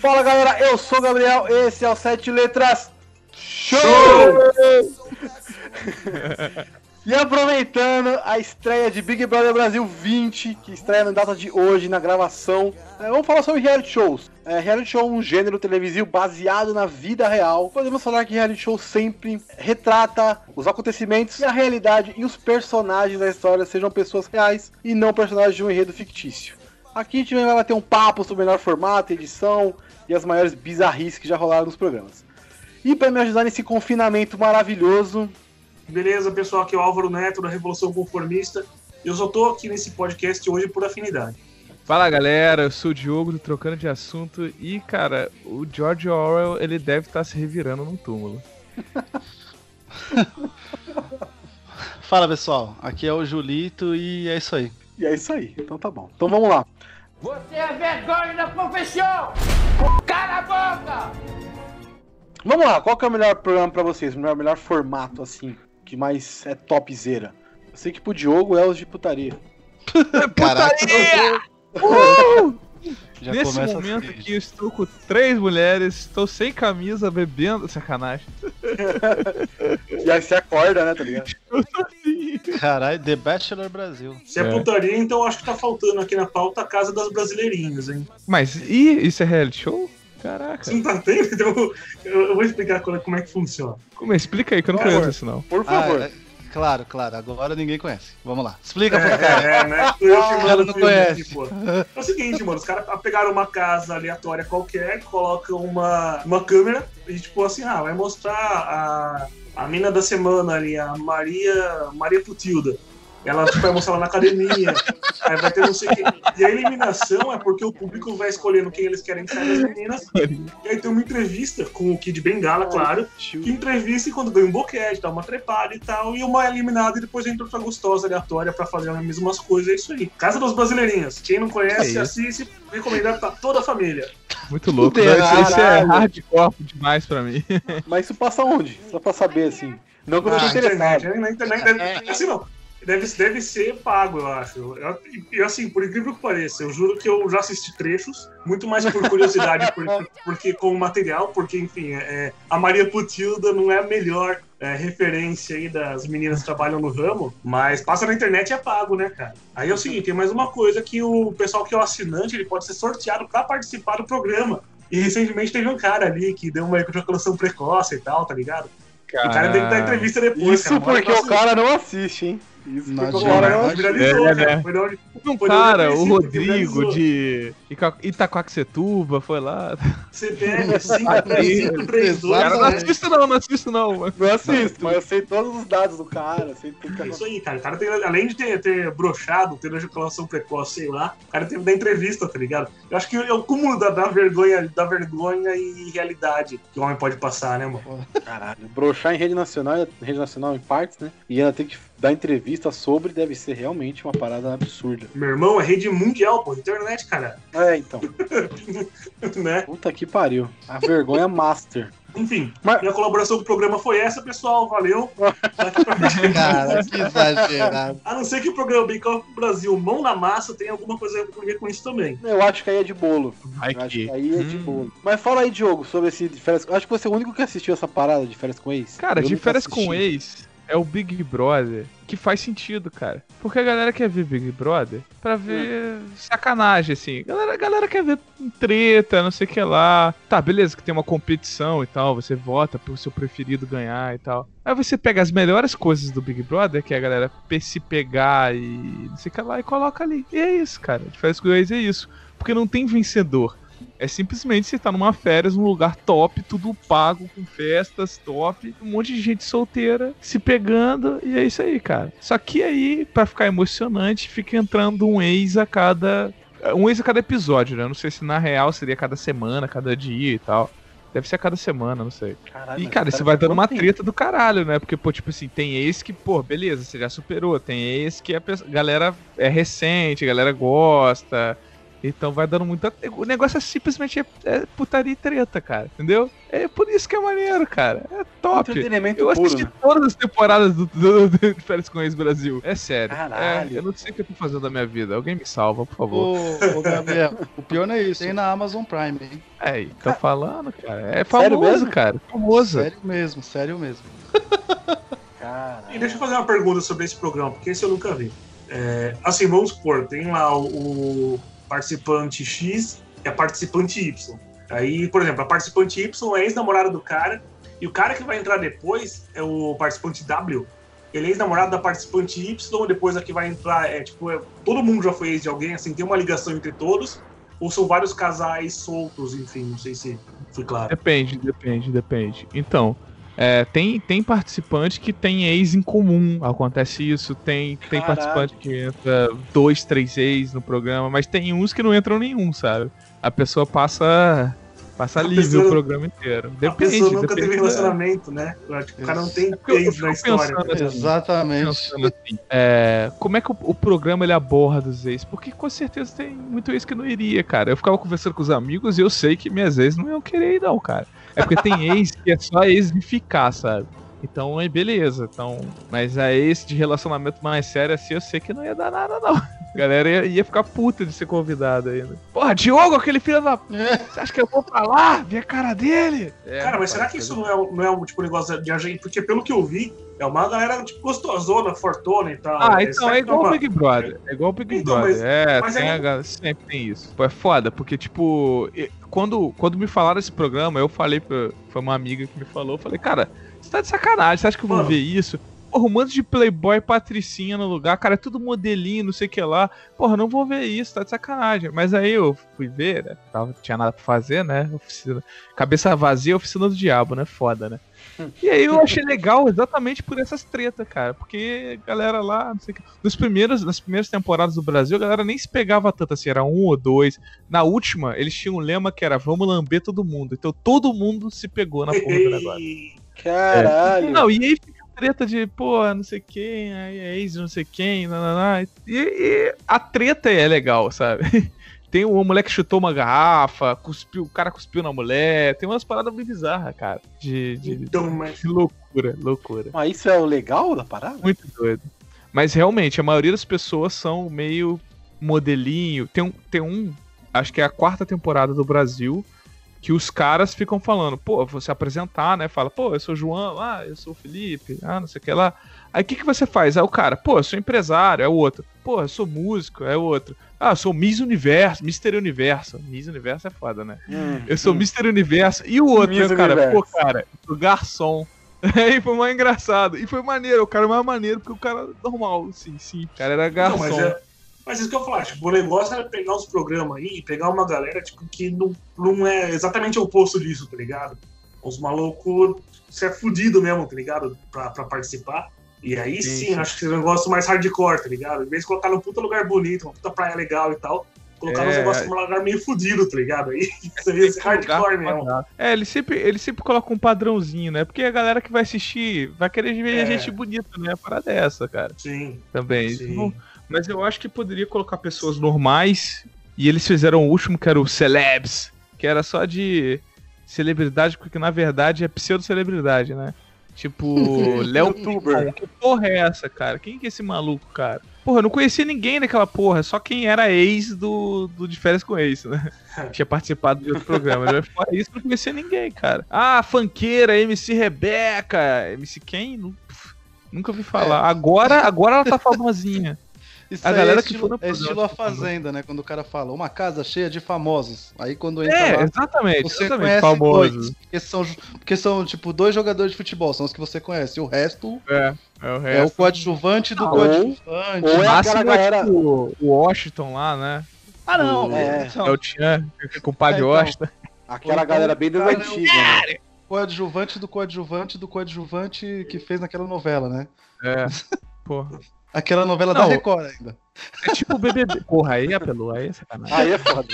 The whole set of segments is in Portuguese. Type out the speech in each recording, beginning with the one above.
Fala galera, eu sou o Gabriel, esse é o Sete Letras Show! e aproveitando a estreia de Big Brother Brasil 20, que estreia na data de hoje, na gravação, é, vamos falar sobre reality shows. É, reality show é um gênero televisivo baseado na vida real. Podemos falar que reality show sempre retrata os acontecimentos e a realidade e os personagens da história sejam pessoas reais e não personagens de um enredo fictício. Aqui a gente vai bater um papo sobre o melhor formato, edição e as maiores bizarrices que já rolaram nos programas. E para me ajudar nesse confinamento maravilhoso. Beleza, pessoal, aqui é o Álvaro Neto da Revolução Conformista. Eu só tô aqui nesse podcast hoje por afinidade. Fala galera, eu sou o Diogo do Trocando de Assunto e cara, o George Orwell ele deve estar tá se revirando num túmulo. Fala pessoal, aqui é o Julito e é isso aí. E é isso aí, então tá bom. Então vamos lá. Você é vergonha da profissão! Cala a boca! Vamos lá, qual que é o melhor programa pra vocês? O melhor, melhor formato, assim, que mais é topzera? Eu sei que pro Diogo é os de putaria. putaria! Uh! Já Nesse momento assim. aqui eu estou com três mulheres, estou sem camisa, bebendo. Sacanagem. e aí você acorda, né, tá ligado? Caralho, The Bachelor Brasil. Se é, é putaria, então acho que tá faltando aqui na pauta a Casa das Brasileirinhas, hein? Mas e isso é reality show? Caraca. Você não tá tendo? Então eu, vou explicar como é que funciona. Como é? Explica aí, que eu não conheço isso não. Por favor. Ah, é... Claro, claro. Agora ninguém conhece. Vamos lá. Explica é, pro cara. É, né? Eu que mando não conhece. É o seguinte, mano. Os caras pegaram uma casa aleatória qualquer, colocam uma, uma câmera e, tipo, assim, ah, vai mostrar a, a mina da semana ali, a Maria, Maria Putilda. Ela vai mostrar lá na academia. aí vai ter não sei o que. E a eliminação é porque o público vai escolhendo quem eles querem que saia das meninas. E aí tem uma entrevista com o Kid Bengala, claro. Que entrevista e quando ganha um boquete, dá uma trepada e tal. E uma eliminada e depois entra outra gostosa aleatória pra fazer as mesmas coisas. É isso aí. Casa das Brasileirinhas. Quem não conhece, é assiste. Recomendado pra toda a família. Muito louco. Né? Isso é hardcore demais pra mim. Mas isso passa onde? Só pra saber, assim. Não que eu não ah, interessado. Internet, na internet, deve, assim não. Deve, deve ser pago, eu acho. E assim, por incrível que pareça, eu juro que eu já assisti trechos, muito mais por curiosidade, porque, porque com o material, porque, enfim, é, a Maria Putilda não é a melhor é, referência aí das meninas que trabalham no ramo, mas passa na internet e é pago, né, cara? Aí é o seguinte, tem mais uma coisa que o pessoal que é o assinante, ele pode ser sorteado para participar do programa. E recentemente teve um cara ali que deu uma ejaculação precoce e tal, tá ligado? Cara... O cara tem que dar entrevista depois. Isso cara, porque o cara não assiste, hein? Isso não foi agora viralizou, é, né? Foi onde, um cara, o Rodrigo de Itacoaxetuba foi lá. CPR 532. Cara, não assisto não, não assisto não. Não assisto, mas eu sei todos os dados do cara. Sei tudo é isso aí, cara. O cara tem, além de ter, ter brochado, ter ejaculação precoce, sei lá, o cara teve da entrevista, tá ligado? Eu acho que é o cúmulo da, da, vergonha, da vergonha e realidade que o homem pode passar, né, mano? Caralho. Brochar em rede nacional, rede nacional em partes, né? E ela tem que dar entrevista sobre deve ser realmente uma parada absurda. Meu irmão, é rede mundial, pô, internet, cara. É, então. né? Puta que pariu. A vergonha master. Enfim, Mas... minha colaboração com o programa foi essa, pessoal. Valeu. Cara, que exagerado. A não ser que o programa Bake Off Brasil Mão na Massa tenha alguma coisa a ver com isso também. Eu acho que aí é de bolo. Que... Acho que aí é hum. de bolo. Mas fala aí, Diogo, sobre esse de férias. Acho que você é o único que assistiu essa parada de férias com ex. Cara, Eu de férias com ex é o Big Brother que faz sentido, cara. Porque a galera quer ver Big Brother pra ver sacanagem, assim. A galera, a galera quer ver treta, não sei o que lá. Tá, beleza, que tem uma competição e tal, você vota pro seu preferido ganhar e tal. Aí você pega as melhores coisas do Big Brother, que é a galera se pegar e não sei o que lá, e coloca ali. E é isso, cara. De faz coisas é isso. Porque não tem vencedor. É simplesmente você tá numa férias, num lugar top, tudo pago, com festas top, um monte de gente solteira se pegando, e é isso aí, cara. Só que aí, para ficar emocionante, fica entrando um ex a cada. Um ex a cada episódio, né? Não sei se na real seria cada semana, cada dia e tal. Deve ser a cada semana, não sei. Caralho, e, cara, isso vai dando uma treta do caralho, né? Porque, pô, tipo assim, tem ex que, pô, beleza, você já superou. Tem ex que a galera é recente, a galera gosta. Então vai dando muita. O negócio é simplesmente é, é putaria e treta, cara. Entendeu? É por isso que é maneiro, cara. É top. Entretenimento Eu puro, assisti né? todas as temporadas do, do, do de Férias com Ex-Brasil. É sério. Caralho. É, eu não sei o que eu tô fazendo da minha vida. Alguém me salva, por favor. Ô, ô, Gabriel, o pior não é isso. Tem na Amazon Prime, hein? É, tô falando, cara. É Sério famoso, mesmo? cara. Famoso. Sério mesmo, sério mesmo. Cara. E deixa eu fazer uma pergunta sobre esse programa, porque esse eu nunca vi. É, assim, vamos supor, tem lá o participante X e a participante Y. Aí, por exemplo, a participante Y é ex-namorada do cara, e o cara que vai entrar depois é o participante W. Ele é ex-namorado da participante Y, depois a que vai entrar é tipo, é- todo mundo já foi ex de alguém, assim, tem uma ligação entre todos, ou são vários casais soltos, enfim, não sei se fui claro. Depende, depende, depende. Então, é, tem, tem participante que tem ex em comum, acontece isso. Tem, tem participante que entra dois, três ex no programa, mas tem uns que não entram nenhum, sabe? A pessoa passa passa A livre pessoa- o programa inteiro. a Depende, pessoa nunca depende teve da- relacionamento, né? Tipo, o cara não tem É ex na história. pensando assim, Exatamente. assim, é, como é que o, o programa ele aborda os ex? Porque com certeza tem muito ex que não iria, cara. Eu ficava conversando com os amigos e eu sei que minhas ex não iam querer ir, não, cara. É porque tem ex que é só ex de ficar, sabe? Então aí beleza. Então, mas a ex de relacionamento mais sério assim, eu sei que não ia dar nada, não. A galera ia, ia ficar puta de ser convidada ainda. Porra, Diogo, aquele filho da. Você acha que eu vou pra lá? Ver a cara dele? É, Cara, mas será que isso não é, um- não é um tipo negócio de agente? Porque pelo que eu vi, é uma galera tipo gostosona, fortona e tal. Ah, É, então é que igual o Big Brother. É igual o Big Então, Brother. mas- é, mas tem aí- a sempre tem isso. Pô, é foda, porque, tipo, quando, quando me falaram desse programa, eu falei pra. Foi uma amiga que me falou, eu falei, cara, você tá de sacanagem, você acha que eu vou Mano. ver isso? Porra, um monte de Playboy Patricinha no lugar, cara, é tudo modelinho, não sei o que lá. Porra, não vou ver isso, tá de sacanagem. Mas aí eu fui ver, né? Tava, tinha nada pra fazer, né? Oficina. Cabeça vazia, oficina do diabo, né? Foda, né? E aí eu achei legal exatamente por essas tretas, cara. Porque a galera lá, não sei o que. Nos primeiros, nas primeiras temporadas do Brasil, a galera nem se pegava tanto assim, era um ou dois. Na última, eles tinham um lema que era vamos lamber todo mundo. Então todo mundo se pegou na porra do negócio. Caralho. Não, e aí fica a treta de, pô, não sei quem, aí é ex não sei quem, nananá. E, e a treta é legal, sabe? Tem um moleque que chutou uma garrafa, cuspiu, o cara cuspiu na mulher, tem umas paradas bem bizarras, cara. De, de, Então, mas. de loucura, loucura. Mas isso é o legal da parada? Muito doido. Mas realmente, a maioria das pessoas são meio modelinho. Tem um, tem um, acho que é a quarta temporada do Brasil, que os caras ficam falando, pô, você apresentar, né? Fala, pô, eu sou o João, ah, eu sou o Felipe, ah, não sei o que lá. Aí o que, que você faz? Aí o cara, pô, eu sou empresário, é o outro. Pô, eu sou músico, é o outro. Ah, eu sou Miss Universo, Mister Universo. Miss Universo é foda, né? Hum, Eu sou Mr. Universo. E o outro, Miss né, cara? Universo. Pô, cara, eu sou garçom. Aí foi mais engraçado. E foi maneiro, o cara mais maneiro, porque o cara normal, sim, sim. O cara era Não, garçom. mas, é, mas isso que eu falar, tipo, o negócio era pegar os programas aí e pegar uma galera tipo, que não, não é exatamente o oposto disso, tá ligado? Os malucos, você é fudido mesmo, tá ligado? Pra, pra participar. E aí Sim, sim, acho que seria um negócio mais hardcore, tá ligado? Em vez de colocar num puta lugar bonito, uma puta praia legal e tal, colocar É. uns negócios num lugar meio fudido, tá ligado? Aí seria ser hardcore mesmo. É, ele sempre, ele sempre coloca um padrãozinho, né? Porque a galera que vai assistir vai querer ver É. gente bonita, né? Para dessa, cara. Sim, Também. sim. Não- Mas eu acho que poderia colocar pessoas normais. E eles fizeram o último, que era o Celebs, que era só de celebridade, porque na verdade é pseudo-celebridade, né? Tipo, Léo. Picon. Que porra é essa, cara? Quem que é esse maluco, cara? Porra, eu não conhecia ninguém naquela porra, só quem era ex do, do De Férias com Ex, né? Tinha participado de outro programa. Mas Fora isso, não conhecia ninguém, cara. Ah, funkeira, MC Rebeca. MC quem? Nunca ouvi falar. Agora, agora ela tá famosinha. Isso A aí galera é que estilo, for no é estilo a Fazenda, né? Quando o cara fala, uma casa cheia de famosos. Aí quando entra É, lá, exatamente. você exatamente. conhece Famosos. dois. Porque são, porque são, tipo, dois jogadores de futebol, são os que você conhece. O resto É, é o é o resto. coadjuvante do Ou- coadjuvante. ou é máximo aquela galera- é tipo o Washington lá, né? Ah, não. É. então, É o Tchan, com o padre É, então. Washington. Aquela galera bem das eu- antigas, né? coadjuvante do coadjuvante do coadjuvante que fez naquela novela, né? É. Porra. Aquela novela da Não. Record ainda. É tipo o BBB. Porra, aí apelou, aí é sacanagem. Aí é foda.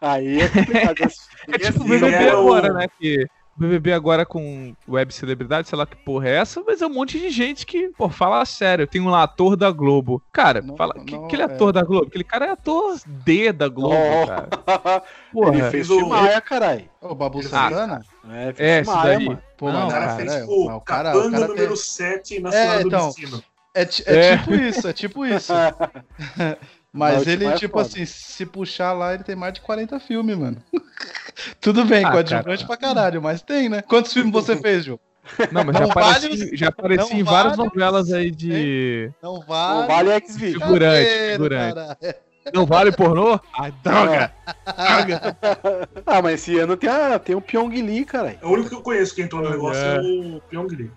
Aí é complicado. É tipo o BBB é o- agora, né? Que BBB agora com web celebridade, sei lá que porra é essa, mas é um monte de gente que, pô, fala sério. Tem um ator da Globo. Cara, Não, fala, não, que, é. aquele ator da Globo, aquele cara é ator D da Globo, Oh. cara. Ele Porra. fez o- Maia, caralho. Ô, Babu Ele Santana? É, fez É, Maia, daí. mano. Pô, Não, O cara cara, fez, é, tipo, mas o cara, o cara número tem... 7 na É, Senhora do então. Destino. É, é É. tipo isso, é tipo isso. Mas ele, é tipo foda. assim, se puxar lá, ele tem mais de 40 filmes, mano. Tudo bem, Ah, coadjuvante pra caralho, mas tem, né? Quantos filmes você fez, Ju? Não, mas Não já vale apareci, os- já apareci não em várias vale novelas aí de. Não O vale. Vale é X-Video. Figurante, figurante. caralho. Não vale pornô? Ai, droga! droga! Ah, mas esse ano tem, a, tem o Pyong Lee, caralho. É o único que eu conheço que entrou no É. negócio é o Pyong Lee.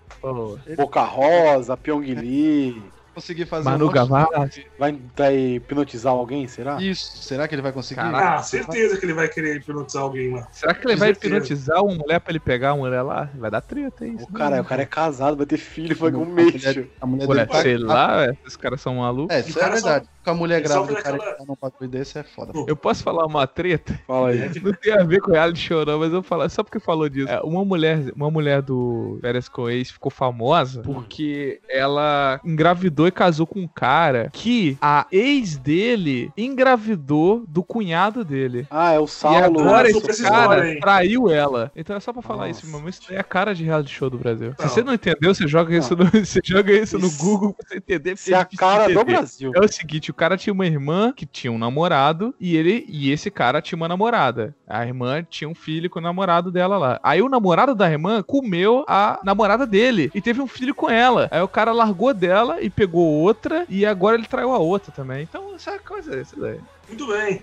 Boca Rosa, Pyong Lee. Consegui fazer Manu um Gavassi. Vai, vai hipnotizar alguém, será? Isso, será que ele vai conseguir? Caraca. Ah, certeza que ele vai querer hipnotizar alguém lá. Será que ele Com vai certeza. hipnotizar uma mulher pra ele pegar uma mulher lá? Vai dar treta, é isso. O cara, o cara é casado, vai ter filho, vai com um A mês. mulher- tio. A mulher Ué, dele sei lá, é, esses caras são malucos. É, isso é cara verdade. Com a mulher grávida do cara daquela- que tá num bagulho desse é foda. Eu posso falar uma treta? Fala aí. Não tem a ver com reality show, não, mas eu vou falar só porque falou disso. É, uma mulher, uma mulher do Férias com Ex ficou famosa porque ela engravidou e casou com um cara que a ex dele engravidou do cunhado dele. Ah, é o E Saulo. agora Ah, esse cara traiu ela. Então é só pra falar Nossa. isso, meu. Isso é a cara de reality show do Brasil. Não. Se você não entendeu, você joga isso no, você joga isso no Isso- Google pra você entender. Isso é a cara do. Brasil. É o seguinte, o cara tinha uma irmã que tinha um namorado e ele e esse cara tinha uma namorada. A irmã tinha um filho com o namorado dela lá. Aí o namorado da irmã comeu a namorada dele e teve um filho com ela. Aí o cara largou dela e pegou outra e agora ele traiu a outra também. Então essa coisa, isso daí. Muito bem.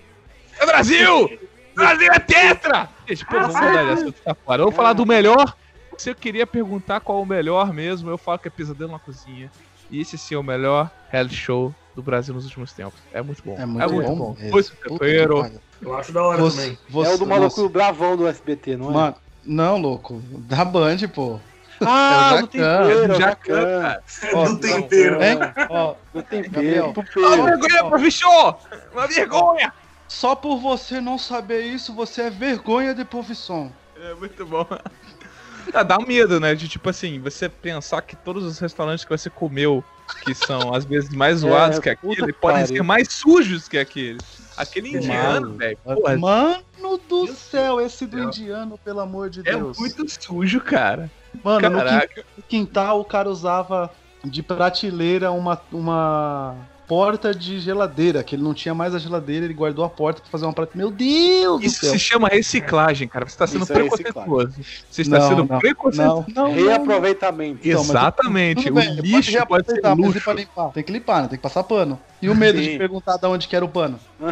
É Brasil! Brasil é tetra! Gente, vamos mudar de assunto, tá vou falar do melhor. Se eu queria perguntar qual é o melhor mesmo, eu falo que é Pesadelo na Cozinha. E esse sim é o melhor reality show do Brasil nos últimos tempos. É muito bom. É muito bom mesmo. Foi Puta que super-herói. pariu. Eu acho da hora Você, também. você, É o do maluco nossa, bravão do SBT, não é? Mano, não, louco. Da Band, pô. ah, é o do tempero, é o Jacan. Ó, do tempero. Ó, Do tempero. Uma vergonha, professor! Uma vergonha! só por você não saber isso, você é vergonha de profissão. É muito bom. Ah, dá medo, né? De tipo assim, você pensar que todos os restaurantes que você comeu, que são às vezes mais zoados que puta aquele, que podem ser mais sujos que aquele. Aquele indiano, Mano. velho. Porra, Mano do céu, esse do Deus. indiano, pelo amor de é Deus. muito sujo, cara. Mano, Caraca. no quintal o cara usava de prateleira uma, uma porta de geladeira, que ele não tinha mais a geladeira, ele guardou a porta pra fazer uma prateleira. Meu Deus Isso do céu. se chama reciclagem, cara. Você tá sendo Isso é preconceituoso. Você está Não, sendo não, preconceituoso. Não. Reaproveitamento. Então, Exatamente. Tudo o lixo pode ser luxo. pra limpar? Tem que limpar, né? Tem que passar pano. E o medo Sim. de perguntar de onde que era o pano?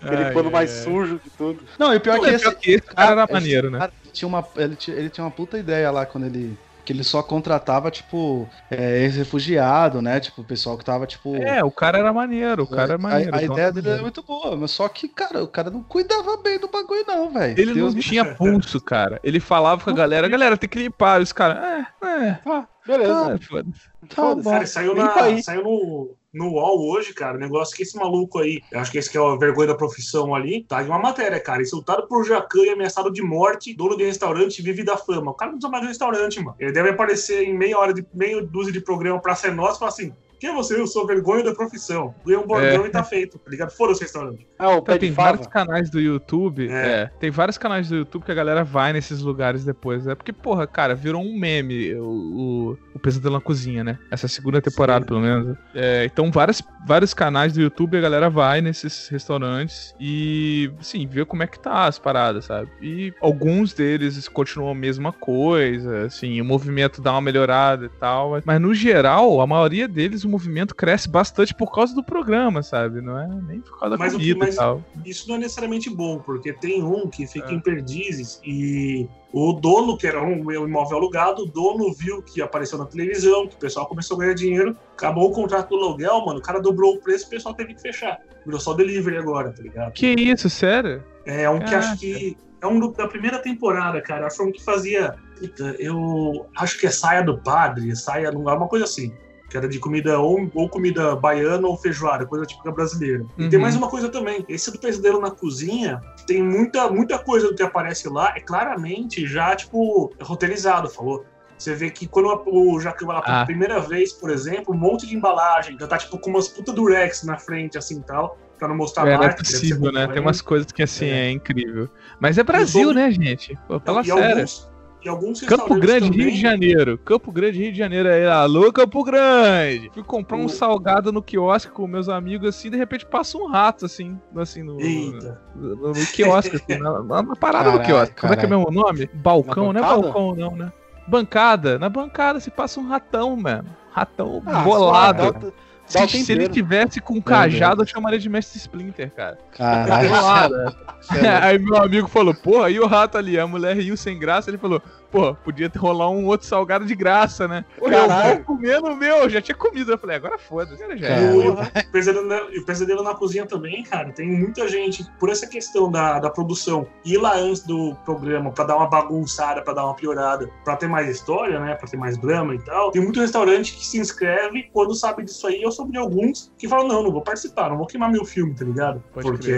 Aquele Ai, pano mais ai, ai. sujo que tudo. Não, e o pior Não, que é esse, pior que esse cara era esse maneiro, né? cara tinha uma, ele, tinha, ele tinha uma puta ideia lá quando ele. Que ele só contratava, tipo, é, ex-refugiado, né? Tipo, o pessoal que tava, tipo. É, o cara era maneiro, o cara era a- maneiro. A, então ideia tá dele era maneiro. muito boa, mas só que, cara, o cara não cuidava bem do bagulho, não, velho. Ele Deus não tinha pulso, cara. Ele falava com a galera, galera, tem que limpar. Os caras, é, é, Ah, beleza. é, foda-se. Tá Foda-se. bom. Cara, saiu, na, aí. saiu no, no UOL hoje, cara, o negócio que esse maluco aí, eu acho que esse que é a vergonha da profissão ali, tá em uma matéria, cara, insultado por Jacan e ameaçado de morte, dono de restaurante vive da fama. O cara não precisa mais de um restaurante, mano. Ele deve aparecer em meia hora, de meia dúzia de programa pra ser nosso e falar assim, quem é você? Eu sou vergonha da profissão. Ganha um bordão e tá feito, tá ligado? Foda-se o restaurante. Ah, o Então, tem de vários fava. canais do YouTube. É. É. tem vários canais do YouTube que a galera vai nesses lugares depois. É porque, porra, cara, virou um meme o, o, o Pesadelo na Cozinha, né? Essa segunda temporada, pelo menos. É, então, vários, vários canais do YouTube a galera vai nesses restaurantes e, assim, vê como é que tá as paradas, sabe? E alguns deles continuam a mesma coisa, assim, o movimento dá uma melhorada e tal. Mas, mas no geral, a maioria deles, o movimento cresce bastante por causa do programa, sabe? Não é nem por causa da Mas que- comida mas- e tal. Isso não é necessariamente bom, porque tem um que fica É. em perdizes e o dono, que era um imóvel alugado, o dono viu que apareceu na televisão, que o pessoal começou a ganhar dinheiro, acabou o contrato do aluguel, mano, o cara dobrou o preço e o pessoal teve que fechar. Virou só delivery agora, tá ligado? Que isso, sério? É um que Caraca. acho que. É um da primeira temporada, cara. Acho que um que fazia. Puta, eu acho que é saia do padre, saia. Uma coisa assim. Que era de comida ou, ou comida baiana ou feijoada, coisa típica brasileira. E Uhum. tem mais uma coisa também. Esse do pesadelo na cozinha, tem muita, muita coisa do que aparece lá, é claramente já, tipo, roteirizado, falou. Você vê que quando a- o Jacan vai lá pela Ah. primeira vez, por exemplo, um monte de embalagem, já tá tipo com umas puta durex na frente, assim tal, pra não mostrar É, é marca, ser possível, né? Tem umas coisas que assim É. é, incrível. Mas é Brasil, Então, né, gente? Pô, fala e sério. alguns, e alguns Campo Grande, também, Rio de Janeiro. Campo Grande, Rio de Janeiro. Aí, alô, Campo Grande. Fui comprar um O- salgado no quiosque com meus amigos, assim, de repente passa um rato, assim, assim, no, Eita. no, no- no quiosque, assim, na, na- na parada do Carai, quiosque. Como é que é carai. meu nome? Balcão, não é balcão, não, né? Bancada. Na bancada se passa um ratão, mano. Ratão Ah, bolado. suave, Se, se ele tivesse com um cajado, eu chamaria de Mestre Splinter, cara. Caralho. Bolada. Aí meu amigo falou, porra, e o rato ali? A mulher riu sem graça, ele falou, pô, podia ter rolar um outro salgado de graça, né? Pô, eu vou comer no meu, eu já tinha comido. Eu falei, agora foda-se, cara, já Cara. é. E o, pesadelo na, o Pesadelo na Cozinha também, cara, tem muita gente, por essa questão da, da produção, ir lá antes do programa pra dar uma bagunçada, pra dar uma piorada, pra ter mais história, né, pra ter mais drama e tal. Tem muito restaurante que se inscreve quando sabe disso aí. Eu soube de alguns que falam, não, não vou participar, não vou queimar meu filme, tá ligado? Pode Porque,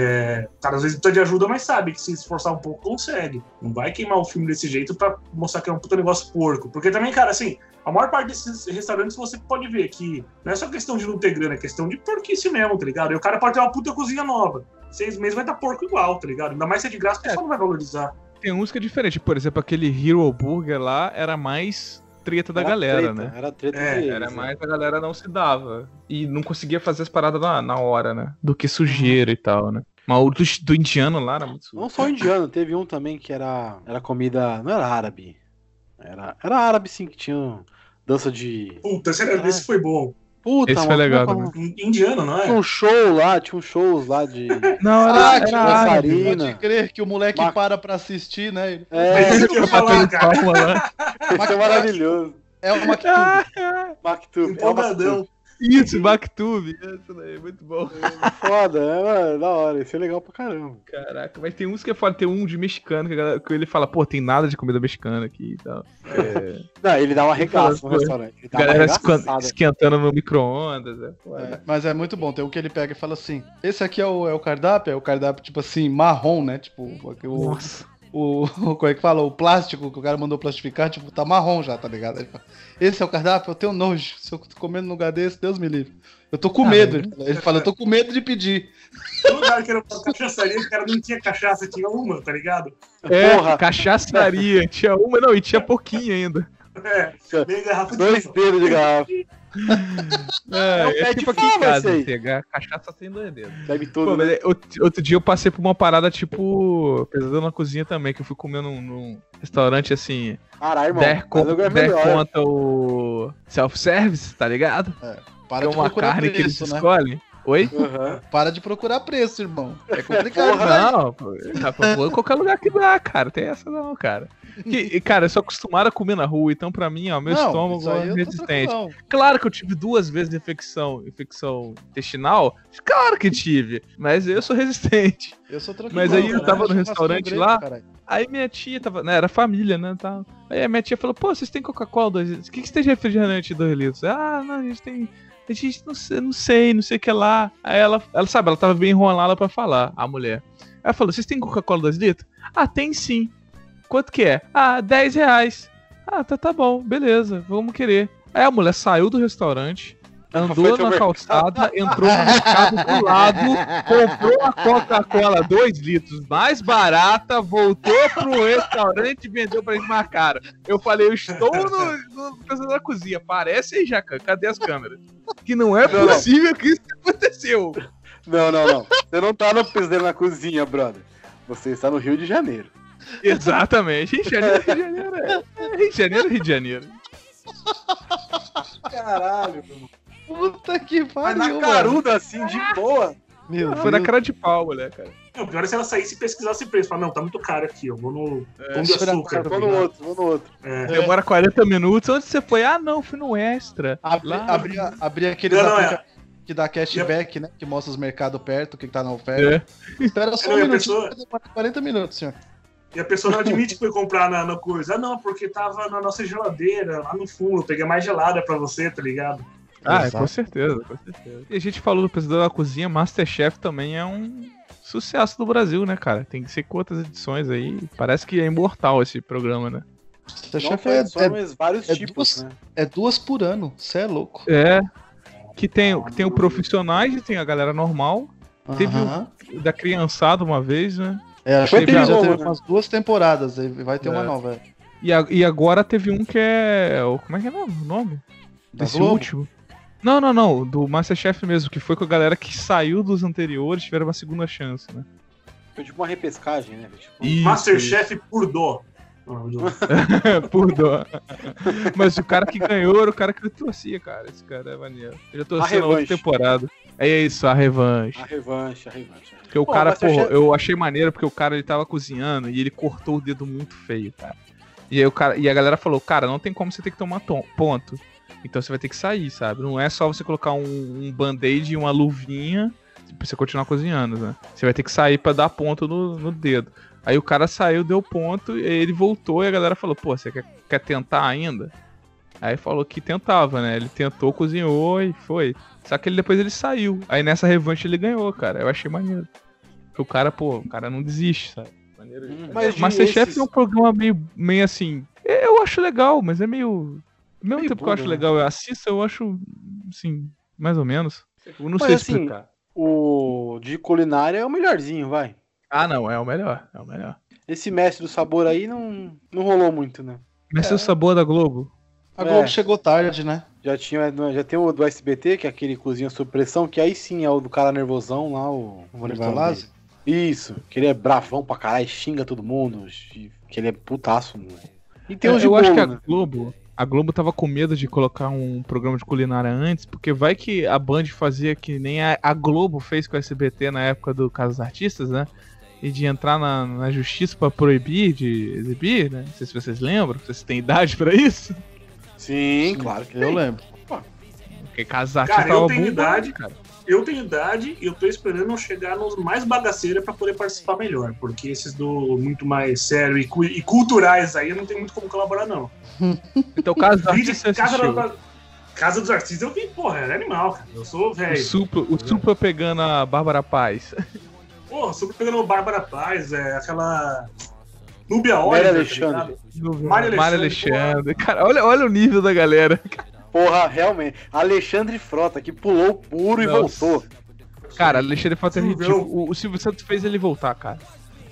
cara, às vezes precisa de ajuda, mas sabe que se esforçar um pouco, consegue. Não vai queimar o filme desse jeito pra mostrar que é um puta negócio porco. Porque também, cara, assim, a maior parte desses restaurantes você pode ver que não é só questão de não ter grana, é questão de porquice mesmo, tá ligado? E o cara pode ter uma puta cozinha nova. Seis meses vai estar porco igual, tá ligado? Ainda mais se é de graça, o pessoal não vai valorizar. Tem uns que é diferente. Por exemplo, aquele Hero Burger lá era mais treta da Era galera, treta, né? Era treta É, deles, Era né? mais a galera não se dava. E não conseguia fazer as paradas na, na hora, né? Do que sujeira e tal, né? Mas o do, do indiano lá era muito. Não só o indiano, teve um também que era, era comida. Não era árabe. Era, era árabe sim, que tinha dança de. Puta, esse, era- esse foi bom. Puta, Esse foi mano, legal como é. In- Indiano, não Tinha é? um show lá, tinha um shows lá de. Não, Ah, era, que era árabe. dançarina. Pode crer que o moleque Ma- para pra assistir, né? É, Isso que eu ia falar, cara. Palma lá. isso é maravilhoso. É uma que Maktub. Empolgadão. Isso, Bactube. Isso daí, muito bom. É foda, é mano, da hora. Isso é legal pra caramba. Caraca, mas tem uns que é foda. Tem um de mexicano que, galera- que ele fala, pô, tem nada de comida mexicana aqui e tal. É, Não, ele dá uma arregaça no restaurante. Ele dá galera esquentando no micro-ondas. É. É, mas é muito bom. Tem um que ele pega e fala assim: esse aqui é o, é o cardápio, é o cardápio, tipo assim, marrom, né? Tipo, o, Nossa. O, o- Como é que fala? O plástico que o cara mandou plastificar, tipo, tá marrom já, tá ligado? Ele fala, esse é o cardápio, eu tenho nojo. Se eu tô comendo num lugar desse, Deus me livre. Eu tô com Ah, medo. Ele fala, ele fala, eu tô com medo de pedir. Todo lugar que era uma cachaçaria, o cara não tinha cachaça, tinha uma, tá ligado? É, Porra. cachaçaria. Tinha uma, não, e tinha pouquinho ainda. É, meia garrafa de Dois dedos de garrafa. É, É o é, de tipo aqui em casa, pegar cachaça sem dois dedos. Bebe Pô, tudo. mas né? é, outro, outro dia eu passei por uma parada tipo. Pesadelo na cozinha também, que eu fui comer num, num restaurante assim. Caralho, irmão. der con- lugar der melhor. conta o self-service, tá ligado? Para Tem de uma carne que eles preço, né? escolhem. Oi? Aham. Para de procurar preço, irmão. É complicado. Porra. né? Não, pô, rapaz, vou em qualquer lugar que dá, cara. Tem essa não, cara. Que, cara, eu sou acostumado a comer na rua, então pra mim, ó, meu Não, estômago é resistente. Claro que eu tive duas vezes infecção, infecção intestinal. Claro que tive, mas eu sou resistente. Eu sou tranquilo. Mas aí eu tava no restaurante grego, lá, caralho. Aí minha tia tava. Né, era família, né? Tal. Aí a minha tia falou, pô, vocês têm Coca-Cola 2 litros? O que, que você tem de refrigerante 2 litros? Ah, não, a gente tem. A gente não sei, não sei, não sei o que lá. Aí ela, ela sabe, ela tava bem enrolada pra falar, a mulher. Ela falou, vocês têm Coca-Cola 2 litros? Ah, tem sim. Quanto que é? Ah, 10 reais. Ah, tá, tá bom, beleza, vamos querer. Aí a mulher saiu do restaurante, andou na calçada, entrou no mercado do lado, comprou a Coca-Cola 2 litros mais barata, voltou pro restaurante e vendeu pra gente mais cara. Eu falei, eu estou no, no da cozinha. Parece aí, Jacan, cadê as câmeras? Que não é Não, não. possível que isso aconteceu. Não, não, não. Você não tá no pesadelo na cozinha, brother. Você está no Rio de Janeiro. Exatamente. Rio de Janeiro, Rio de Janeiro. É. É Rio de Janeiro, Rio de Janeiro. Caralho, mano. Puta que Mas pariu, na mano. caruda, assim, de boa. Meu Foi na cara de pau, mulher, cara. O pior é se ela saísse e pesquisasse preço. Falar, não, tá muito caro aqui, eu vou no Pão de Açúcar. Vou no outro, vou no outro. É. Demora 40 minutos. Onde você foi? Ah, não, fui no Extra. Abri, Lá- abri, abri aqueles Não, não, é. que dá cashback, né? Que mostra os mercados perto, o que tá na oferta. É. Espera só Não, um minutinho, pessoa- vai demorar 40 minutos, senhor. E a pessoa não admite que foi comprar na, na coisa. Ah, não, porque tava na nossa geladeira, lá no fundo. Eu peguei mais gelada pra você, tá ligado? Ah, é, com certeza, com certeza. E a gente falou do Pesadelo da Cozinha, Masterchef também é um sucesso do Brasil, né, cara? Tem que ser quantas edições aí. Parece que é imortal esse programa, né? Masterchef Não é, só, é, vários é tipos, duas- né? é duas por ano. Você é louco. É. Que tem, que tem o profissionais e tem a galera normal. Teve Aham. o da criançada uma vez, né? É, acho Foi que já teve né? umas duas temporadas. aí Vai ter É. uma nova. é. E, a- e agora teve um que é. o- Como é que é o nome? Da Desse Globo? último. Não, não, não. Do Masterchef mesmo, que foi com a galera que saiu dos anteriores, tiveram uma segunda chance, né? Foi tipo uma repescagem, né? Tipo, Isso, Masterchef por dó. Por dó. Mas o cara que ganhou era o cara que eu torcia, cara. Esse cara é maneiro. Eu já torci A na outra temporada. É isso, a revanche. a revanche, a revanche. Porque o Pô, cara, Masterchef- pô, eu achei maneiro porque o cara ele tava cozinhando e ele cortou o dedo muito feio, cara. E aí o cara, e a galera falou, cara, não tem como você ter que tomar tom- ponto. Então você vai ter que sair, sabe? Não é só você colocar um, um band-aid e uma luvinha pra você continuar cozinhando, né? Você vai ter que sair pra dar ponto no, no dedo. Aí o cara saiu, deu ponto, e aí ele voltou e a galera falou, pô, você quer, quer tentar ainda? Aí falou que tentava, né? Ele tentou, cozinhou e foi. Só que ele, depois ele saiu. Aí nessa revanche ele ganhou, cara. Eu achei maneiro. Porque o cara, pô, o cara não desiste, sabe? Maneiro. Hum, mas Masterchef esses- é um programa meio, meio assim. Eu acho legal, mas é meio. Ao mesmo Meio tempo que eu acho né? legal, eu assisto, eu acho. Assim, mais ou menos. Eu não Mas sei assim, explicar. O de culinária é o melhorzinho, vai. Ah, não, é o melhor. É o melhor. Esse mestre do sabor aí não, não rolou muito, né? Mas É. o sabor da Globo. A É. Globo chegou tarde, né? Já tinha, já tem o do SBT, que é aquele cozinha sob pressão, que aí sim é o do cara nervosão lá, o. dele. Isso, que ele é bravão pra caralho, xinga todo mundo, que ele é putaço, mano. E tem É, de eu acho que a né? Globo. A Globo tava com medo de colocar um programa de culinária antes, porque vai que a Band fazia que nem a, a Globo fez com o SBT na época do Caso dos Artistas, né? E de entrar na, na justiça pra proibir de exibir, né? Não sei se vocês lembram, vocês têm idade pra isso. Sim, claro que Eu tem. lembro. Porque Artistas Cara, eu tenho bombando, idade. cara. Eu tenho idade e eu tô esperando eu chegar nos mais bagaceiros pra poder participar melhor. Porque esses do muito mais sério e, cu- e culturais aí eu não tenho muito como colaborar, não. Então o Caso dos Artistas Casa, da- Casa dos Artistas eu vi, porra, era animal, cara. Eu sou O velho. Supla, o Supla pegando a Bárbara Paz. Porra, super pegando Bárbara Paz, é aquela. Núbia Oliver, tá Alexandre. Mário Alexandre, Alexandre. Cara, olha, olha o nível da galera. Porra, realmente. Alexandre Frota, que pulou puro e Nossa. voltou. Cara, Alexandre Frota é ridículo. O, o Silvio Santos fez ele voltar, cara.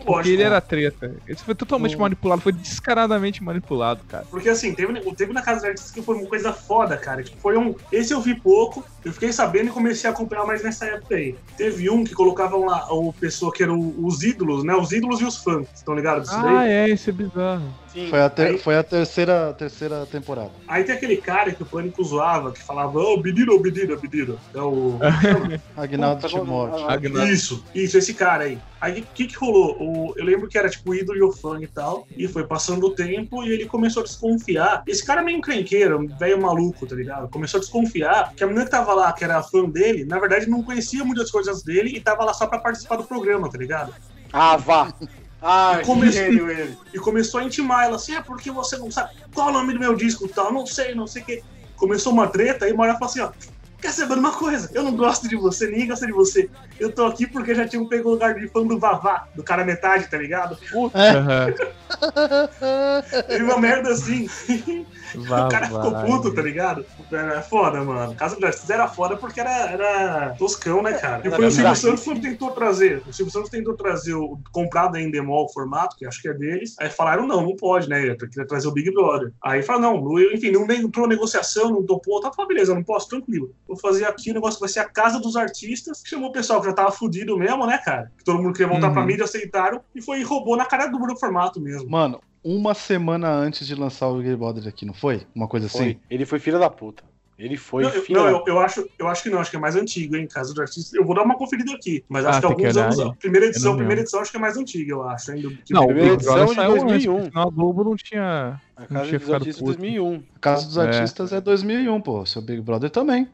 Porque ele era treta. Ele foi totalmente Hum. manipulado, foi descaradamente manipulado, cara. Porque assim, teve, teve na Casa dos Artistas que foi uma coisa foda, cara. Tipo, foi um. Esse eu vi pouco, eu fiquei sabendo e comecei a acompanhar mais nessa época aí. Teve um que colocavam lá o pessoa que eram os ídolos, né? Os ídolos e os fãs. Estão ligados Ah, daí? é, isso é bizarro. Sim. Foi a, ter- Aí- foi a terceira, terceira temporada. Aí tem aquele cara que o Pânico zoava, que falava, ô, Bediro, Bediro, Bediro. É o. Agnaldo Puta, Timóteo. agora- Agnaldo. Isso, isso, esse cara aí. Aí o que que rolou? O- eu lembro que era tipo o ídolo e o fã e tal, e foi passando o tempo e ele começou a desconfiar. Esse cara é meio encrenqueiro, velho maluco, tá ligado? Começou a desconfiar que a menina que tava lá, que era fã dele, na verdade não conhecia muitas coisas dele e tava lá só pra participar do programa, tá ligado? Ah, vá. Ah, que Comecei- gênio ele. E começou a intimar ela assim, é porque você não sabe qual é o nome do meu disco e tal, não sei, não sei o que. Começou uma treta, aí hora falou assim, ó. Quer saber de uma coisa? Eu não gosto de você, ninguém gosta de você. Eu tô aqui porque já tinha pego o lugar de fã do Vavá, do cara metade, tá ligado? Aham. Teve uma merda assim. Vá, o cara ficou puto, tá ligado? Era foda, mano. Casa do Artista era foda porque era, era toscão, né, cara? E foi o Silvio. Santos que tentou trazer. O Silvio Santos tentou trazer o comprado em Endemol o formato, que acho que é deles. Aí falaram, não, não pode, né? Eu queria trazer o Big Brother. Aí falaram, não, eu- enfim, não entrou negociação, não topou. Tá, falou, beleza, não posso, tranquilo. Vou fazer aqui o negócio que vai ser a Casa dos Artistas. Chamou o pessoal que já tava fudido mesmo, né, cara? Que todo mundo queria voltar Uhum. pra mídia, aceitaram. E foi e roubou na cara dura o formato mesmo. Mano, uma semana antes de lançar o Big Brother aqui, não foi? Uma coisa assim? Foi. Ele foi filho da puta. Ele foi Não, eu, não, eu, eu acho, eu acho que não, acho que é mais antigo, hein? Casa do Artista. Eu vou dar uma conferida aqui, mas acho Ah, que que alguns olhar anos. Primeira edição, não primeira edição, acho que é mais antiga, eu acho. Ainda, que Não, o Primeira edição de saiu antes, 2001. porque senão a Globo não tinha. A Casa tinha dos ficado Artistas puto. 2001. A Casa dos É. Artistas é 2001, pô. Seu Big Brother também.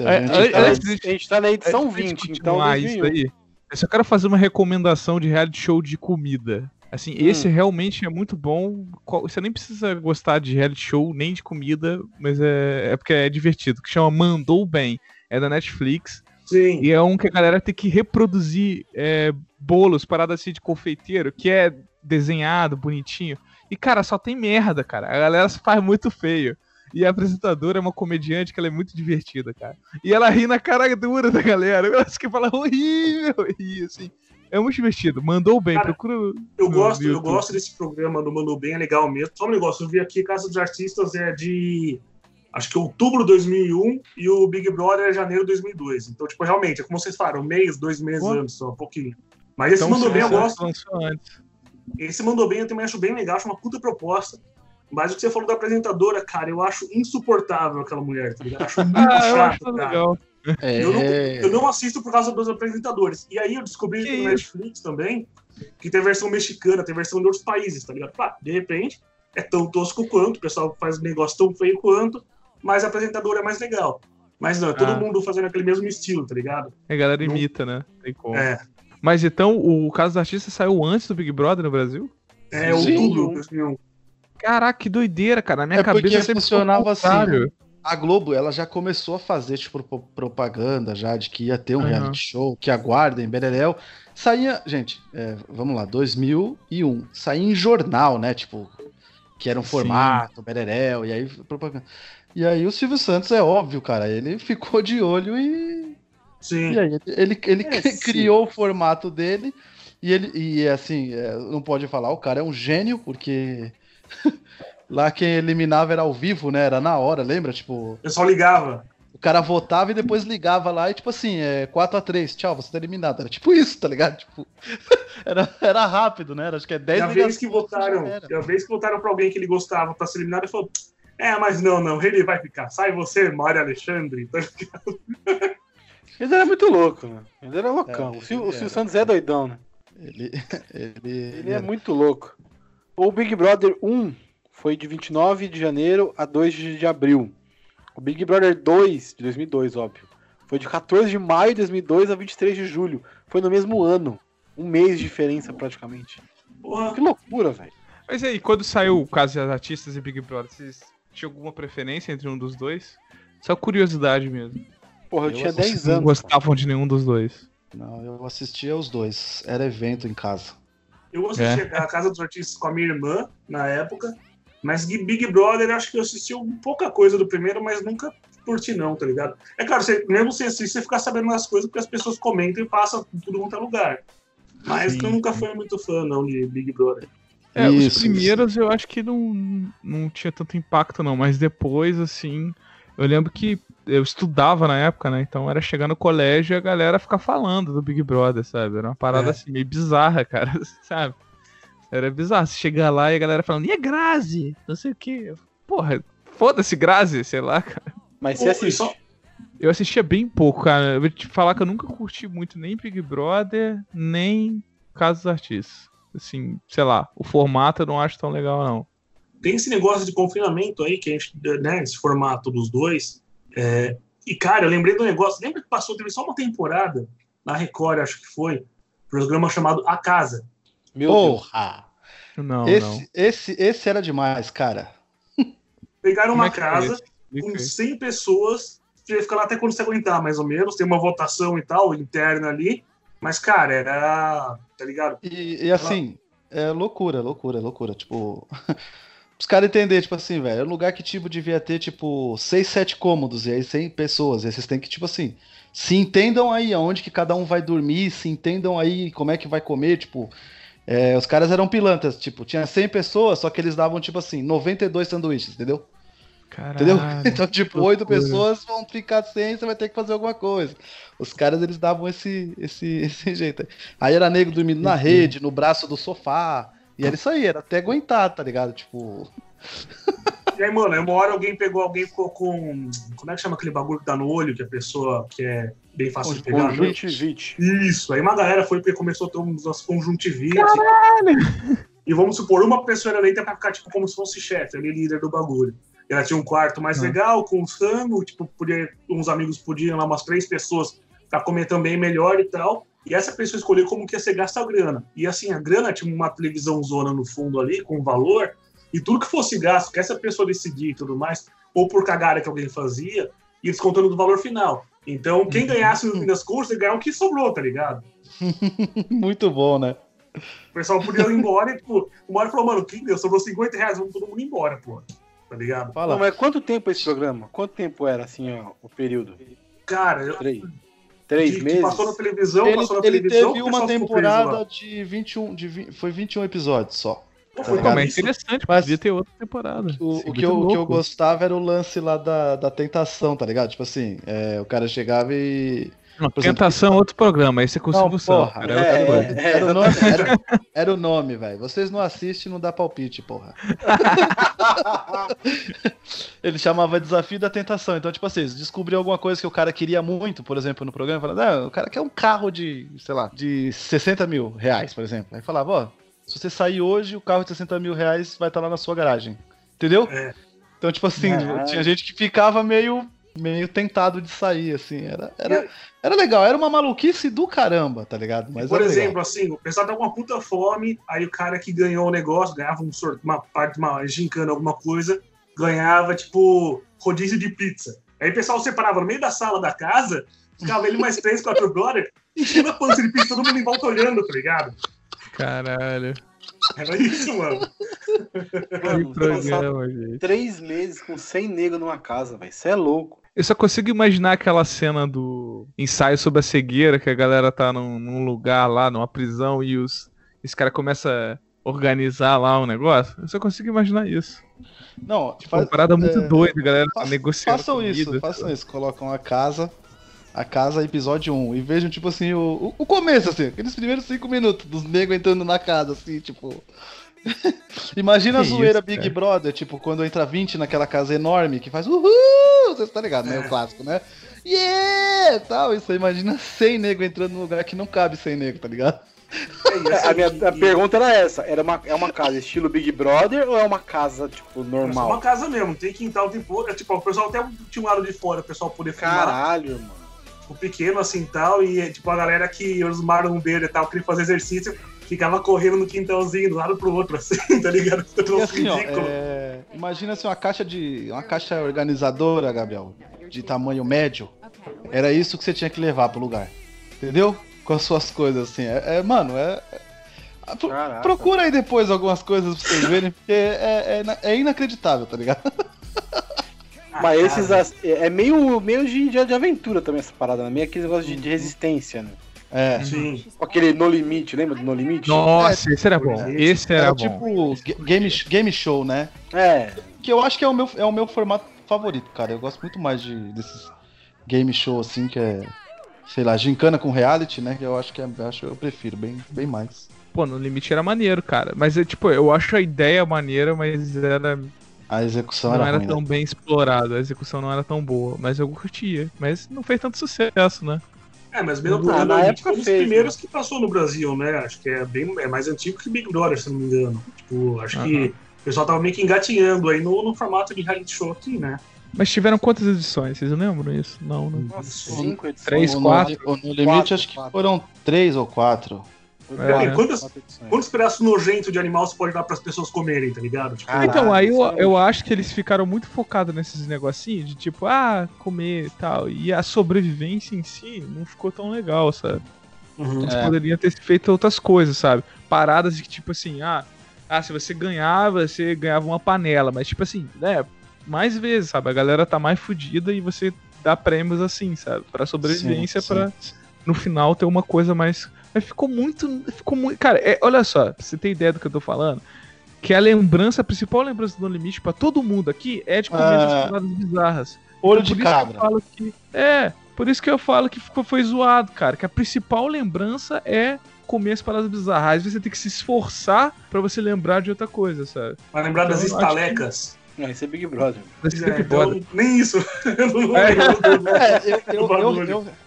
A É, gente é, tá- é, A gente tá na edição Antes de 20, então continuar isso 2001. aí, eu só quero fazer uma recomendação de reality show de comida. Assim, hum. esse realmente é muito bom. Você nem precisa gostar de reality show nem de comida, mas é, é porque é divertido. Que chama Mandou Bem. É da Netflix. Sim. E é um que a galera tem que reproduzir é, bolos, paradas assim de confeiteiro, que é desenhado, bonitinho. E, cara, só tem merda, cara. A galera faz muito feio. E a apresentadora é uma comediante que ela é muito divertida, cara. E ela ri na cara dura da galera. Eu acho que fala horrível. E assim, é muito divertido. Mandou bem, cara, procura. Eu gosto, eu gosto desse programa do Mandou Bem, é legal mesmo. Só um negócio, eu vi aqui Casa dos Artistas é de acho que outubro de 2001 e o Big Brother é janeiro de 2002. Então, tipo, realmente, é como vocês falaram, um mês, dois meses Pô. antes, só um pouquinho. Mas esse então, mandou bem, eu gosto. Esse mandou bem, eu também acho bem legal, acho uma puta proposta. Mas o que você falou da apresentadora, cara, eu acho insuportável aquela mulher, tá ligado? Acho muito ah, chato, cara. Legal. É... Eu, não, eu, não, assisto por causa dos apresentadores. E aí eu descobri que no Netflix também que tem versão mexicana, tem versão de outros países, tá ligado? Ah, de repente, é tão tosco quanto, o pessoal faz um negócio tão feio quanto, mas a apresentadora é mais legal. Mas não, é todo ah. mundo fazendo aquele mesmo estilo, tá ligado? A galera imita, não... né? Tem como. É. Mas então, o caso do artista saiu antes do Big Brother no Brasil? É, outubro, 2001. Caraca, que doideira, cara. Na minha é cabeça sempre funcionava assim. A Globo, ela já começou a fazer, tipo, propaganda já de que ia ter um uhum. reality show, que aguardem, Bereléu. Saía, gente, é, vamos lá, 2001. Saía em jornal, né? Tipo, que era um formato, Bereléu, e aí propaganda. E aí o Silvio Santos, é óbvio, cara, ele ficou de olho e. Sim. E aí ele, ele é, criou sim. o formato dele. E ele, e assim, é, não pode falar, o cara é um gênio, porque lá quem eliminava era ao vivo, né? Era na hora, lembra? Tipo. Eu só ligava. O cara votava e depois ligava lá e, tipo assim, é 4x3, tchau, você tá eliminado. Era tipo isso, tá ligado? Tipo, era, era rápido, né? Era, acho que é 10 e a vez que votaram, a vez que votaram pra alguém que ele gostava pra ser eliminado, ele falou: é, mas não, não, ele vai ficar. Sai você, Mário Alexandre. Tá ele era muito louco, né? Ele era loucão. É, o Silvio Santos é doidão, né? Ele, ele, ele é muito louco. O Big Brother 1 foi de 29 de janeiro a 2 de abril. O Big Brother 2, de 2002, óbvio, foi de 14 de maio de 2002 a 23 de julho. Foi no mesmo ano. Um mês de diferença, praticamente. Porra. Que loucura, velho. Mas aí, quando saiu o caso das artistas e Big Brother, vocês tinha alguma preferência entre um dos dois? Só curiosidade mesmo. Porra, eu, eu tinha 10 anos. Não gostavam de nenhum dos dois. Não, eu assistia os dois. Era evento em casa. Eu assistia é. a Casa dos Artistas com a minha irmã, na época. Mas Big Brother, acho que eu assisti pouca coisa do primeiro, mas nunca curti não, tá ligado? É claro, você, mesmo sem assistir, você fica sabendo das coisas porque as pessoas comentam e passam tudo quanto é lugar. Mas Sim. eu nunca fui muito fã, não, de Big Brother. É, isso, os primeiros isso. eu acho que não, não tinha tanto impacto, não, mas depois, assim, eu lembro que eu estudava na época, né? Então era chegar no colégio e a galera ficar falando do Big Brother, sabe? Era uma parada é. assim, meio bizarra, cara, sabe? Era bizarro. Você chegar lá e a galera falando, e a Grazi? Não sei o quê. Porra, foda-se Grazi, sei lá, cara. Mas você assistiu? Eu assistia bem pouco, cara. Eu vou te falar que eu nunca curti muito nem Big Brother, nem Casos Artistas assim, sei lá, o formato eu não acho tão legal, não. Tem esse negócio de confinamento aí, que a gente, né, esse formato dos dois. É... E, cara, eu lembrei do negócio, lembra que passou, teve só uma temporada, na Record, acho que foi, programa chamado A Casa. Meu Porra! Deus. Não, esse, não. Esse, esse era demais, cara. Pegaram uma é casa é com 100 pessoas, você fica lá até quando você aguentar, mais ou menos, tem uma votação e tal, interna ali, mas, cara, era. Tá ligado? E, e assim, é loucura, loucura, loucura. Tipo. os caras entenderem, tipo assim, velho, é um lugar que, tipo, devia ter, tipo, 6, 7 cômodos, e aí 100 pessoas, e aí vocês têm que, tipo assim, se entendam aí aonde que cada um vai dormir, se entendam aí como é que vai comer, tipo, é, os caras eram pilantras, tipo, tinha 100 pessoas, só que eles davam, tipo assim, 92 sanduíches, entendeu? Caralho, Entendeu? Então, tipo, oito pessoas vão ficar sem, você vai ter que fazer alguma coisa. Os caras, eles davam esse, esse, esse jeito. Aí era nego dormindo na rede, no braço do sofá. E era isso aí, era até aguentar, tá ligado? Tipo. E aí, mano, uma hora alguém pegou, alguém ficou com. Como é que chama aquele bagulho que dá no olho, que a pessoa que é bem fácil de pegar? Né? Conjuntivite. Isso, aí uma galera foi porque começou a ter umas conjuntivite. Caralho! E vamos supor, uma pessoa era eleita pra ficar, tipo, como se fosse chefe, ali, líder do bagulho. Ela tinha um quarto mais uhum. legal, com sangue, tipo, podia, uns amigos podiam lá, umas três pessoas, pra comer também melhor e tal. e essa pessoa escolher como que ia ser gasta a grana. E assim, a grana tinha uma televisão zona no fundo ali, com valor, e tudo que fosse gasto, que essa pessoa decidir e tudo mais, ou por cagada que alguém fazia, ia descontando do valor final. Então, quem ganhasse no fim das contas, ia ganhar o que sobrou, tá ligado? Muito bom, né? O pessoal podia ir embora e, tipo, o Mário falou, mano, quem deu? Sobrou 50 reais, vamos todo mundo embora, pô. Tá ligado? Fala. Não, mas quanto tempo esse programa? Quanto tempo era, assim, ó, o período? Cara, eu... Três. Três que, meses? Que passou na televisão, Ele, passou na ele televisão. teve o uma temporada de 21, de 20, foi 21 episódios só. Tá foi interessante, Mas- podia ter outra temporada. O, o que, eu, o que eu gostava era o lance lá da, da tentação, tá ligado? Tipo assim, é, o cara chegava e. Não, exemplo- tentação é outro programa, esse é com o Não, cara, é outra coisa. é, Era o nome, era, era o nome, velho. Vocês não assistem, não dá palpite, porra. Ele chamava Desafio da Tentação. Então, tipo assim, eles descobriam alguma coisa que o cara queria muito, por exemplo, no programa, falando, não, o cara quer um carro de, sei lá, de 60 mil reais, por exemplo. Aí falava, ó, se você sair hoje, o carro de 60 mil reais vai estar lá na sua garagem. Entendeu? É. Então, tipo assim, Caralho. tinha gente que ficava meio, meio tentado de sair, assim. Era, era, era legal, era uma maluquice do caramba, tá ligado? Mas Por era legal. exemplo, assim, o pessoal tava com uma puta fome, aí o cara que ganhou o negócio, ganhava um sorte, uma parte, uma gincana, alguma coisa, ganhava, tipo, rodízio de pizza. Aí o pessoal separava no meio da sala da casa, ficava ele mais três, quatro brothers, enchendo a pança de pizza, todo mundo em volta olhando, tá ligado? Caralho. Era isso, mano. Que Mano, passar programa, gente. três meses com 100 negros numa casa, velho. Isso é louco. Eu só consigo imaginar aquela cena do ensaio sobre a cegueira, que a galera tá num, num lugar lá, numa prisão, e os, esse cara começa a organizar lá um negócio. Eu só consigo imaginar isso. Não, Tipo, uma parada muito é, doida, galera fa- negociando. Façam isso, comida. façam isso. Colocam a casa, a casa episódio 1. E vejam, tipo assim, o, o, começo, assim, aqueles primeiros cinco minutos dos negros entrando na casa, assim, tipo. Imagina a Que zoeira isso, Big cara. Brother, tipo, quando entra 20 naquela casa enorme que faz uhul! Você tá ligado, né? O clássico, né? Yeah! Tal, isso aí, imagina 100 negros entrando num lugar que não cabe 100 negros, tá ligado? É, a minha a pergunta era essa: era uma, é uma casa estilo Big Brother ou é uma casa, tipo, É normal? uma casa mesmo, tem quintal, tem porra. Tipo, o pessoal até tinha um lado de fora, o pessoal poder filmar, Caralho, mano. Tipo, pequeno assim tal, e tipo, a galera que os marombeiro e tal, queria fazer exercício, ficava correndo no quintalzinho, do lado pro outro, assim, tá ligado? E Todo assim, ó, é, imagina assim, uma caixa de. Uma caixa organizadora, Gabriel, de tamanho médio. Era isso que você tinha que levar pro lugar. Entendeu? Com as suas coisas, assim. É, é- mano, é. é- pro- procura aí depois algumas coisas pra vocês verem, porque é, é, ina- é inacreditável, tá ligado? Ah, Mas esses as- é meio, meio de, de, de aventura também essa parada, né? Meio aquele negócio de, de resistência, né? É. Sim. Com aquele No Limite, lembra do No Limite? Nossa, esse era bom. É, Esse era, Era bom. tipo ga- game, game show, né? É. Que eu acho que é o meu, é o meu formato favorito, cara. Eu gosto muito mais de, desses game show, assim, que é. Sei lá, gincana com reality, né? Que eu acho que é, eu acho, eu prefiro bem, bem mais. Pô, no limite era maneiro, cara. Mas é tipo, eu acho a ideia maneira, mas era, A execução não era, era ruim, tão né? bem explorada. A execução não era tão boa. Mas eu curtia. Mas não fez tanto sucesso, né? É, mas mesmo Ah, na época foi um dos fez, primeiros que passou no Brasil, né? Acho que é bem é mais antigo que Big Brother, se não me engano. Tipo, acho que o pessoal tava meio que engatinhando aí no, no formato de reality show aqui, né? Mas tiveram quantas edições? Vocês lembram isso? Não, não. Nossa, cinco edições. Três, quatro? No, No Limite, Quatro, acho que quatro. foram três ou quatro. É. Quatro edições. Quantos pedaços nojentos de animal você pode dar pras pessoas comerem, tá ligado? Tipo, Caralho, Então, aí eu, é eu acho que eles ficaram muito focados nesses negocinhos de tipo, ah, comer e tal. E a sobrevivência em si não ficou tão legal, sabe? uhum. Eles É. poderiam ter feito outras coisas, sabe? Paradas de que, tipo assim, ah, ah, se você ganhava, você ganhava uma panela. Mas, tipo assim, né? Mais vezes, sabe? A galera tá mais fodida e você dá prêmios assim, sabe? Pra sobrevivência, Sim, sim. pra no final ter uma coisa mais. Mas ficou muito. Ficou muito. Cara, é, olha só, pra você ter ideia do que eu tô falando. Que a lembrança, a principal lembrança do No Limite pra todo mundo aqui é de comer Ah. paradas bizarras. Olho Então, de por isso que eu cabra. falo que- é, por isso que eu falo que ficou, foi zoado, cara. Que a principal lembrança é comer as paradas bizarras. Às vezes você tem que se esforçar pra você lembrar de outra coisa, sabe? Vai lembrar das Então, que- estalecas. Não, esse é Big Brother. Esse É, Big então, Brother. nem isso. Eu É. É,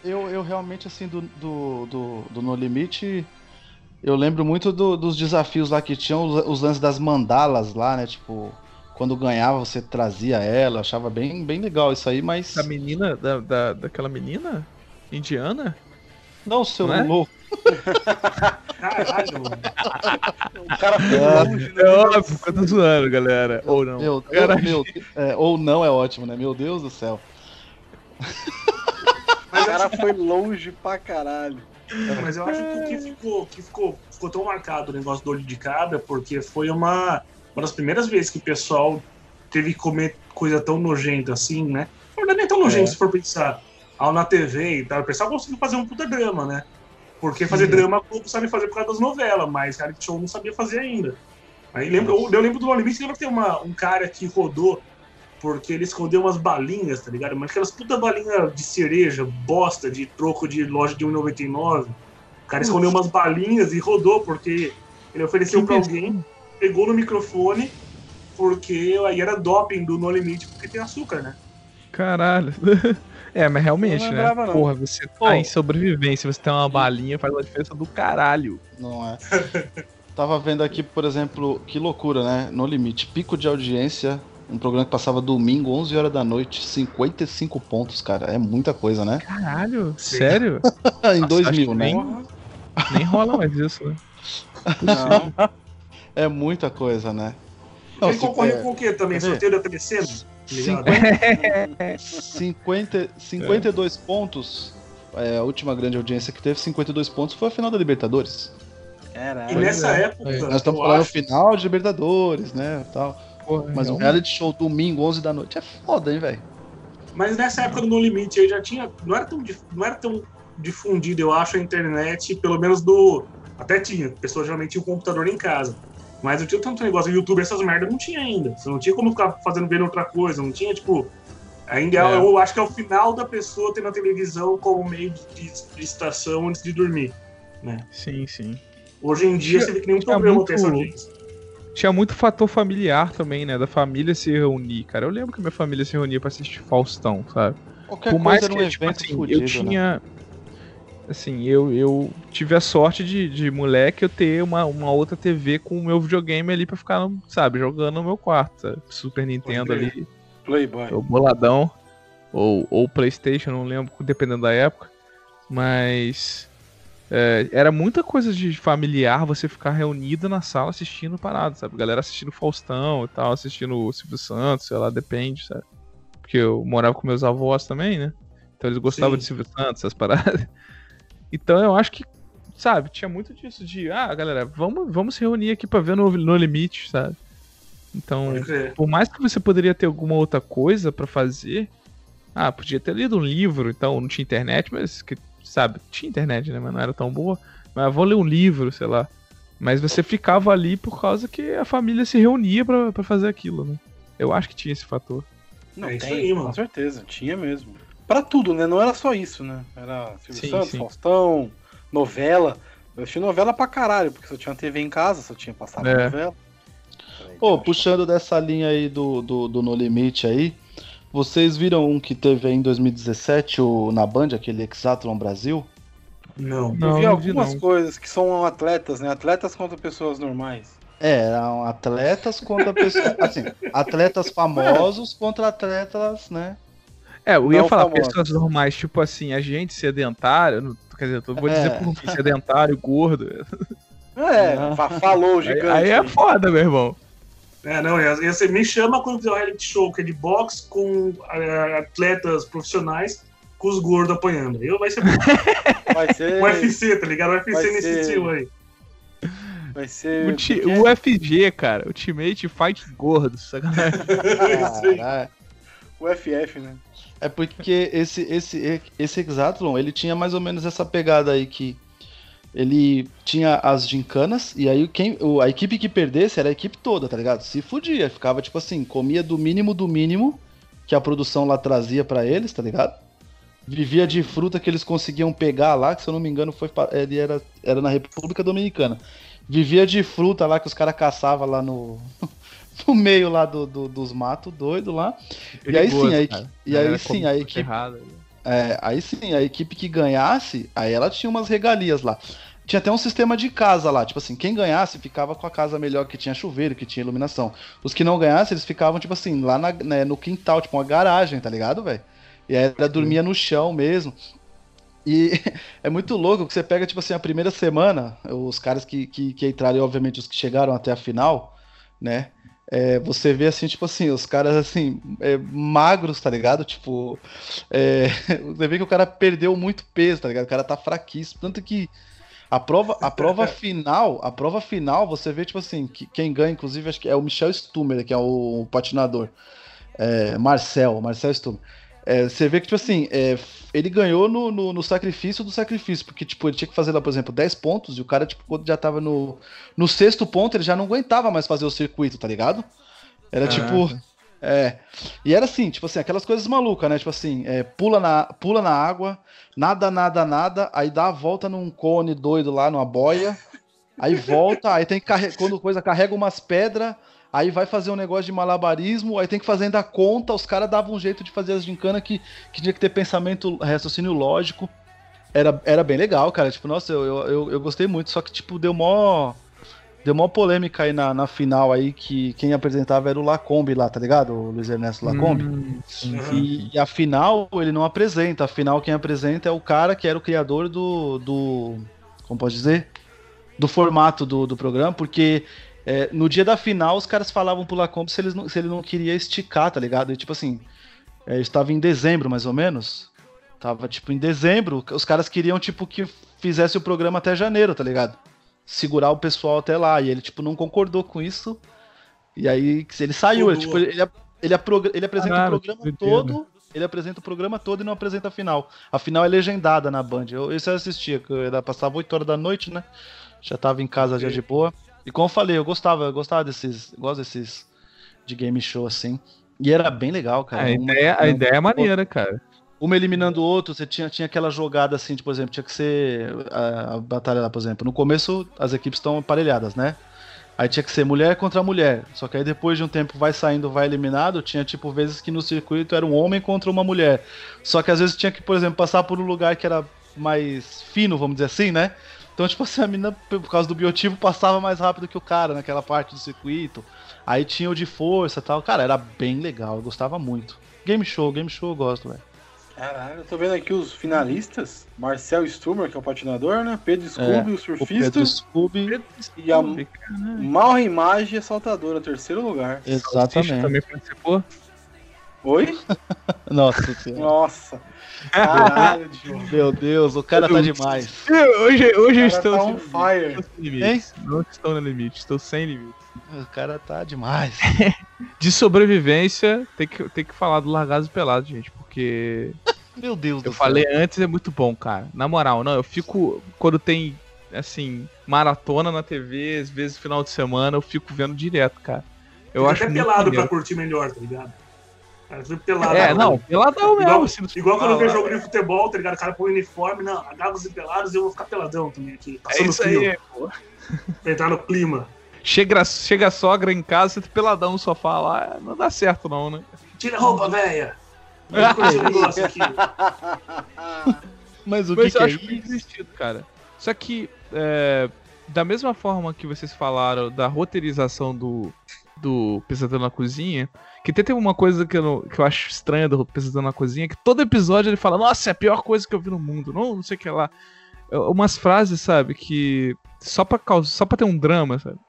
eu, eu, realmente, assim, do, do, do, do No Limite, eu lembro muito do- dos desafios lá que tinham, os, os lances das mandalas lá, né? Tipo, quando ganhava você trazia ela, achava bem, bem legal isso aí, mas. Da menina, da, da, daquela menina indiana? Não, seu Não é? louco. Caralho, mano. O cara foi Ah, longe, né? É óbvio que eu tô zoando, galera. Ou não. Meu, Cara, meu, é, ou não é ótimo, né? Meu Deus do céu. O cara foi longe pra caralho. Mas eu acho que o que ficou, que ficou, ficou tão marcado o negócio do olho de cabra, porque foi uma, uma das primeiras vezes que o pessoal teve que comer coisa tão nojenta assim, né? Na verdade, nem é tão nojento É. se for pensar. Ao na TV e tal, o pessoal conseguiu fazer um puta drama, né? Porque fazer drama, o Globo sabe fazer por causa das novelas, mas reality show não sabia fazer ainda. Aí lembro, eu, eu lembro do No Limite, lembra que tem uma, um cara que rodou porque ele escondeu umas balinhas, tá ligado? Mas aquelas puta balinhas de cereja, bosta, de troco de loja de 1,99. O cara escondeu umas balinhas e rodou porque ele ofereceu pra alguém, pegou no microfone, porque aí era doping do No Limite, porque tem açúcar, né? Caralho. É, mas realmente, Não né? lembrava, não. Porra, você tá Pô. em sobrevivência, você tem uma balinha, faz uma diferença do caralho. Não é. Tava vendo aqui, por exemplo, que loucura, né? No limite, pico de audiência, um programa que passava domingo, 11 horas da noite, 55 pontos, cara. É muita coisa, né? Caralho? Sim. Sério? em Nossa, 2000, acho né? bem- Nem rola mais isso, né? Não. É muita coisa, né? Ele concorreu é, com o quê também? Sorteio da telecena? Tá ligado? 50, 52 pontos. É, a última grande audiência que teve, 52 pontos, foi a final da Libertadores. E Caralho. nessa é. época. Nós estamos falando acho- final de Libertadores, né? Tal. Porra, Mas um reality show domingo, 11 da noite, é foda, hein, velho? Mas nessa época do No Limite aí já tinha. Não era tão, dif- não era tão difundido, eu acho, a internet, pelo menos do. Até tinha. Pessoas geralmente tinham um computador em casa. Mas não tinha tanto negócio. YouTube, essas merdas não tinha ainda. Você não tinha como ficar fazendo vendo outra coisa. Não tinha, tipo. Ainda É. eu acho que é o final da pessoa tendo a televisão como meio de, de distração antes de dormir. Sim, sim. Hoje em dia Tinha- você vê que nenhum tinha programa muito- tem essa audiência. Tinha muito fator familiar também, né? Da família se reunir, cara. Eu lembro que minha família se reunia pra assistir Faustão, sabe? Qualquer Por mais coisa que, era um tipo evento assim, fudido, eu né? Assim, eu, eu tive a sorte de, de moleque eu ter uma, uma outra TV com o meu videogame ali pra ficar, sabe, jogando no meu quarto, sabe? Super Nintendo ali, Playboy. o boladão. Ou, ou Playstation, não lembro, dependendo da época. Mas. é, era muita coisa de familiar você ficar reunido na sala assistindo parada, sabe? Galera assistindo Faustão e tal, assistindo o Silvio Santos, sei lá, depende, sabe? Porque eu morava com meus avós também, né? Então eles gostavam Sim. de Silvio Santos, essas paradas. Então eu acho que, sabe, tinha muito disso de, ah, galera, vamos, vamos se reunir aqui pra ver no, no limite, sabe? Então, por mais que você poderia ter alguma outra coisa pra fazer, ah, podia ter lido um livro, então não tinha internet, mas que, sabe, tinha internet, né, mas não era tão boa. Mas eu vou ler um livro, sei lá. Mas você ficava ali por causa que a família se reunia pra, pra fazer aquilo, né? Eu acho que tinha esse fator. Não, É isso tem, aí, mano. com certeza, tinha mesmo. Pra tudo, né? Não era só isso, né? Era Silvio Sim, Santos, sim. Faustão, novela. Eu assisti novela pra caralho, porque só tinha TV em casa, só tinha passado É. novela. Pô, puxando dessa linha aí do, do, do No Limite aí, vocês viram um que teve aí em 2017 o, na Band, aquele Exatlon Brasil? Não. Eu Não, vi não vi, algumas não. coisas que são atletas, né? Atletas contra pessoas normais. É, eram atletas contra pessoas. Assim, atletas famosos contra atletas, né? É, eu ia falar famosos. pessoas normais, tipo assim, a gente sedentário, não- quer dizer, eu vou dizer É. por mim, sedentário, gordo. É, fa- falou o Aí, gigante. aí é foda, meu irmão. É, não, ia- ser- me chama quando fizer um reality show que é de boxe com eh, atletas profissionais com os gordos apanhando. Eu vai ser Vai ser. UFC, tá ligado? UFC Vai nesse ser- estilo aí. Vai ser. O, ti- é o UFG, cara, Ultimate Fight Gordo, sacanagem. Isso aí. Caralho. O FF, né? É porque esse, esse, esse Exatlon, ele tinha mais ou menos essa pegada aí que ele tinha as gincanas e aí quem, a equipe que perdesse era a equipe toda, tá ligado? Se fudia, ficava tipo assim, comia do mínimo do mínimo que a produção lá trazia pra eles, tá ligado? Vivia de fruta que eles conseguiam pegar lá, que se eu não me engano foi ele era, era na República Dominicana. Vivia de fruta lá que os caras caçavam lá no, no meio lá do, do- dos matos doido lá. E aí sim, aí, cara. e aí sim, a equipe errada. é, aí sim, a equipe que ganhasse, aí ela tinha umas regalias lá. Tinha até um sistema de casa lá, tipo assim, quem ganhasse ficava com a casa melhor, que tinha chuveiro, que tinha iluminação. Os que não ganhassem, eles ficavam, tipo assim, lá na- né, no quintal, tipo uma garagem, tá ligado, velho? E aí ela dormia no chão mesmo. E é muito louco que você pega, tipo assim, a primeira semana, os caras que, que, que entraram, e obviamente os que chegaram até a final, né? É, você vê assim, tipo assim, os caras assim, é, magros, tá ligado? Tipo, é, você vê que o cara perdeu muito peso, tá ligado? O cara tá fraquíssimo. Tanto que a prova, a prova final, a prova final, você vê, tipo assim, que quem ganha, inclusive, acho que é o Michel Stummer, que é o, o patinador. É, Marcel, Marcel Stummer. É, você vê que, tipo assim, é, ele ganhou no, no, no, sacrifício do sacrifício, porque, tipo, ele tinha que fazer lá, por exemplo, 10 pontos, e o cara, tipo, quando já tava no, no sexto ponto, ele já não aguentava mais fazer o circuito, tá ligado? Era tipo. É. E era assim, tipo assim, aquelas coisas malucas, né? Tipo assim, é, pula, na, pula na água, nada, nada, nada, aí dá a volta num cone doido lá, numa boia, aí volta, aí tem que carregar, quando coisa carrega umas pedras, aí vai fazer um negócio de malabarismo, aí tem que fazer ainda conta, os caras davam um jeito de fazer as gincanas que, que tinha que ter pensamento, raciocínio lógico. Era, era bem legal, cara. Tipo, nossa, eu, eu, eu gostei muito, só que, tipo, deu mó. Deu mó polêmica aí na, na final aí que quem apresentava era o Lacombe lá, tá ligado? O Luiz Ernesto Lacombe. Hum, e, e a final ele não apresenta. A final quem apresenta é o cara que era o criador do. do como pode dizer? Do formato do, do programa, porque é, no dia da final, os caras falavam pro Lacombe se, não, se ele não queria esticar, tá ligado? E tipo assim, é, estava em dezembro mais ou menos. Tava tipo em dezembro, os caras queriam tipo que fizesse o programa até janeiro, tá ligado? Segurar o pessoal até lá. E ele tipo não concordou com isso. E aí ele saiu, ele, tipo, ele, ele, ele, ele apresenta Caralho, o programa todo. Ele apresenta o programa todo e não apresenta a final. A final é legendada na Band. Eu, isso eu assistia, que eu passava 8 horas da noite, né? Já tava em casa já de boa. E como eu falei, eu gostava, eu gostava desses. gosto desses de game show assim. E era bem legal, cara. A, uma, ideia, a ideia é maneira, cara. Uma eliminando o outro, você tinha, tinha aquela jogada assim, tipo, por exemplo, tinha que ser a, a batalha lá, por exemplo. No começo as equipes estão aparelhadas, né? Aí tinha que ser mulher contra mulher. Só que aí depois de um tempo vai saindo, vai eliminado. Tinha tipo vezes que no circuito era um homem contra uma mulher. Só que às vezes tinha que, por exemplo, passar por um lugar que era mais fino, vamos dizer assim, né? Então, tipo assim, a menina, por causa do biotipo, passava mais rápido que o cara naquela parte do circuito. Aí tinha o de força e tal. Cara, era bem legal, eu gostava muito. Game show, game show eu gosto, velho. Caralho, eu tô vendo aqui os finalistas. Marcel Stummer, que é o patinador, né? Pedro Scooby, é, o surfista. O Pedro Scooby. E a Malra Imagem, a saltadora, terceiro lugar. Exatamente. também participou? Oi? Nossa. Nossa. Caralho, Meu Deus, o cara tá demais. Hoje, hoje eu estou tá on fire. Não estou no limite, estou sem limite. O cara tá demais. De sobrevivência, tem que, tem que falar do Largados Pelados, gente, porque. Meu Deus Eu falei céu. antes, é muito bom, cara. Na moral, não, eu fico. Quando tem, assim, maratona na TV, às vezes final de semana, eu fico vendo direto, cara. Eu Fica acho até pelado pra curtir melhor, tá ligado? Cara, pelado, é, não, peladão mesmo. Igual, igual quando eu vejo jogo de futebol, tá ligado? O cara põe uniforme, não, agagos e pelados eu vou ficar peladão também aqui. Passando é isso frio. aí, pô. Pra entrar no clima. Chega, chega a sogra em casa, você tá peladão no sofá lá, não dá certo não, né? Tira a roupa, velha! Mas o Mas que, eu que é acho isso? Existido, cara. Só que, é, da mesma forma que vocês falaram da roteirização do, do Pesadelo na Cozinha, que até tem uma coisa que eu, que eu acho estranha do Pesadelo na Cozinha, que todo episódio ele fala, nossa, é a pior coisa que eu vi no mundo, não, não sei o que lá. É, umas frases, sabe, que só pra, causa, só pra ter um drama, sabe?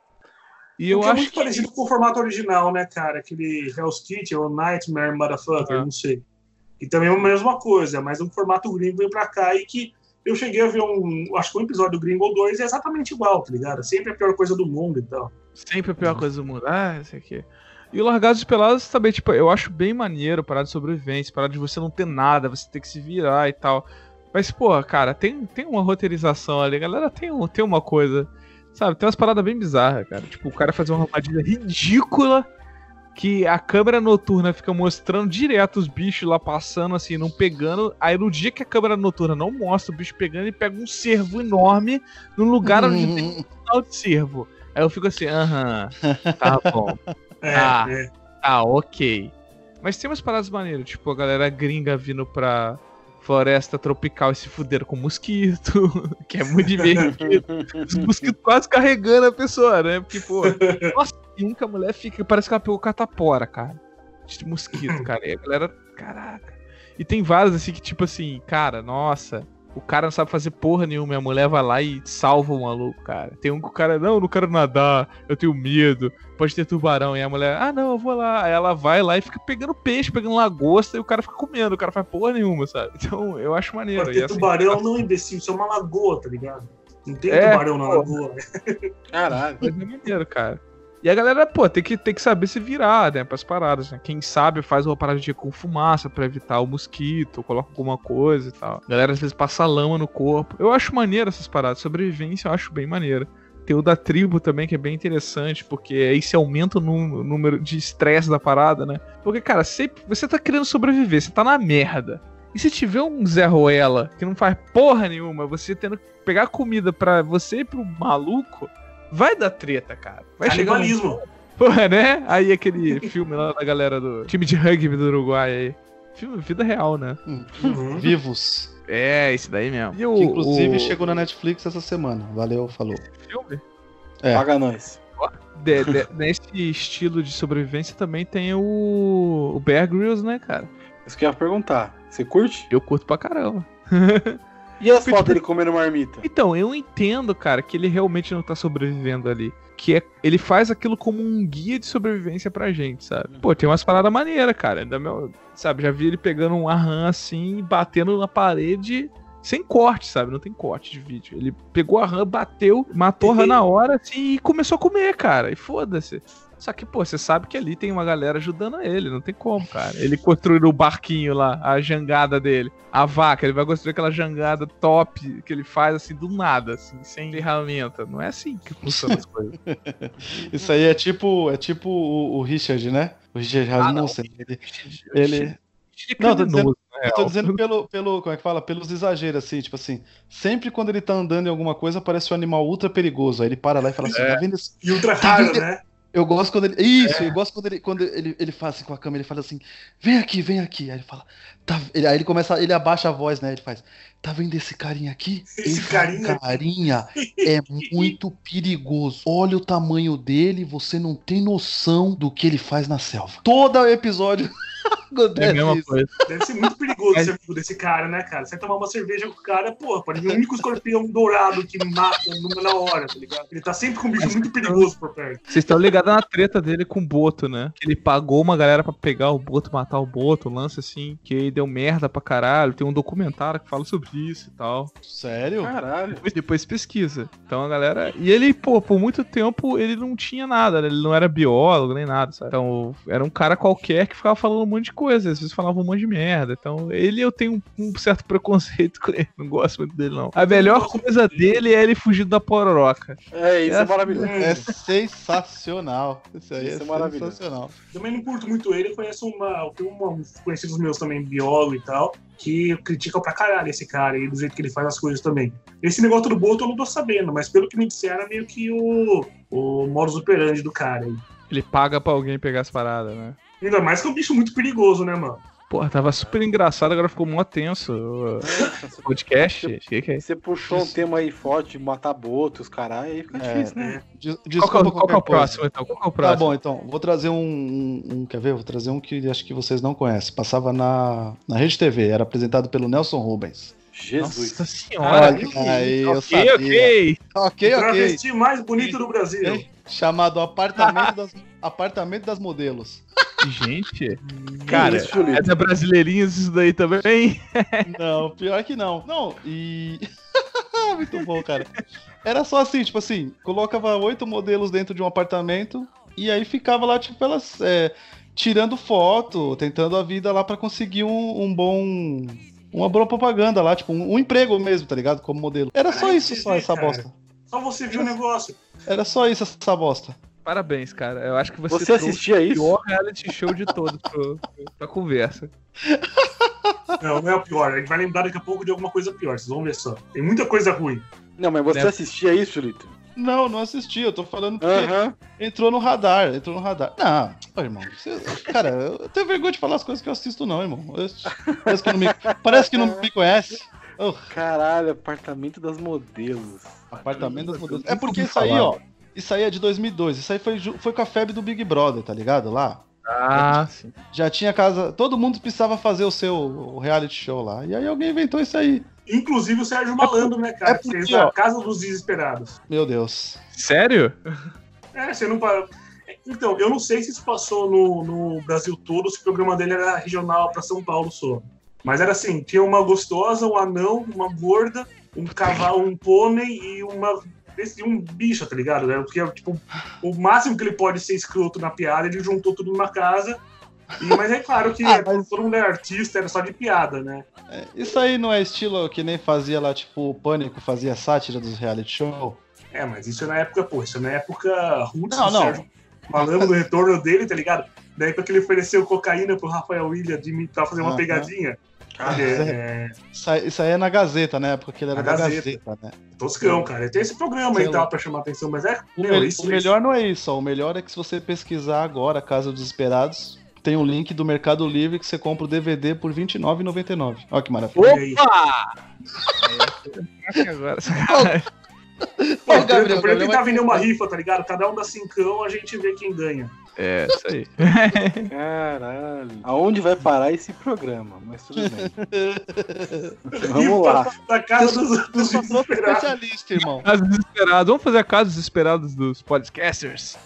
E eu acho é muito que... parecido com o formato original, né, cara? Aquele Hell's Kitchen ou Nightmare Motherfucker, não sei. E também é a mesma coisa, mas um formato gringo vem pra cá e que eu cheguei a ver um, acho que um episódio do Gringo 2 é exatamente igual, tá ligado? Sempre a pior coisa do mundo e tal. Sempre a pior uhum. coisa do mundo. Ah, isso aqui. E o Largados e Pelados também, tipo, eu acho bem maneiro parar de sobrevivência, parar de você não ter nada, você ter que se virar e tal. Mas, pô, cara, tem, tem uma roteirização ali, a galera tem, tem uma coisa, sabe? Tem umas paradas bem bizarras, cara. Tipo, o cara fazer uma armadilha ridícula que a câmera noturna fica mostrando direto os bichos lá passando, assim, não pegando. Aí no dia que a câmera noturna não mostra o bicho pegando, ele pega um cervo enorme no lugar onde tem um sinal de cervo. Aí eu fico assim, aham, tá bom. É, tá, é. tá, ok. Mas tem umas paradas maneiras, tipo, a galera gringa vindo pra floresta tropical e se fuderam com mosquito, que é muito divertido. Os mosquitos quase carregando a pessoa, né? Porque, pô, nossa, nunca a mulher fica, parece que ela pegou catapora, cara. De mosquito, cara. E a galera, caraca. E tem vários assim que, tipo assim, cara, nossa, O cara não sabe fazer porra nenhuma, e a mulher vai lá e salva o maluco, cara. Tem um que o cara, não, eu não quero nadar, eu tenho medo, pode ter tubarão. E a mulher, ah, não, eu vou lá. Aí ela vai lá e fica pegando peixe, pegando lagosta, e o cara fica comendo, o cara faz porra nenhuma, sabe? Então, eu acho maneiro. Pode ter assim, tubarão, não, imbecil, isso é uma lagoa, tá ligado? Não tem É, tubarão na pô. lagoa. Caralho. Mas é maneiro, cara. E a galera, pô, tem que, tem que saber se virar, né, pras paradas, né? Quem sabe faz uma parada de com fumaça pra evitar o mosquito, coloca alguma coisa e tal. A galera às vezes passa lama no corpo. Eu acho maneiro essas paradas. Sobrevivência eu acho bem maneiro. Tem o da tribo também, que é bem interessante, porque aí se aumenta o nú- o número de estresse da parada, né? Porque, cara, sempre, você tá querendo sobreviver, você tá na merda. E se tiver um Zé Ruela que não faz porra nenhuma, você tendo que pegar comida pra você e pro maluco, vai dar treta, cara. Vai chegar um... Canibalismo. Porra, né? Aí aquele filme lá da galera do time de rugby do Uruguai aí. Filme vida real, né? Uhum. Vivos. É, esse daí mesmo. E o, Que inclusive o chegou na Netflix essa semana. Valeu, falou. filme? É. Paga nós. De- de- nesse estilo de sobrevivência também tem o, o Bear Grylls, né, cara? Isso que eu ia perguntar. Você curte? Eu curto pra caramba. E as fotos dele comendo marmita? Então, eu entendo, cara, que ele realmente não tá sobrevivendo ali. Que é, ele faz aquilo como um guia de sobrevivência pra gente, sabe? Pô, tem umas paradas maneiras, cara. Ainda meu, sabe, já vi ele pegando um arran assim, batendo na parede sem corte, sabe? Não tem corte de vídeo. Ele pegou a rã, bateu, matou a rã na hora assim, e começou a comer, cara. E foda-se. Só que, pô, você sabe que ali tem uma galera ajudando ele, não tem como, cara. Ele construiu o barquinho lá, a jangada dele. A vaca, ele vai construir aquela jangada top que ele faz assim do nada, assim, sem ferramenta. Não é assim que funcionam as coisas. Isso aí é tipo, é tipo o, o Richard, né? O Richard Ah, não. Rasmussen. ele, ele- Ele é Não, tô criminoso, na eu tô dizendo pelo, pelo, como é que fala? Pelos exageros, assim, tipo assim, sempre quando ele tá andando em alguma coisa, aparece um animal ultra perigoso. Aí ele para lá e fala assim, É. tá vendo esse E ultra raro, né? Eu gosto quando ele. Isso, eu gosto quando ele, quando ele, ele faz assim com a câmera, ele fala assim, vem aqui, vem aqui. Aí ele fala. Tá, ele, aí ele começa, ele abaixa a voz, né? Ele faz. Tá vendo esse carinha aqui? Esse carinha aqui." carinha é muito perigoso. Olha o tamanho dele, você não tem noção do que ele faz na selva. Todo episódio É a mesma isso. coisa. Deve ser muito perigoso ser amigo desse cara, né, cara? Você vai tomar uma cerveja com o cara, porra, pode ver o único escorpião dourado que mata numa- na hora, tá ligado? Ele tá sempre com um bicho muito perigoso por perto. Vocês estão ligados na treta dele com o Boto, né? Ele pagou uma galera pra pegar o Boto, matar o Boto, um lance assim, que aí deu merda pra caralho. Tem um documentário que fala sobre isso e tal. Sério? Caralho. Depois, depois pesquisa. Então a galera. E ele, pô, por muito tempo ele não tinha nada, né? Ele não era biólogo nem nada, sabe? Então era um cara qualquer que ficava falando um monte de coisa. Às vezes falava um monte de merda. Então ele eu tenho um, um certo preconceito com ele. Não gosto muito dele, não. A melhor coisa dele é ele fugir da pororoca. É, isso é, É, maravilhoso. É sensacional. Isso aí Isso é, é maravilhoso. sensacional. Também não curto muito ele, eu conheço uma. Tem uma, uns conhecidos meus também, biólogo e tal, que criticam pra caralho esse cara aí, do jeito que ele faz as coisas também. Esse negócio do Boto eu não tô sabendo, mas pelo que me disseram, é meio que o, o modus operandi do cara aí. Ele paga pra alguém pegar as paradas, né? Ainda mais que é um bicho muito perigoso, né, mano? Porra, tava super engraçado, agora ficou mó tenso. O podcast, gente. O que, que é isso? Você puxou um tema aí forte, de matar boto, os caralho, aí fica É. difícil, né? Des- Qual, que é, Desculpa o- qual que é o próximo, então? Qual que é o Tá próximo? bom, então. Vou trazer um, um- Quer ver? Vou trazer um que acho que vocês não conhecem. Passava na, na Rede TV. Era apresentado pelo Nelson Rubens. Jesus. Nossa senhora. Olha aí, eu ok, sabia. ok. Ok, o ok. travesti mais bonito do Brasil. Hein? Chamado Apartamento das, Apartamento das Modelos. Gente, cara, isso, Julito? é da Brasileirinhas isso daí também? Não, pior que não. Não, e. Muito bom, cara. Era só assim, tipo assim, colocava oito modelos dentro de um apartamento e aí ficava lá, tipo, elas é, tirando foto, tentando a vida lá pra conseguir um, um bom. Uma boa propaganda lá, tipo, um, um emprego mesmo, tá ligado? Como modelo. Era só isso, só essa bosta. Só você viu o negócio. Era só isso, essa bosta. Parabéns, cara. Eu acho que você, Você assistia o isso? pior reality show de todos pro, pra conversa. Não, não é o pior. A gente vai lembrar daqui a pouco de alguma coisa pior. Vocês vão ver só. Tem muita coisa ruim. Não, mas você Né? assistia isso, Julito? Não, não assisti, eu tô falando porque Aham. entrou no radar, entrou no radar. Não, ô, irmão, você- cara, eu tenho vergonha de falar as coisas que eu assisto, não, irmão. Eu- parece, que não me, parece que não me conhece. Oh, Caralho, apartamento das modelos. apartamento das modelos. É porque isso aí, ó. Isso aí é de 2002. Isso aí foi, foi com a febre do Big Brother, tá ligado? Lá. Ah, sim. Já tinha casa. Todo mundo precisava fazer o seu o reality show lá. E aí alguém inventou isso aí. Inclusive o Sérgio Malandro, né, cara? é que porque, fez a ó. Casa dos Desesperados. Meu Deus. Sério? É, você não para. Então, eu não sei se isso passou no, no Brasil todo, se o programa dele era regional pra São Paulo só. Mas era assim, tinha uma gostosa, um anão, uma gorda, um cavalo, um pônei e uma esse- um bicho, tá ligado? né? Porque tipo, o máximo que ele pode ser escroto na piada, ele juntou tudo numa casa. E, mas é claro que Ah, mas- todo mundo é artista, era só de piada, né? É, isso aí não é estilo que nem fazia lá, tipo, o Pânico fazia sátira dos reality show? É, mas isso é na época, pô, isso é na época Roots Não, do não. Sérgio Malandro do retorno dele, tá ligado? Da época que ele ofereceu cocaína pro Rafael William de, pra fazer uma Aham. pegadinha. Ah, Ele é, é Isso aí, isso é na Gazeta, né? Porque ele era Na da Gazeta. Gazeta, né? toscão, cara. Tem esse programa Sei tal pra chamar atenção, mas é. O, meu, me- isso, o melhor não é isso, ó. O melhor é que se você pesquisar agora Casa dos Desesperados, tem um link do Mercado Livre que você compra o DVD por R$29,99. Olha que maravilha. Olha aí. Opa! É, agora, sacanagem. Pô, Gabriel, eu podia Gabriel tentar vender uma rifa, tá ligado? Cada um dá cincão, a gente vê quem ganha. É, isso aí. Caralho. Aonde vai parar esse programa? Mas tudo bem. Rifa Vamos lá. Da casa dos, dos especialista, irmão. Casos desesperados. Vamos fazer a casos desesperados dos podcasters?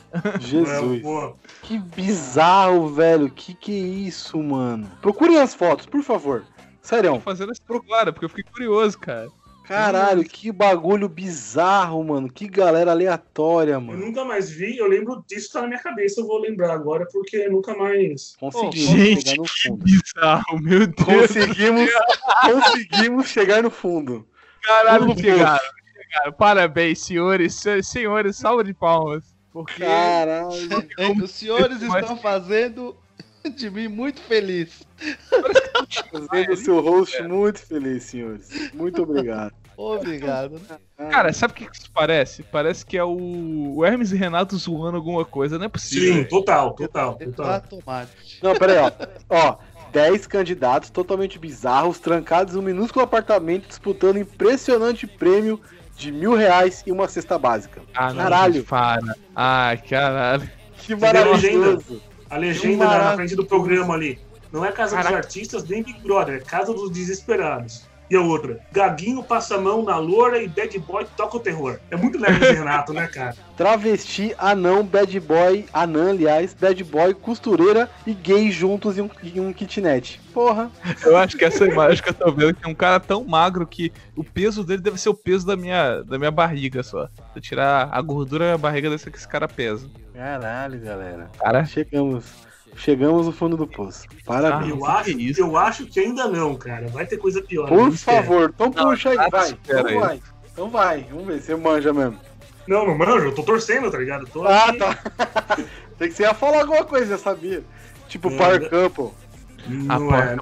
Jesus. É. Que bizarro, velho. Que que é isso, mano? Procurem as fotos, por favor. Tô Sério. fazendo isso agora, porque eu fiquei curioso, cara. Caralho, que bagulho bizarro, mano. Que galera aleatória, Eu mano. nunca mais vi, eu lembro disso, tá na minha cabeça, eu vou lembrar agora, porque nunca mais. Conseguimos gente, chegar no fundo. Bizarro, meu Deus. Conseguimos, conseguimos chegar no fundo. Caralho, chegaram, chegaram. Parabéns, senhores. Se- Senhores, salva de palmas. Porque Caralho. Os senhores estão fazendo de mim muito feliz. Fazendo o seu host muito feliz, senhores. Muito obrigado. Obrigado. Cara, sabe o que isso parece? Parece que é o, o Hermes e Renato zoando alguma coisa, não é possível. Sim, total, total, total. Tomate. Não, pera aí, ó. Ó, 10 candidatos totalmente bizarros, trancados em um minúsculo apartamento, disputando um impressionante prêmio de mil reais e uma cesta básica. Ah, não, Caralho. gente, Para. Ai, caralho. Que maravilhoso. A legenda na, frente do programa ali. Não é Casa Caraca. dos Artistas nem Big Brother, é Casa dos Desesperados. E a outra, Gaguinho passa a mão na loura e Bad Boy toca o terror. É muito leve esse Renato, né, cara? Travesti, anão, bad boy, anã, aliás, bad boy, costureira e gay juntos em um, em um kitnet. Porra. Eu acho que essa imagem que eu tô vendo que é um cara tão magro que o peso dele deve ser o peso da minha, da minha barriga só. Se eu tirar a gordura da barriga, deve ser que esse cara pesa. Caralho, galera. Cara, Chegamos. Chegamos no fundo do poço. Parabéns. Eu que acho, que isso? eu acho que ainda não, cara. Vai ter coisa pior. Por espera. favor, então puxa aí, vai. Então vai. Então vai, vamos ver, você manja mesmo. Não, não manjo, eu tô torcendo, tá ligado? Eu Tô Ah, aqui. tá. Tem que você ia falar alguma coisa, eu sabia. Tipo, É, Power né? Couple. Ah, Não porra,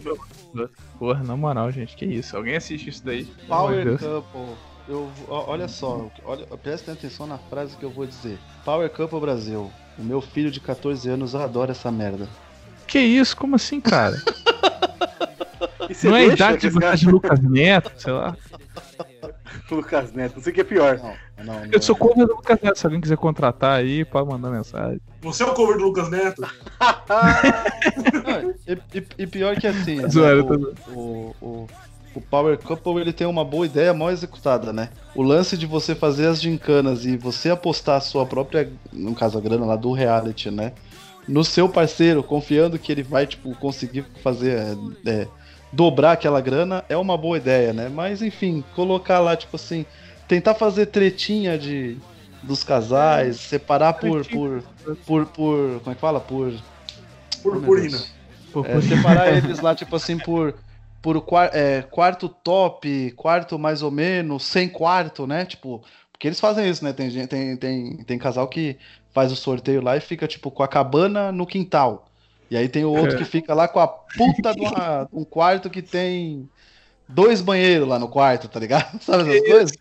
é. porra, na moral, gente, que isso? Alguém assiste isso daí? Power. Couple. Eu, olha só, olha, presta atenção na frase que eu vou dizer. Power Couple Brasil. O meu filho de 14 anos adora essa merda. Que isso? Como assim, cara? Não é deixa idade de Lucas Neto, sei lá. Lucas Neto, não sei o que é pior. Não, não, não. Eu sou cover do Lucas Neto, se alguém quiser contratar aí, pode mandar mensagem. Você é o cover do Lucas Neto? Não, e, e- e pior que assim, né, o, o, o, o Power Couple ele tem uma boa ideia mal executada, né? O lance de você fazer as gincanas e você apostar a sua própria, no caso a grana lá do reality, né? No seu parceiro, confiando que ele vai, tipo, conseguir fazer. é, é, dobrar aquela grana é uma boa ideia, né? Mas enfim, colocar lá, tipo assim, tentar fazer tretinha de dos casais, separar por, por, por, por. Como é que fala? Por. Purpurina. É, separar eles lá, tipo assim, por, por quar- é, quarto top, quarto mais ou menos, sem quarto, né? Tipo, porque eles fazem isso, né? Tem, tem, tem, tem casal que faz o sorteio lá e fica, tipo, com a cabana no quintal. E aí tem o outro que fica lá com a puta de uma- um quarto que tem dois banheiros lá no quarto, tá ligado? Sabe essas coisas?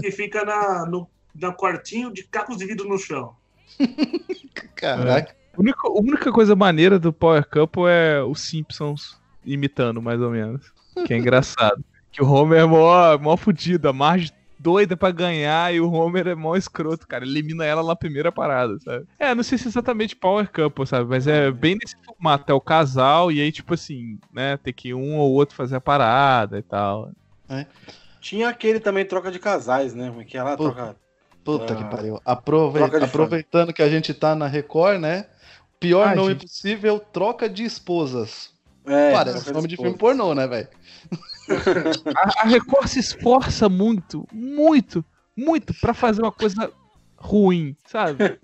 Que fica na, no na quartinho de cacos de vidro no chão. Caraca. A única, a única coisa maneira do Power Couple é os Simpsons imitando, mais ou menos. Que é engraçado. Que o Homer é mó, mó fudido, a Marge doida pra ganhar e o Homer é mó escroto, cara. Elimina ela na primeira parada, sabe? É, não sei se é exatamente Power Couple, sabe? Mas é bem nesse formato. É o casal e aí, tipo assim, né? Tem que um ou outro fazer a parada e tal. Tinha aquele também troca de casais, né? Que ela Puta. troca. Puta Ah. que pariu. Aprove- Aproveitando que a gente tá na Record, né? Pior Ai, nome gente. possível, troca de esposas. É, Parece nome de esposa. filme pornô, né, velho? A, a Record se esforça muito, muito, muito pra fazer uma coisa ruim, sabe?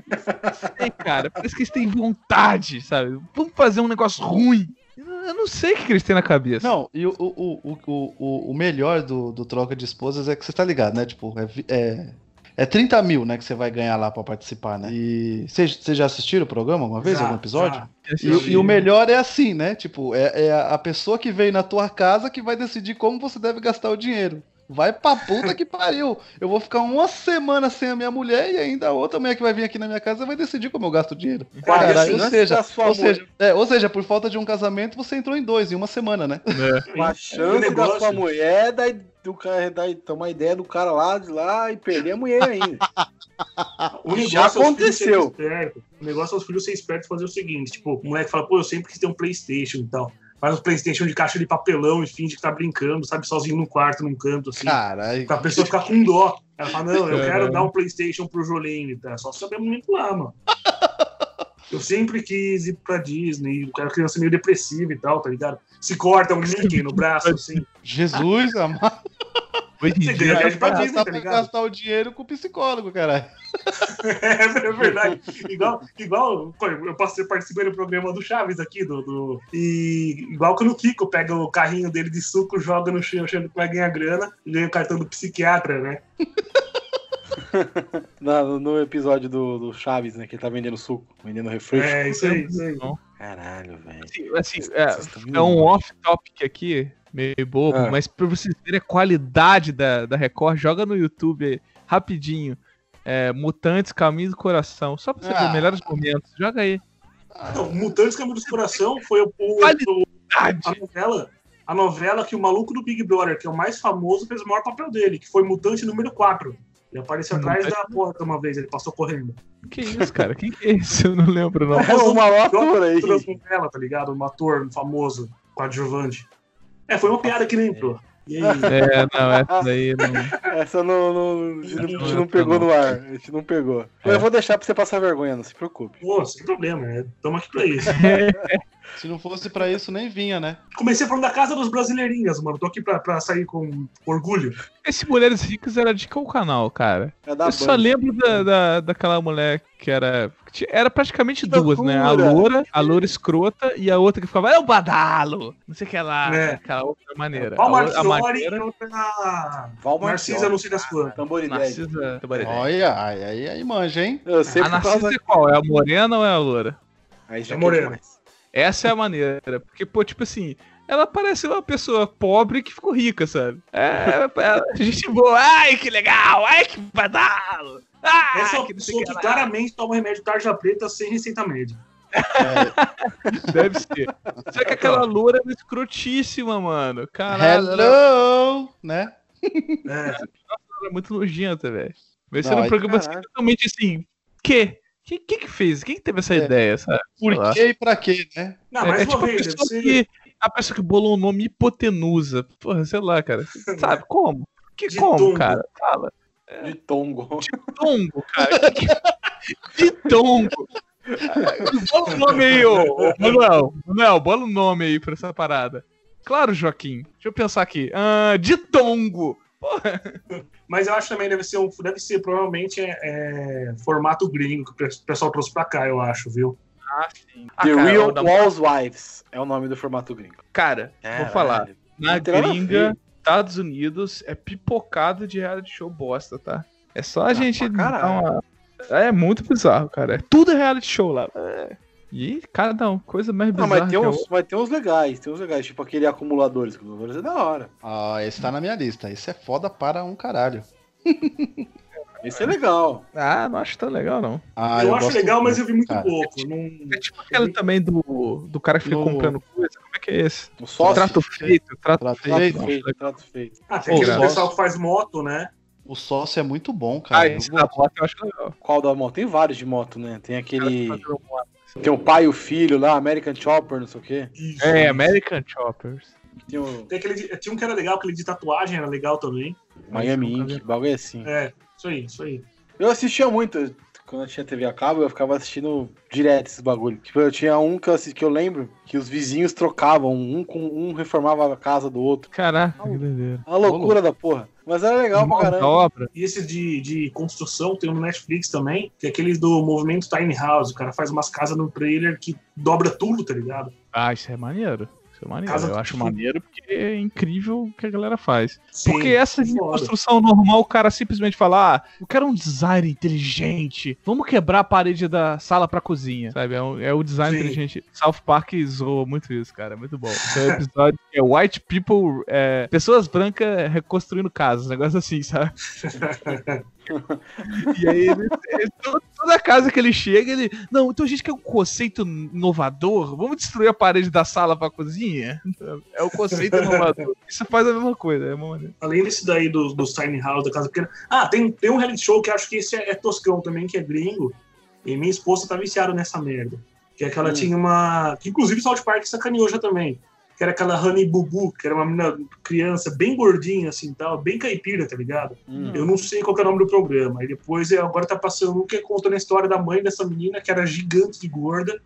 Sei, cara. Parece que eles têm vontade, sabe? Vamos fazer um negócio ruim. Eu não sei o que eles têm na cabeça. Não, e o, o, o, o, o, melhor do, do troca de esposas é que você tá ligado, né? Tipo, é, é, é 30 mil, né, que você vai ganhar lá pra participar, né? E vocês já assistiram o programa alguma vez, Já, algum episódio? já. E, o- e o melhor é assim, né? Tipo, é, é a pessoa que veio na tua casa que vai decidir como você deve gastar o dinheiro. Vai pra puta que pariu. Eu vou ficar uma semana sem a minha mulher e ainda a outra mulher que vai vir aqui na minha casa vai decidir como eu gasto o dinheiro. Cara, Caralho, ou antes seja, ou, seja, é, ou seja, por falta de um casamento, você entrou em dois em uma semana, né? É. A O chance da sua mulher daí, do cara daí, tomar ideia do cara lá de lá e perder a mulher ainda. O Já negócio é aconteceu. O negócio é os filhos ser espertos e fazer o seguinte: tipo, o moleque fala, pô, eu sempre quis ter um PlayStation e tal. Faz um PlayStation de caixa de papelão e finge que tá brincando, sabe, sozinho no quarto, num canto, assim. Caralho. Pra pessoa ficar com dó. Ela fala, não, eu quero dar um Playstation pro Jolene, tá? Só saber manipular, mano. Eu sempre quis ir pra Disney, eu era criança meio depressiva e tal, tá ligado? Se corta um Mickey no braço, assim. Jesus amado. Hoje em Você dia, ganha viagem pra Disney, gastar, tá ligado? gastar o dinheiro com o psicólogo, caralho. É verdade. Igual, igual pô, eu passei participei do programa do Chaves aqui, do, do- e igual quando o Kiko pega o carrinho dele de suco, joga no chão, achando que vai ganhar grana, e ganha o cartão do psiquiatra, né? No, no episódio do, do Chaves, né? Que ele tá vendendo suco, vendendo refresco. É, isso aí, isso aí. Caralho, velho. assim, assim, é, é um off-topic aqui, meio bobo, Ah. mas pra vocês verem a qualidade da, da Record, joga no YouTube aí, rapidinho. É, Mutantes, Caminho do Coração. Só pra você ver Ah. os melhores momentos. Joga aí. Não, Mutantes Caminho do Coração foi o, o- a novela. A novela que o maluco do Big Brother, que é o mais famoso, fez o maior papel dele, que foi Mutante número 4. Ele apareceu atrás Mutante- da porta uma vez, ele passou correndo. Que isso, cara? Quem que é esse? Eu não lembro, não. É uma loucura aí. Outra novela, tá ligado? Um ator famoso, coadjuvante. É, foi uma piada que nem entrou. E aí? É, não, essa daí não. Essa não, não- a gente não, a gente não Não, pegou não. no ar. A gente não pegou. Eu vou deixar pra você passar vergonha, não se preocupe. Pô, sem problema, estamos aqui pra isso. Se não fosse pra isso, nem vinha, né? Comecei falando da Casa dos Brasileirinhas, mano. Tô aqui pra, pra sair com orgulho. Esse Mulheres Ricas era de qual canal, cara? É da Eu só Band. lembro da, da, daquela mulher que era. Era praticamente duas, né? A loura, a loura escrota e a outra que ficava, é o badalo! Não sei o que lá. É. Aquela outra maneira. Val Marchiori e maneira. outra. Val Narcisa, não sei das quantas. Tamboridade. Narcisa Tabareté. Olha, aí, aí, aí manja, hein? Eu sei A Narcisa é qual? É a morena ou é a loura? Aí já É morena. demais. Essa é a maneira. Porque, pô, tipo assim, ela parece uma pessoa pobre que ficou rica, sabe? É, é gente boa. Ai, que legal! Ai, que badalo! Ai, Essa é uma que pessoa o que lá. claramente toma remédio tarja preta sem receita médica. Deve ser. Só que aquela loura era escrotíssima, mano. Caralho, ela Hello! Né? É. era muito nojenta, velho. Vai ser um programa assim, totalmente assim. Que? Quem que, que fez? Quem que teve essa É. ideia, sabe? Por que e pra quê, né? Não, É, mais é uma tipo a vez, pessoa, ser. que, a pessoa que bolou o nome hipotenusa. Porra, sei lá, cara. Sabe como? Que De como, tongo. cara? Fala. De tongo. Tongo, cara. De tongo. Bola o nome aí, ô, ô Manuel. Manuel, bola o nome aí pra essa parada. Claro, Joaquim. Deixa eu pensar aqui. Ah, de tongo. Mas eu acho também deve ser, um, deve ser provavelmente é, é, formato gringo que o pe- pessoal trouxe pra cá, eu acho, viu? Ah, sim. The cara, Real da- Housewives é o nome do formato gringo. Cara, vou falar. Na gringa. Estados Unidos, é pipocado de reality show bosta, tá? É só a gente Ah, pra dar caralho. uma... É muito bizarro, cara. É tudo reality show lá. É. E cada um, coisa mais Não, bizarra mas tem, que a uns, mas tem uns legais, tem uns legais, tipo aquele acumuladores. Acumuladores é da hora. Ah, esse tá na minha lista. Esse é foda para um caralho. Esse é legal. Ah, não acho tão legal, não. Ah, eu, acho gosto legal, mas eu muito, vi muito cara. pouco. Não... É tipo aquele também do, do cara que fica No- comprando coisa. Como é que é esse? O sócio. Trato feito, trato, Trato feito. feito. Trato feito. Ah, tem aquele pessoal que faz moto, né? O sócio é muito bom, cara. Ah, Eu esse da moto eu acho legal. Qual da moto? Tem vários de moto, né? Tem aquele. Tem o pai e o filho lá, American Chopper, não sei o quê. Isso. É, American Choppers. Tem o Tem aquele de- tinha um que era legal, aquele de tatuagem era legal também. Miami Ink, bagulho assim. É, isso aí, isso aí. Eu assistia muito. Quando eu tinha TV a cabo, eu ficava assistindo direto esses bagulho. Tipo, eu tinha um que eu, assisti, que eu lembro que os vizinhos trocavam, um com um reformava a casa do outro. Caraca, que doideira. A loucura da porra. Mas era legal pra Mão da caramba. obra. E esse de, de construção tem um no Netflix também, que é aquele do movimento Tiny House. O cara faz umas casas no trailer que dobra tudo, tá ligado? Ah, isso é maneiro. É maneiro. Casa eu acho maneiro porque é incrível o que a galera faz. Sim, Porque essa de construção normal, o cara simplesmente fala: Ah, eu quero um design inteligente. Vamos quebrar a parede da sala pra cozinha. Sabe? É, um- é o design Sim. inteligente. South Park zoou muito isso, cara. É muito bom. Esse é um episódio que é White People. é, pessoas brancas reconstruindo casas. Um negócio assim, sabe? E aí, ele, ele- toda- casa que ele chega, ele. Não, então a gente quer um conceito inovador. Vamos destruir a parede da sala pra cozinha? É o conceito inovador. Isso faz a mesma coisa, é uma maneira. Além desse daí dos, dos Tiny House, da casa pequena. Ah, tem, tem um reality show que acho que esse é, é toscão também, que é gringo. E minha esposa tá viciada nessa merda. Que é que ela Hum. tinha uma. Que inclusive o South Park sacaneou já também. Que era aquela Honey Bubu, que era uma menina criança bem gordinha, assim tal, bem caipira, tá ligado? Hum. Eu não sei qual é o nome do programa. E depois, é, agora tá passando um que é contando a história da mãe dessa menina, que era gigante de gorda.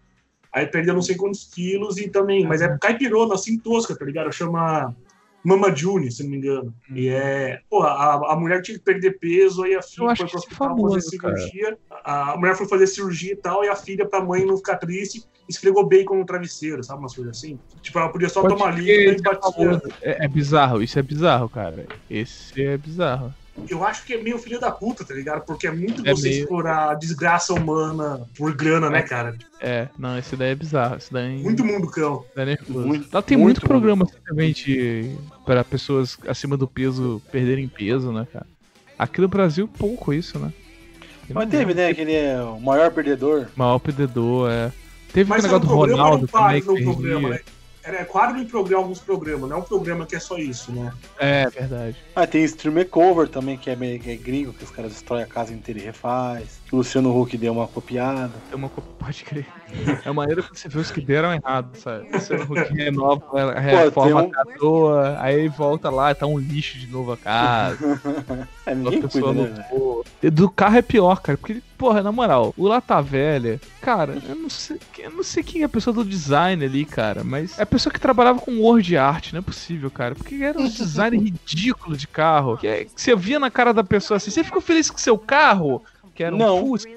Aí perdeu não sei quantos quilos e também. Mas é caipirona, assim, tosca, tá ligado? Chama Mama June, se não me engano. E é. Pô, a, a mulher tinha que perder peso, aí a filha foi pro hospital famoso, fazer cirurgia. A, a mulher foi fazer cirurgia e tal, e a filha, pra mãe não ficar triste, esfregou bacon no travesseiro, sabe? Umas coisas assim. Tipo, ela podia só Pode tomar líquido e é batia. É, é bizarro, isso é bizarro, cara. Esse é bizarro. Eu acho que é meio filho da puta, tá ligado? Porque é muito É você meio- explorar a desgraça humana por grana, né, cara? É, não, esse daí é bizarro. Esse daí Muito mundo cão. é nervoso. Muito, Lá tem muito, muito programa assim, também de. para pessoas acima do peso perderem peso, né, cara? Aqui no Brasil, pouco isso, né? Mas teve, né? Aquele é, o maior perdedor. Maior perdedor, é. Teve Mas o era um negócio do Ronaldo também. Que perdia. né? Era quadro em programa, alguns programas, não é um programa que é só isso, né? É, verdade. Ah, tem Stream Makeover também, que é, meio, que é gringo, que os caras destroem a casa inteira e refaz. O Luciano Huck deu uma copiada. É uma co- Pode crer. É maneiro que você vê os que deram errado, sabe? Você renova, reforma tem um- a catoa, aí volta lá, tá um lixo de novo a casa. É, A ninguém cuida, né. Do carro é pior, cara. Porque, porra, na moral, o Lata Velha, cara, eu não sei, eu não sei quem é a pessoa do design ali, cara, mas é a pessoa que trabalhava com word art, não é possível, cara. Porque era um design ridículo de carro. Que, é- que você via na cara da pessoa assim, você ficou feliz com seu carro? Que era um Não. Fusca.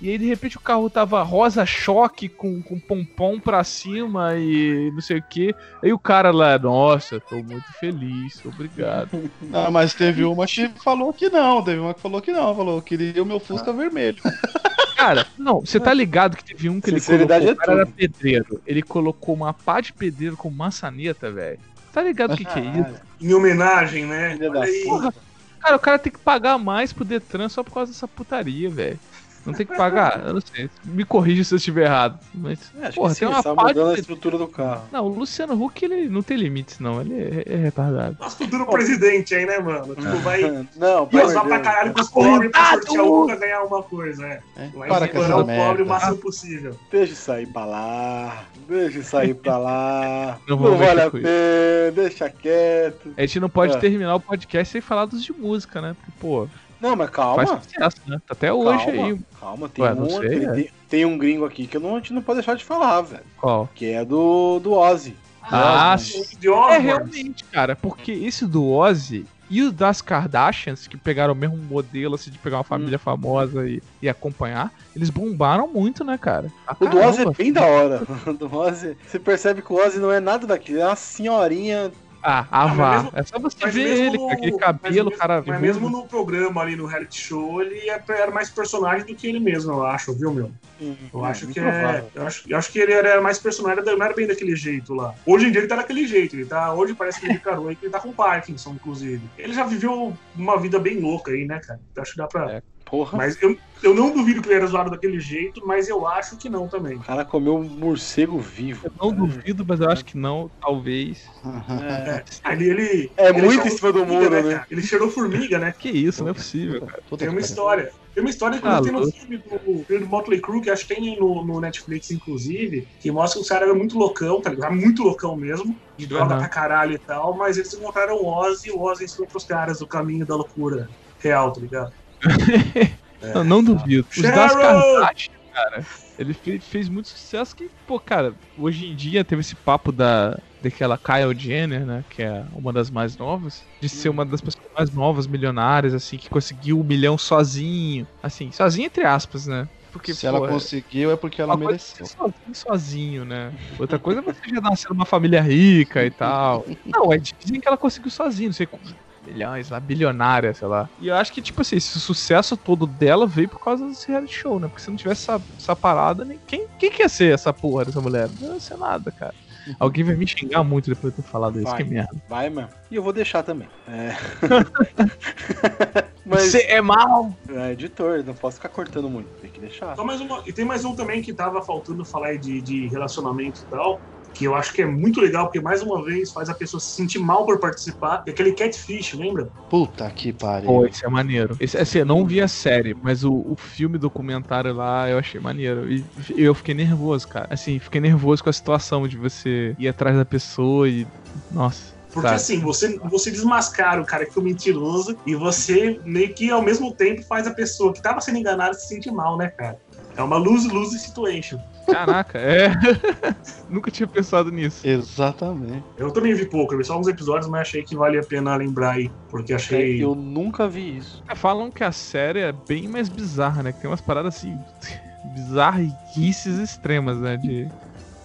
E aí, de repente, o carro tava rosa choque com, com pompom pra cima e não sei o que. Aí o cara lá, nossa, tô muito feliz, obrigado. Ah, mas teve uma que falou que não, teve uma que falou que não, falou que queria o meu Fusca vermelho. Cara, não, você tá ligado que teve um que ele colocou, é o cara era pedreiro. Ele colocou uma pá de pedreiro com maçaneta, velho. Tá ligado o que, que é isso? Em homenagem, né? filha Cara, o cara tem que pagar mais pro Detran só por causa dessa putaria, velho. Não tem que pagar? Eu não sei. Me corrija se eu estiver errado. Mas, É, acho porra, que sim, tem uma tá de mudando a estrutura do carro. Não, o Luciano Huck, ele não tem limites, não. Ele é, é retardado. Nosso futuro presidente aí, né, mano? Tipo, vai Não, e usar pra caralho Deus. com os pobres pra sortear um pra ganhar uma coisa, é. É, Vai para explorar o pobre o merda. máximo possível. Deixa aí pra lá. Deixa aí pra lá. Não não vale a pena, deixa quieto. A gente não pode É. terminar o podcast sem falar dos de música, né? Porque, pô, Não, mas calma. faz sucesso, né? Tá até hoje calma, aí. Calma, tem, Ué, um, sei, tem, é. tem- um gringo aqui que eu não, a gente não pode deixar de falar, velho. Qual? Que é do, do Ozzy. Ah, Ozzy, sim. De É realmente, cara, porque esse do Ozzy e o das Kardashians, que pegaram o mesmo modelo assim, de pegar uma família famosa e, e acompanhar, eles bombaram muito, né, cara? Pra O do Ozzy é bem da hora. O do Ozzy, você percebe que o Ozzy não é nada daquilo, é uma senhorinha. Ah, ah, mas vá. mesmo- é só você Mas ver ele, no- com aquele mas cabelo, mesmo- cara. Mas mesmo no programa ali no reality show, ele é- era mais personagem do que ele mesmo, eu acho, viu, meu? Eu acho que é. Eu acho, eu acho que ele era mais personagem, não era bem daquele jeito lá. Hoje em dia ele tá daquele jeito. Ele tá, hoje parece que ele encarou aí que ele tá com Parkinson, inclusive. Ele já viveu uma vida bem louca aí, né, cara? Então acho que dá pra. É. Porra. Mas eu, eu não duvido que ele era zoado daquele jeito, mas eu acho que não também. O cara comeu um morcego vivo. Eu não duvido, mas eu acho que não, talvez. É, ele, ele, É ele muito em cima do muro, né? cara? Ele cheirou formiga, né? Que isso, não é possível, cara. Tem uma história. Tem uma história que Ah, tem no filme do, filme do Motley Crue, que acho que tem no, no Netflix, inclusive, que mostra que o cara era muito loucão, tá ligado? Muito loucão mesmo, de droga Aham. pra caralho e tal, mas eles encontraram o Ozzy e o Ozzy ensinou pros caras o caminho da loucura real, tá ligado? Não, não duvido. Os Cheryl! das Kardashian, cara, ele fez, fez muito sucesso que, pô, cara, hoje em dia teve esse papo da daquela Kyle Jenner, né, que é uma das mais novas, de ser uma das pessoas mais novas, milionárias, assim, que conseguiu um milhão sozinho, assim, sozinho entre aspas, né? Porque, Se ela pô, é- conseguiu é porque ela é mereceu. sozinho, sozinho, né? Outra coisa é você já nascer numa família rica e tal. Não, é dizem que ela conseguiu sozinho, não sei milhões, lá, bilionária, sei lá. E eu acho que, tipo assim, esse sucesso todo dela veio por causa desse reality show, né? Porque se não tivesse essa, essa parada, nem, quem, quem quer ser essa porra dessa mulher? Não ia ser nada, cara. Alguém vai me xingar muito depois de eu ter falado isso, Vai. que merda. Vai, mano. E eu vou deixar também. É. Mas é mal! é editor, não posso ficar cortando muito. Tem que deixar. Só mais uma. E tem mais um também que tava faltando falar aí de, de relacionamento e tal. Que eu acho que é muito legal, porque mais uma vez faz a pessoa se sentir mal por participar. É aquele catfish, lembra? Puta que pariu. Pô, esse é maneiro. Esse, assim, eu não vi a série, mas o, o filme documentário lá eu achei maneiro. E eu fiquei nervoso, cara. Assim, fiquei nervoso com a situação de você ir atrás da pessoa e. Nossa. Porque Tá. assim, você, você desmascara o cara que foi mentiroso e você meio que ao mesmo tempo faz a pessoa que tava sendo enganada se sentir mal, né, cara? É uma lose-lose situation. Caraca, é. Nunca tinha pensado nisso. Exatamente. Eu também vi pouco, eu vi só alguns episódios, mas achei que vale a pena lembrar aí, porque achei. Eu nunca vi isso. É, Falam que a série é bem mais bizarra, né? Que tem umas paradas assim. bizarrices extremas, né? De.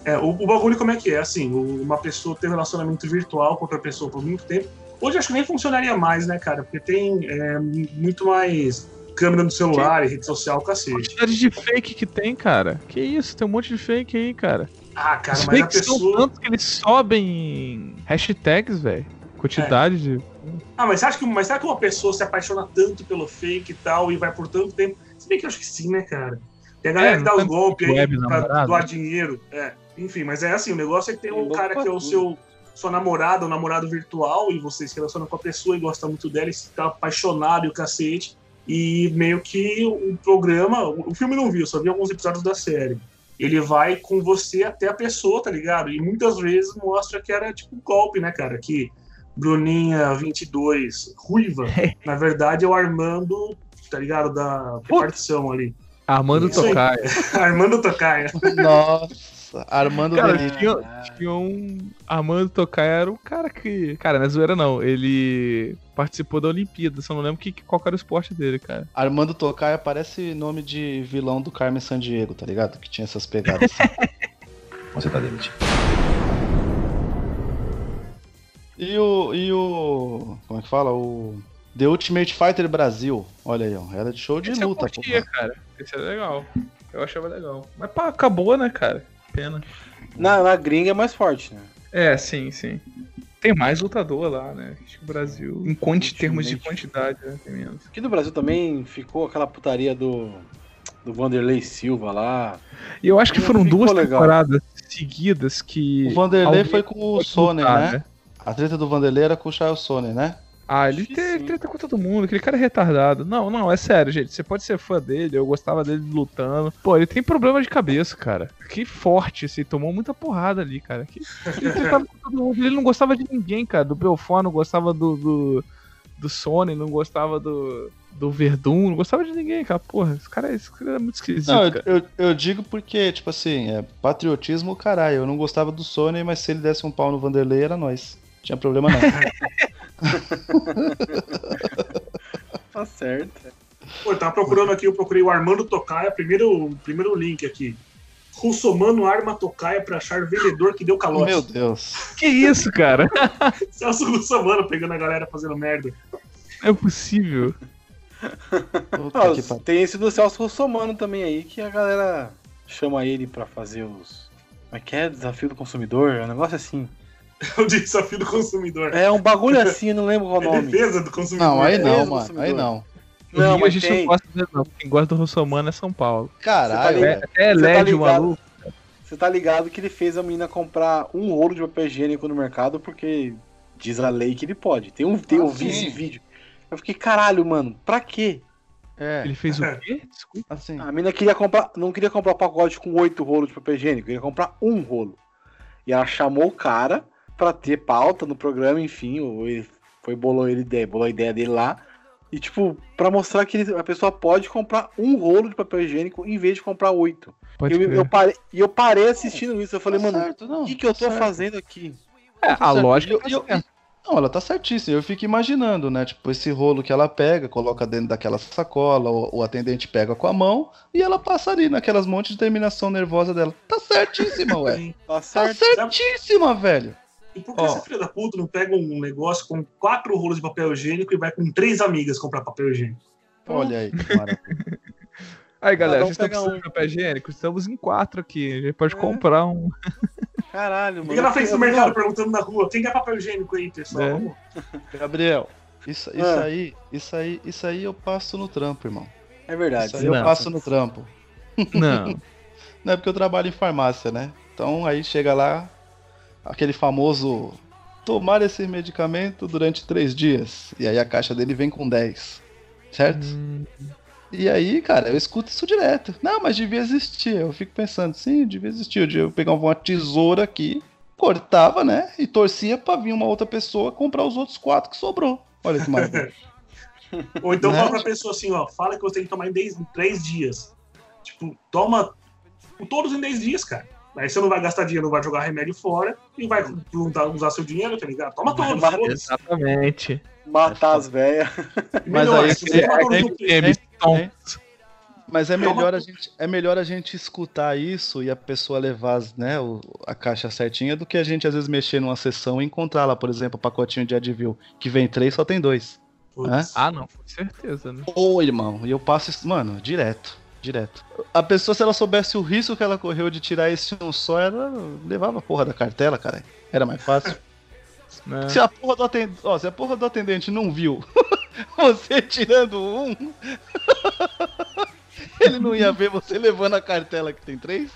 É, o, o bagulho como é que é? Assim, uma pessoa ter um relacionamento virtual com outra pessoa por muito tempo. Hoje acho que nem funcionaria mais, né, cara? Porque tem é, muito mais câmera no celular e rede social, cacete. Quantidade de fake que tem, cara. Que isso, tem um monte de fake aí, cara. Ah, cara, Os mas a fakes são pessoa. tantos que eles sobem hashtags, velho. Quantidade de. Ah, mas, acha que, mas será que uma pessoa se apaixona tanto pelo fake e tal e vai por tanto tempo? Se bem que eu acho que sim, né, cara? Tem a galera É, que dá não os tem golpes aí pra doar dinheiro. É. Enfim, mas é assim, o negócio é que tem um cara que é o seu sua namorada ou namorado virtual e você se relaciona com a pessoa e gosta muito dela e está apaixonado e o cacete. E meio que o programa, o filme não vi, eu só vi alguns episódios da série. Ele vai com você até a pessoa, tá ligado? E muitas vezes mostra que era tipo um golpe, né, cara? Que Bruninha 22, ruiva, na verdade é o Armando, tá ligado? Da repartição ali. Armando. Tocaia. Armando Tocaia. Nossa, Armando Cara, Delírio. tinha, tinha um. Armando Tocaia era um cara que. Cara, não é zoeira não. Ele participou da Olimpíada, só não lembro que, qual era o esporte dele, cara. Armando Tocaia parece nome de vilão do Carmen Sandiego, tá ligado? Que tinha essas pegadas. assim. Você tá demitido. e o. E o. Como é que fala? O. The Ultimate Fighter Brasil. Olha aí, ó. Era de show de Esse eu luta, pô. curtia, cara. Esse era legal. Eu achava legal. Mas pá, acabou, né, cara? Pena. Na, na gringa é mais forte, né? É, sim, sim. Tem mais lutador lá, né? Acho que o Brasil, em quanti, termos de quantidade, né? Tem menos. Aqui no Brasil também ficou aquela putaria do, do Vanderlei Silva lá. E eu acho que Não foram duas legal. temporadas seguidas que. O Vanderlei foi com o Sony, lutar, né? A treta do Vanderlei era com o Charles Sony, né? Ah, ele teve treta com todo mundo, aquele cara é retardado. Não, não, é sério, gente. Você pode ser fã dele, eu gostava dele lutando. Pô, ele tem problema de cabeça, cara. Que forte, assim, tomou muita porrada ali, cara. Que... Ele, tretava com todo mundo. ele não gostava de ninguém, cara. Do Belfort, não gostava do, do, do Sony, não gostava do, do Verdun, não gostava de ninguém, cara. Porra, esse cara, esse cara é muito esquisito, Não, eu, cara. eu, eu digo porque, tipo assim, é patriotismo, caralho. Eu não gostava do Sony, mas se ele desse um pau no Vanderlei, era nós. Tinha problema não. Tá certo. Pô, eu tava procurando aqui, eu procurei o Armando Tocaia, primeiro, primeiro link aqui. Russomano arma Tocaia pra achar vendedor que deu calote. Meu Deus. Que isso, cara? Celso Russomano pegando a galera fazendo merda. Não é possível. Tem esse do Celso Russomano também aí, que a galera chama ele pra fazer os. Como é que é? Desafio do consumidor? É um negócio assim. O desafio do consumidor. É um bagulho assim, eu não lembro qual É nome. defesa do consumidor. Não, aí Beleza, não, mano. Aí não. No Não, Rio a mas gente tem. não gosta dele, não. Quem gosta do Russomano é São Paulo. Caralho, Você tá É, tá LED o ligado? maluco. Você tá ligado que ele fez a menina comprar um rolo de papel higiênico no mercado porque diz a lei que ele pode. Tem um, tem, Ah, eu vi esse vídeo. Eu fiquei, caralho, mano, pra quê? É, Ele fez o quê? Desculpa. assim. A menina queria comprar, não queria comprar um pacote com oito rolos de papel higiênico, queria comprar um rolo. E ela chamou o cara pra ter pauta no programa, enfim, ou ele foi bolou ele ideia, bolou a ideia dele lá. E tipo, pra mostrar que ele- a pessoa pode comprar um rolo de papel higiênico em vez de comprar oito. Pode Eu, eu parei, e eu parei assistindo isso, eu falei, Tá mano, o que, que eu tô tá certo. fazendo aqui? É, a Tá certo. lógica E eu- tá e eu-. Não, ela tá certíssima. Eu fico imaginando, né? Tipo, esse rolo que ela pega, coloca dentro daquela sacola, o, o atendente pega com a mão e ela passa ali naquelas montes de terminação nervosa dela. Tá certíssima, ué. Tá Tá certíssima, velho. E por que Ó. esse filho da puta não pega um negócio com quatro rolos de papel higiênico e vai com três amigas comprar papel higiênico? Olha aí, que maravilha. Aí, galera, vocês estão precisando um. de papel higiênico? Estamos em quatro aqui. A gente pode É. comprar um. Caralho, mano. Fica na frente do mercado perguntando na rua, quem quer papel higiênico aí, pessoal? É. Gabriel, isso, isso Ah. aí, isso aí, isso aí eu passo no trampo, irmão. É verdade. Isso aí você eu Não. passo no trampo. Não. Não é porque eu trabalho em farmácia, né? Então aí chega lá aquele famoso tomar esse medicamento durante três dias. E aí a caixa dele vem com 10. Certo? Hum, E aí, cara, eu escuto isso direto. Não, mas devia existir. Eu fico pensando, sim, devia existir. Eu devia pegar uma tesoura aqui, cortava, né? E torcia pra vir uma outra pessoa comprar os outros quatro que sobrou. Olha que maravilha. Ou então Né? fala pra pessoa assim, ó, fala que você tem que tomar em, dez- em três dias. Tipo, toma todos em 10 dias, cara. Aí você não vai gastar dinheiro, não vai jogar remédio fora e vai usar seu dinheiro, tá ligado? Toma todos, Mas- exatamente. Matar as velhas. Mas Melhor, aí É, é, é, é, é. Mas é melhor, a gente, é melhor a gente escutar isso e a pessoa levar as- né, o- a caixa certinha do que a gente às vezes mexer numa sessão e encontrar lá, por exemplo, o pacotinho de Advil que vem três só tem dois. Foda-se. Ah, não, com certeza, né? Ô, irmão, e eu passo isso, mano, direto, direto. A pessoa, se ela soubesse o risco que ela correu de tirar esse um só, ela levava a porra da cartela, cara. Era mais fácil. Né? se, a porra do atendente, ó, se a porra do atendente não viu você tirando um, ele não ia ver você levando a cartela que tem três?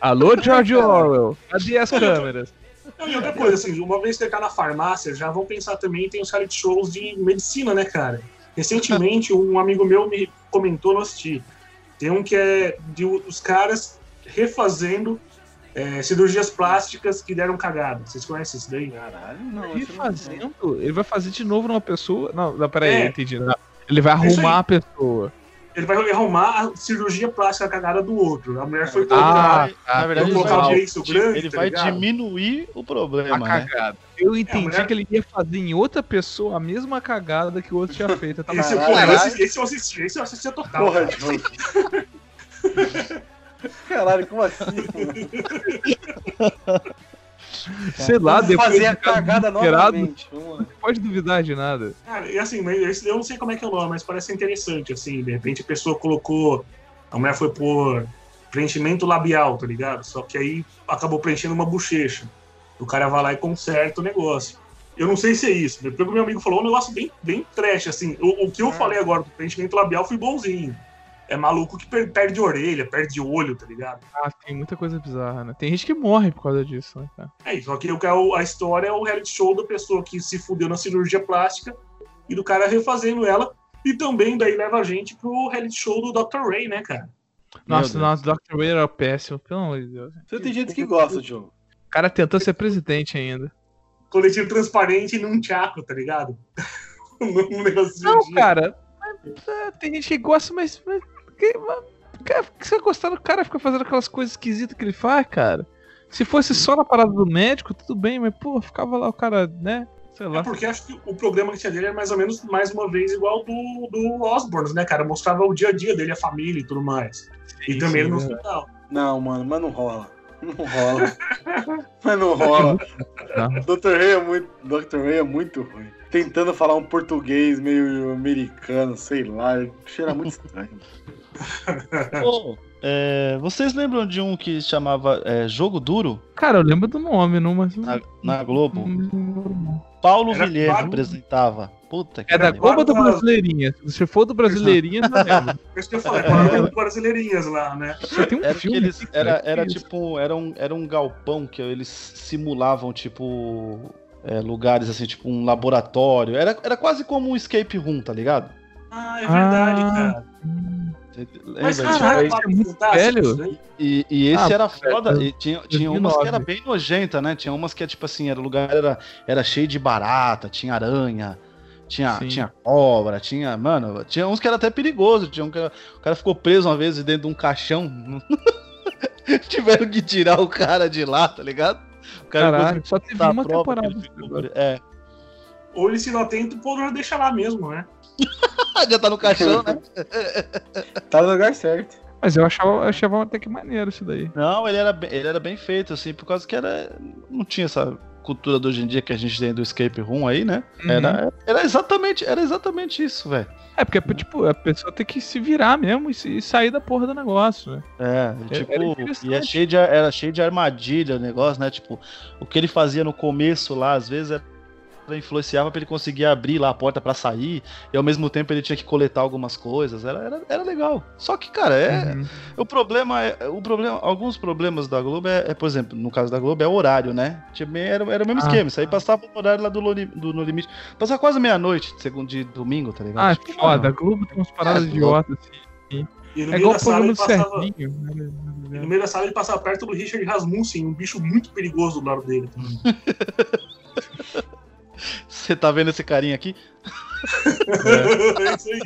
Alô, George Orwell. Cadê as câmeras? Não, e outra coisa, assim, uma vez que você tá na farmácia, já vão pensar também, tem os reality shows de medicina, né, cara? Recentemente, um amigo meu me comentou no assistir. Tem um que é de os caras refazendo é, cirurgias plásticas que deram cagada. Vocês conhecem isso daí? Caralho, não. Eu não- ele vai fazer de novo numa pessoa. Não, não peraí, É. eu entendi. Não. Ele vai É isso arrumar a pessoa. Ele vai arrumar a cirurgia plástica cagada do outro. A mulher foi Ah, tá. na verdade, ele colocar vai, o Jason grande, ele tá vai diminuir o a problema, né? Eu entendi mulher- que ele ia fazer em outra pessoa a mesma cagada que o outro tinha feito. Eu tava Esse, porra, eu assisti, esse eu assisti, esse eu assisti total. Porra. Caralho, como assim? Sei lá, Vamos depois fazer de a cagada novamente. Não pode duvidar de nada. Cara, e assim, mas esse eu não sei como é que é o nome, mas parece interessante, assim, de repente a pessoa colocou, a mulher foi por preenchimento labial, tá ligado? Só que aí acabou preenchendo uma bochecha. O cara vai lá e conserta o negócio. Eu não sei se é isso, pelo que meu amigo falou, é um negócio bem, bem trash, assim. O, o que eu falei agora do preenchimento labial foi bonzinho. É maluco que per- perde orelha, perde olho, tá ligado? Ah, tem muita coisa bizarra, né? Tem gente que morre por causa disso, né, cara? É isso, só que o que é a história é o reality show da pessoa que se fudeu na cirurgia plástica e do cara refazendo ela. E também daí leva a gente pro reality show do Dr. Ray, né, cara? Nossa, nossa, Dr. Ray era péssimo, pelo amor de Deus. Você tem gente que gosta, João. O cara tentou ser presidente ainda. Coletivo transparente num teatro, tá ligado? num negócio de Não, cara. mas, é, tem gente que gosta, mas. mas, que, mas você gostar do cara fica fazendo aquelas coisas esquisitas que ele faz, cara? Se fosse só na parada do médico, tudo bem, mas, pô, ficava lá o cara, né? Sei É lá. porque acho que o programa que tinha dele era mais ou menos, mais uma vez, igual do, do Osborne, né, cara? Mostrava o dia a dia dele, a família e tudo mais. E também ele no sim, hospital. Não, mano, mas não rola. Não rola. mas não rola. Dr. Ray é muito, Dr. Ray é muito ruim. Tentando falar um português meio americano, sei lá, cheira muito estranho. É, vocês lembram de um que chamava é, Jogo Duro Cara, eu lembro do nome, não, mas. na, na Globo? Paulo Era Vilhena claro. apresentava. Puta que É da. Globo ou do. Brasileirinha? Se for do Brasileirinha, não lembro. Por isso que eu falei, para brasileirinhas lá, né? Só tem um Era, filme. eles, era, que era tipo, era um, era um galpão que eles simulavam, tipo, é, lugares assim, tipo um laboratório. Era, era quase como um escape room, tá ligado? Ah, é verdade, Ah. cara. Mas, lembra? caralho, isso é muito Fantástico, velho. E, e esse Ah, era é, foda. E tinha, tinha umas 2009. que era bem nojenta, né? Tinha umas que é tipo assim, era o lugar era, era cheio de barata, tinha aranha, tinha, Sim. tinha cobra, tinha. Mano, tinha uns que era até perigoso. Tinha um que era- o cara ficou preso uma vez dentro de um caixão. Tiveram que tirar o cara de lá, tá ligado? O cara Caralho, só teve uma temporada. ele ficou- É. Ou ele se não atenta, o povo já deixa lá mesmo, né? Já tá no caixão, né? Tá no lugar certo. Mas eu achava, achava até que maneiro isso daí. Não, ele era, bem- ele era bem feito, assim, por causa que era. Não tinha essa cultura de hoje em dia que a gente tem do escape room aí, né? Uhum. Era, era exatamente, era exatamente isso, velho. É, porque, tipo, a pessoa tem que se virar mesmo e, sair da porra do negócio, né? É, É- tipo, e é cheio de, era cheio de armadilha o negócio, né? Tipo, o que ele fazia no começo lá, às vezes, era influenciava pra ele conseguir abrir lá a porta pra sair, e ao mesmo tempo ele tinha que coletar algumas coisas. Era, era, era legal. Só que, cara, é. Uhum. O problema é. O problema, alguns problemas da Globo é, é, por exemplo, no caso da Globo, é o horário, né? Tipo, era, era o mesmo Ah. esquema. Isso aí passava o horário lá do, Loni- do No Limite. Passava quase meia-noite, segundo de domingo, tá ligado? Ah, Tipo, foda. A Globo tem umas paradas É, idiotas, assim. E no É meio igual da o sala ele passava. E né? no meio da sala ele passava perto do Richard Rasmussen, um bicho muito perigoso do lado dele. Você tá vendo esse carinha aqui? é isso aí.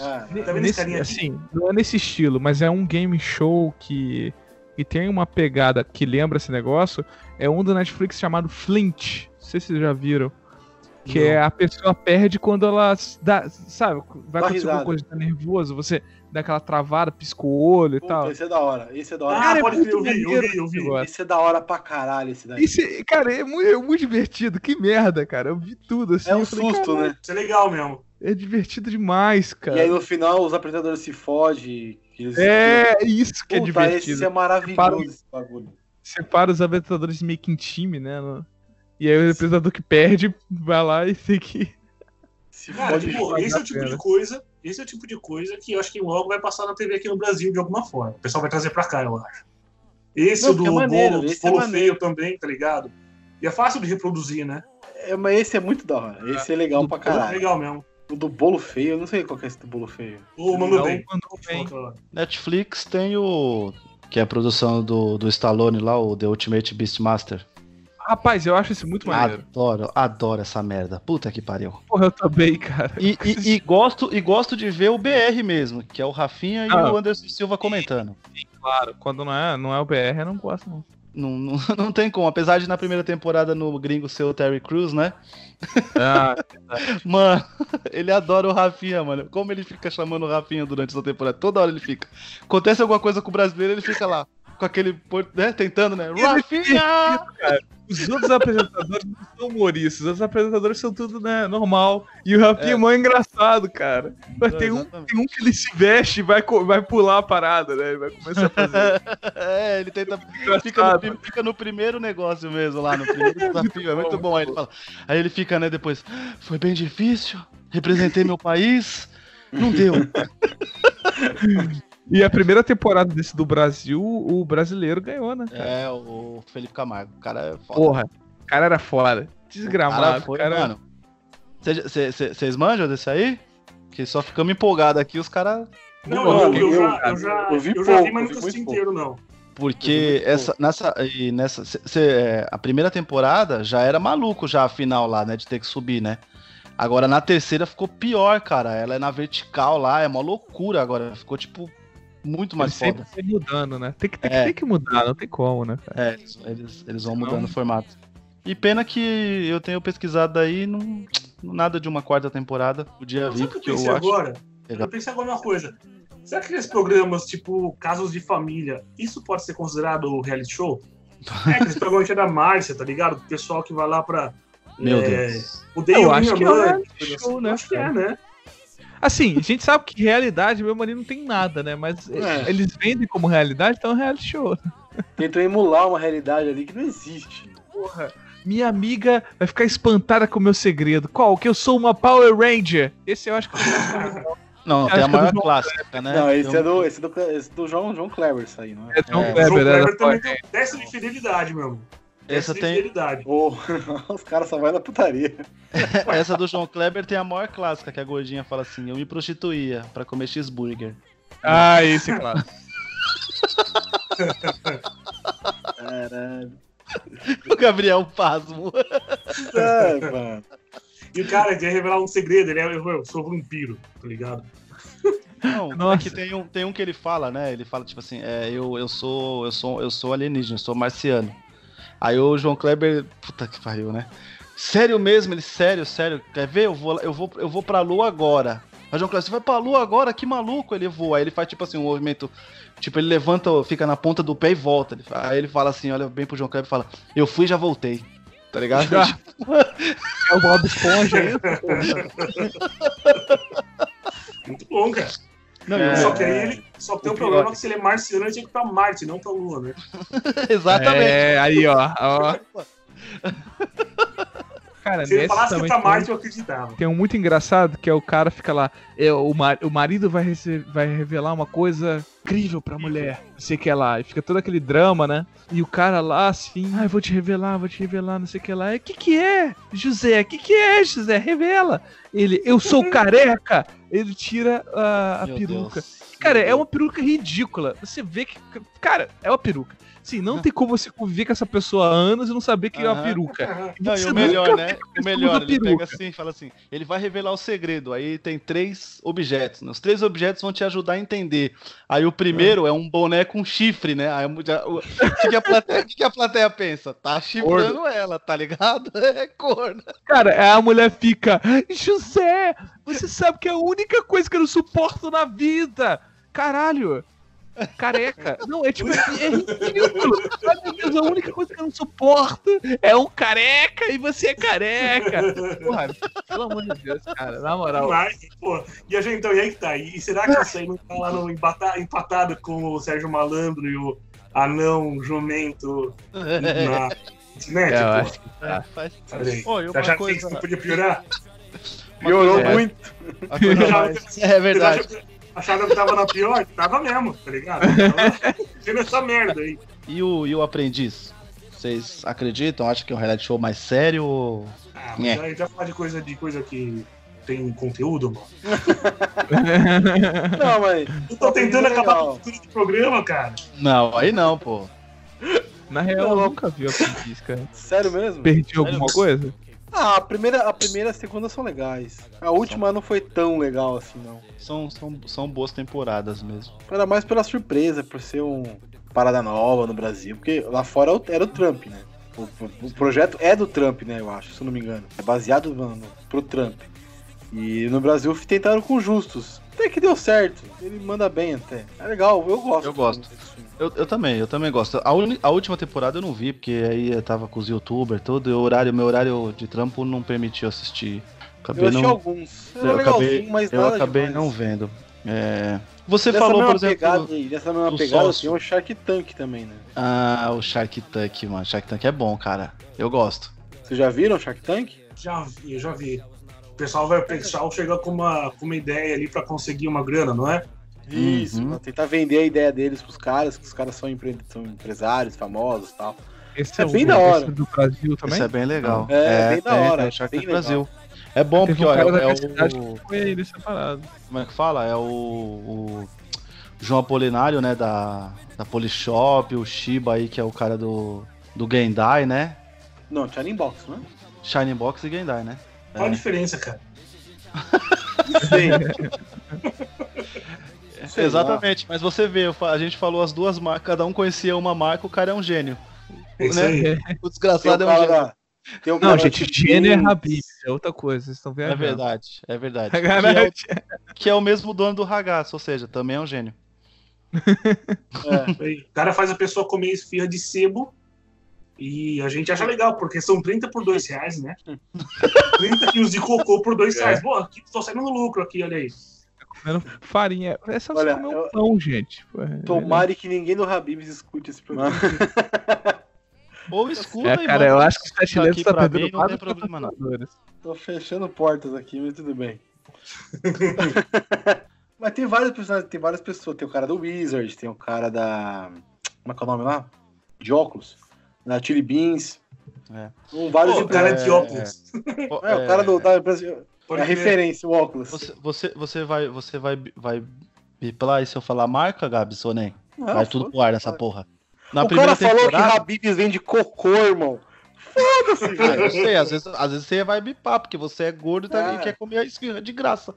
Ah, Tá vendo esse carinha aqui? assim, não é nesse estilo, mas é um game show que, que tem uma pegada que lembra esse negócio. É um do Netflix chamado Flint. Não sei se vocês já viram. Que Não. é a pessoa perde quando ela dá, sabe, vai Dá acontecer alguma coisa, tá nervoso, você dá aquela travada, pisca o olho e puta, tal. esse é da hora. Esse é da hora. Ah, Cara, é pode muito crer, eu vi, eu vi, eu vi. esse é da hora pra caralho, esse daí. Esse, cara, é muito, é muito divertido. Que merda, cara. Eu vi tudo assim. É um falei, susto, "Caralho, né? Isso é legal mesmo. É divertido demais, cara. E aí no final os apresentadores se fodem. eles- É isso que é Puta, divertido. esse é maravilhoso Para- esse bagulho. separa os apresentadores meio que em time, né? no- E aí o apresentador que perde vai lá e tem que. Se Cara, tipo, esse é o tipo pena. de coisa. Esse é o tipo de coisa que eu acho que logo vai passar na TV aqui no Brasil de alguma forma. O pessoal vai trazer pra cá, eu acho. Esse Não, do é maneiro, bolo, é bolo maneiro. feio também, tá ligado? E é fácil de reproduzir, né? É, mas esse é muito da hora. Esse é legal Do- pra É caralho. legal mesmo. O do bolo feio, eu não sei qual que é esse do bolo feio. O mandou bem. Netflix tem o. Que é a produção do, do Stallone lá, o The Ultimate Beastmaster. Rapaz, eu acho isso muito maneiro. Adoro, adoro essa merda. Puta que pariu. Porra, eu também, cara. E, e- e gosto, e gosto de ver o BR mesmo, que é o Rafinha e Ah. o Anderson Silva comentando. Claro, quando não é, não é o BR, eu não gosto, não. Não, não, não tem como, apesar de na primeira temporada no gringo ser o Terry Crews, né? Ah, Mano, ele adora o Rafinha, mano. Como ele fica chamando o Rafinha durante essa temporada? Toda hora ele fica. Acontece alguma coisa com o brasileiro, ele fica lá. Com aquele, né, tentando, né? Rafinha! Os outros apresentadores não são humoristas, os apresentadores são tudo, né, normal. E o Rafinha é, mó engraçado, cara. Mas Não, tem, um, tem um que ele se veste e vai, vai pular a parada, né? Ele vai começar a fazer. É, ele tenta. Fica no, fica no primeiro negócio mesmo, lá no primeiro desafio. É muito bom. Aí ele fala. Aí ele fica, né, depois. Foi bem difícil. Representei meu país. Não deu. E a primeira temporada desse do Brasil, o brasileiro ganhou, né? cara? É, o Felipe Camargo. O cara é foda. Porra, o cara era foda. O cara Desgramado. foi, cara, mano. Vocês manjam desse aí? Que só ficamos empolgados aqui, os caras. Não, Mano, eu, eu, eu- já, eu já, eu vi eu já vi, pouco, mas eu não assisti inteiro, não. Porque essa, nessa, e nessa cê- cê, é, a primeira temporada já era maluco já a final lá, né, de ter que subir, né? Agora na terceira ficou pior, cara. Ela é na vertical lá, é uma loucura agora. Ficou tipo muito mais sempre foda. vai mudando, né? Tem que, tem, que- É. tem que mudar, não tem como, né? cara? É, eles, eles, eles vão Senão- mudando o formato. E pena que eu tenho pesquisado aí, não, nada de uma quarta temporada. Podia vir, o que porque eu eu pensei acho. agora? legal. Eu pensei agora uma coisa. Será que aqueles programas, tipo, casos de família, isso pode ser considerado reality show? É, aqueles programas que é da Márcia, tá ligado? O pessoal que vai lá pra. Meu é, Deus. Odeio Eu acho que é um show, assim. né, Acho que é, né? Assim, a gente sabe que realidade mesmo ali não tem nada, né? Mas É. eles vendem como realidade, então é um reality show. Tentam emular uma realidade ali que não existe. Porra, minha amiga vai ficar espantada com o meu segredo. Qual? Que eu sou uma Power Ranger. Esse eu acho que Não, tem a é maior João clássica, né? não, esse Tem é um- do, esse é do, esse é do João, João Kleber, isso aí, não é? é John É. O João Kleber, Kleber também tem um teste de fidelidade, meu. Essa de tem- os caras só vai na putaria. Essa do João Kleber tem a maior clássica, que a gordinha fala assim: eu me prostituía pra comer cheeseburger. Ah, esse, claro. Caralho. O Gabriel Pasmo. É, mano. E o cara quer revelar um segredo, ele é, eu, eu sou vampiro, tá ligado? Não, é Nossa. que tem um, tem um que ele fala, né? Ele fala, tipo assim, é, eu, eu sou. Eu sou, eu sou alienígena, eu sou marciano. Aí o João Kleber. Puta que pariu, né? Sério mesmo? Ele, sério, sério. Quer ver? Eu vou, eu vou, eu vou pra lua agora. Aí o João Kleber, você vai pra lua agora? Que maluco! Ele voa. Aí ele faz, tipo assim, um movimento. Tipo, ele levanta, fica na ponta do pé e volta. Ele Aí ele fala assim, olha bem pro João Kleber e fala, eu fui e já voltei. Tá ligado? É o Bob Esponja aí. Muito bom, cara. Não, É. Só que aí ele. Só tem um O problema pior- que se ele é marciano, ele tinha que ir pra Marte, não pra Lua, né? Exatamente. É, aí, ó. ó. Cara, Se ele falasse que tem- Marte, eu acreditava. Tem um muito engraçado que é o cara fica lá, é, o, mar- o marido vai, rece- vai revelar uma coisa incrível pra mulher, não sei o que lá, e fica todo aquele drama, né? E o cara lá assim, ai, vou te revelar, vou te revelar, não sei o que lá. O que que é, José? O que que é, José? Revela. Ele, eu sou careca. Ele tira a, a peruca. Deus. Cara, é uma peruca ridícula. Você vê que, cara, é uma peruca. Sim, não tem como você conviver com essa pessoa há anos e não saber que é uma peruca. Não, e o melhor, né? O melhor, ele pega peruca. assim e fala assim: ele vai revelar o segredo. Aí tem três objetos. Né? Os três objetos vão te ajudar a entender. Aí o primeiro é um boné com chifre, né? Aí o, o, que, que a plateia, o que, que a plateia pensa? Tá chifrando ela, tá ligado? É corno. Cara, aí a mulher fica, José, você sabe que é a única coisa que eu não suporto na vida. Caralho. Careca. Não, é tipo, é ridículo. Ai, meu Deus, a única coisa que eu não suporto é um careca e você é careca. Porra, pelo amor de Deus, cara, na moral. Mas, pô, e a gente, então, e aí que tá? E, e será que isso aí não tá lá no embata- empatado com o Sérgio Malandro e o anão jumento na internet? É, eu pô? acho que tá. Faz- aí. Ô, e Você uma que coisa- isso não podia piorar? Piorou coisa- muito. a É verdade. Acharam que tava na pior? Tava mesmo, tá ligado? Tava essa merda aí. E o, e o aprendiz? Vocês acreditam? Acham que é um reality show mais sério? ou- Ah, É. mas aí já falar de coisa, de coisa que tem conteúdo, mano. Não, mas. Eu tô tentando acabar com o futuro do programa, cara. Não, aí não, pô. Na real, eu nunca vi a aprendiz, cara. Sério mesmo? Perdi alguma coisa? Ah, a primeira, a primeira e a segunda são legais. A última não foi tão legal assim, não. São, são, são boas temporadas mesmo. Era mais pela surpresa, por ser um parada nova no Brasil. Porque lá fora era o- era o Trump, né? O, o- projeto é do Trump, né? Eu acho, se eu não me engano. É baseado no, no- pro Trump. E no Brasil tentaram com justos. Até que deu certo. Ele manda bem até. É legal, eu gosto. Eu gosto. Eu, eu também, eu também gosto. A, uni- a última temporada eu não vi, porque aí eu tava com os youtubers, todo, e o horário, meu horário de trampo não permitiu assistir. Acabei Eu achei não, alguns. Era eu acabei, mas eu acabei demais. não vendo. É, Você Nessa falou, por exemplo. pegada, aí, nessa mesma do pegada sócio. tem o Shark Tank também, né? Ah, o Shark Tank, mano. Shark Tank é bom, cara. Eu gosto. Vocês já viram o Shark Tank? Já vi, eu já vi. O pessoal vai pensar, chega com uma, com uma ideia ali pra conseguir uma grana, não é? Isso, Uhum. tentar vender a ideia deles pros caras, que os caras são, empre... são empresários famosos e tal. Esse É o- bem da hora. esse do Brasil também? Isso é bem legal. É, bem da tem- hora, tem o Shark bem Tank Brasil. É bom porque, um ó, cara é, é o. Foi ele separado. Como é que fala? É o. o João Apolinário, né? Da, da Polishop, o Shiba aí, que é o cara do. Do Gendai, né? Não, China Box, né? Shining Box e Gendai, né? Qual a diferença, cara? Sei. Sei Exatamente, mas você vê, a gente falou as duas marcas, cada um conhecia uma marca, o cara é um gênio. É isso Né? aí. O desgraçado é um cara gênio. da... O Não, gente, gênio é Habib, é outra coisa, vocês estão vendo? É verdade, é verdade. Que é, o, que é o mesmo dono do ragazzo, ou seja, também é um gênio. É. O cara faz a pessoa comer esfirra de sebo E a gente acha legal, porque são 30 por 2 reais, né? 30 quilos de cocô por 2 reais. Pô, aqui, tô saindo no lucro aqui, olha aí. Comendo farinha. É só Olha, eu- um pão, gente. É- Tomara que ninguém do Habibs escute esse programa. Ou escuta É, cara, eu acho que o Sete Letras tá pra mim, perdendo não tem problema não. Tô fechando portas aqui, mas tudo bem. mas tem vários personagens, tem várias pessoas. Tem o cara do Wizard, tem o cara da. Como é que é o nome lá? De óculos. Da Chili Beans. É. Com vários Pô, o cara de é, óculos. Pô, É, o cara do, da empresa. É referência, o óculos. Você, você, você vai, você vai, vai biplar aí se eu falar marca, Gabs, ou nem? Não, vai tudo pro ar nessa porra. Na o primeira cara falou temporada, que Habibs vende cocô, irmão. Foda-se, Ah, velho. eu sei, às vezes, às vezes você vai bipar, porque você é gordo e, tá- É. e quer comer a esfirra de graça.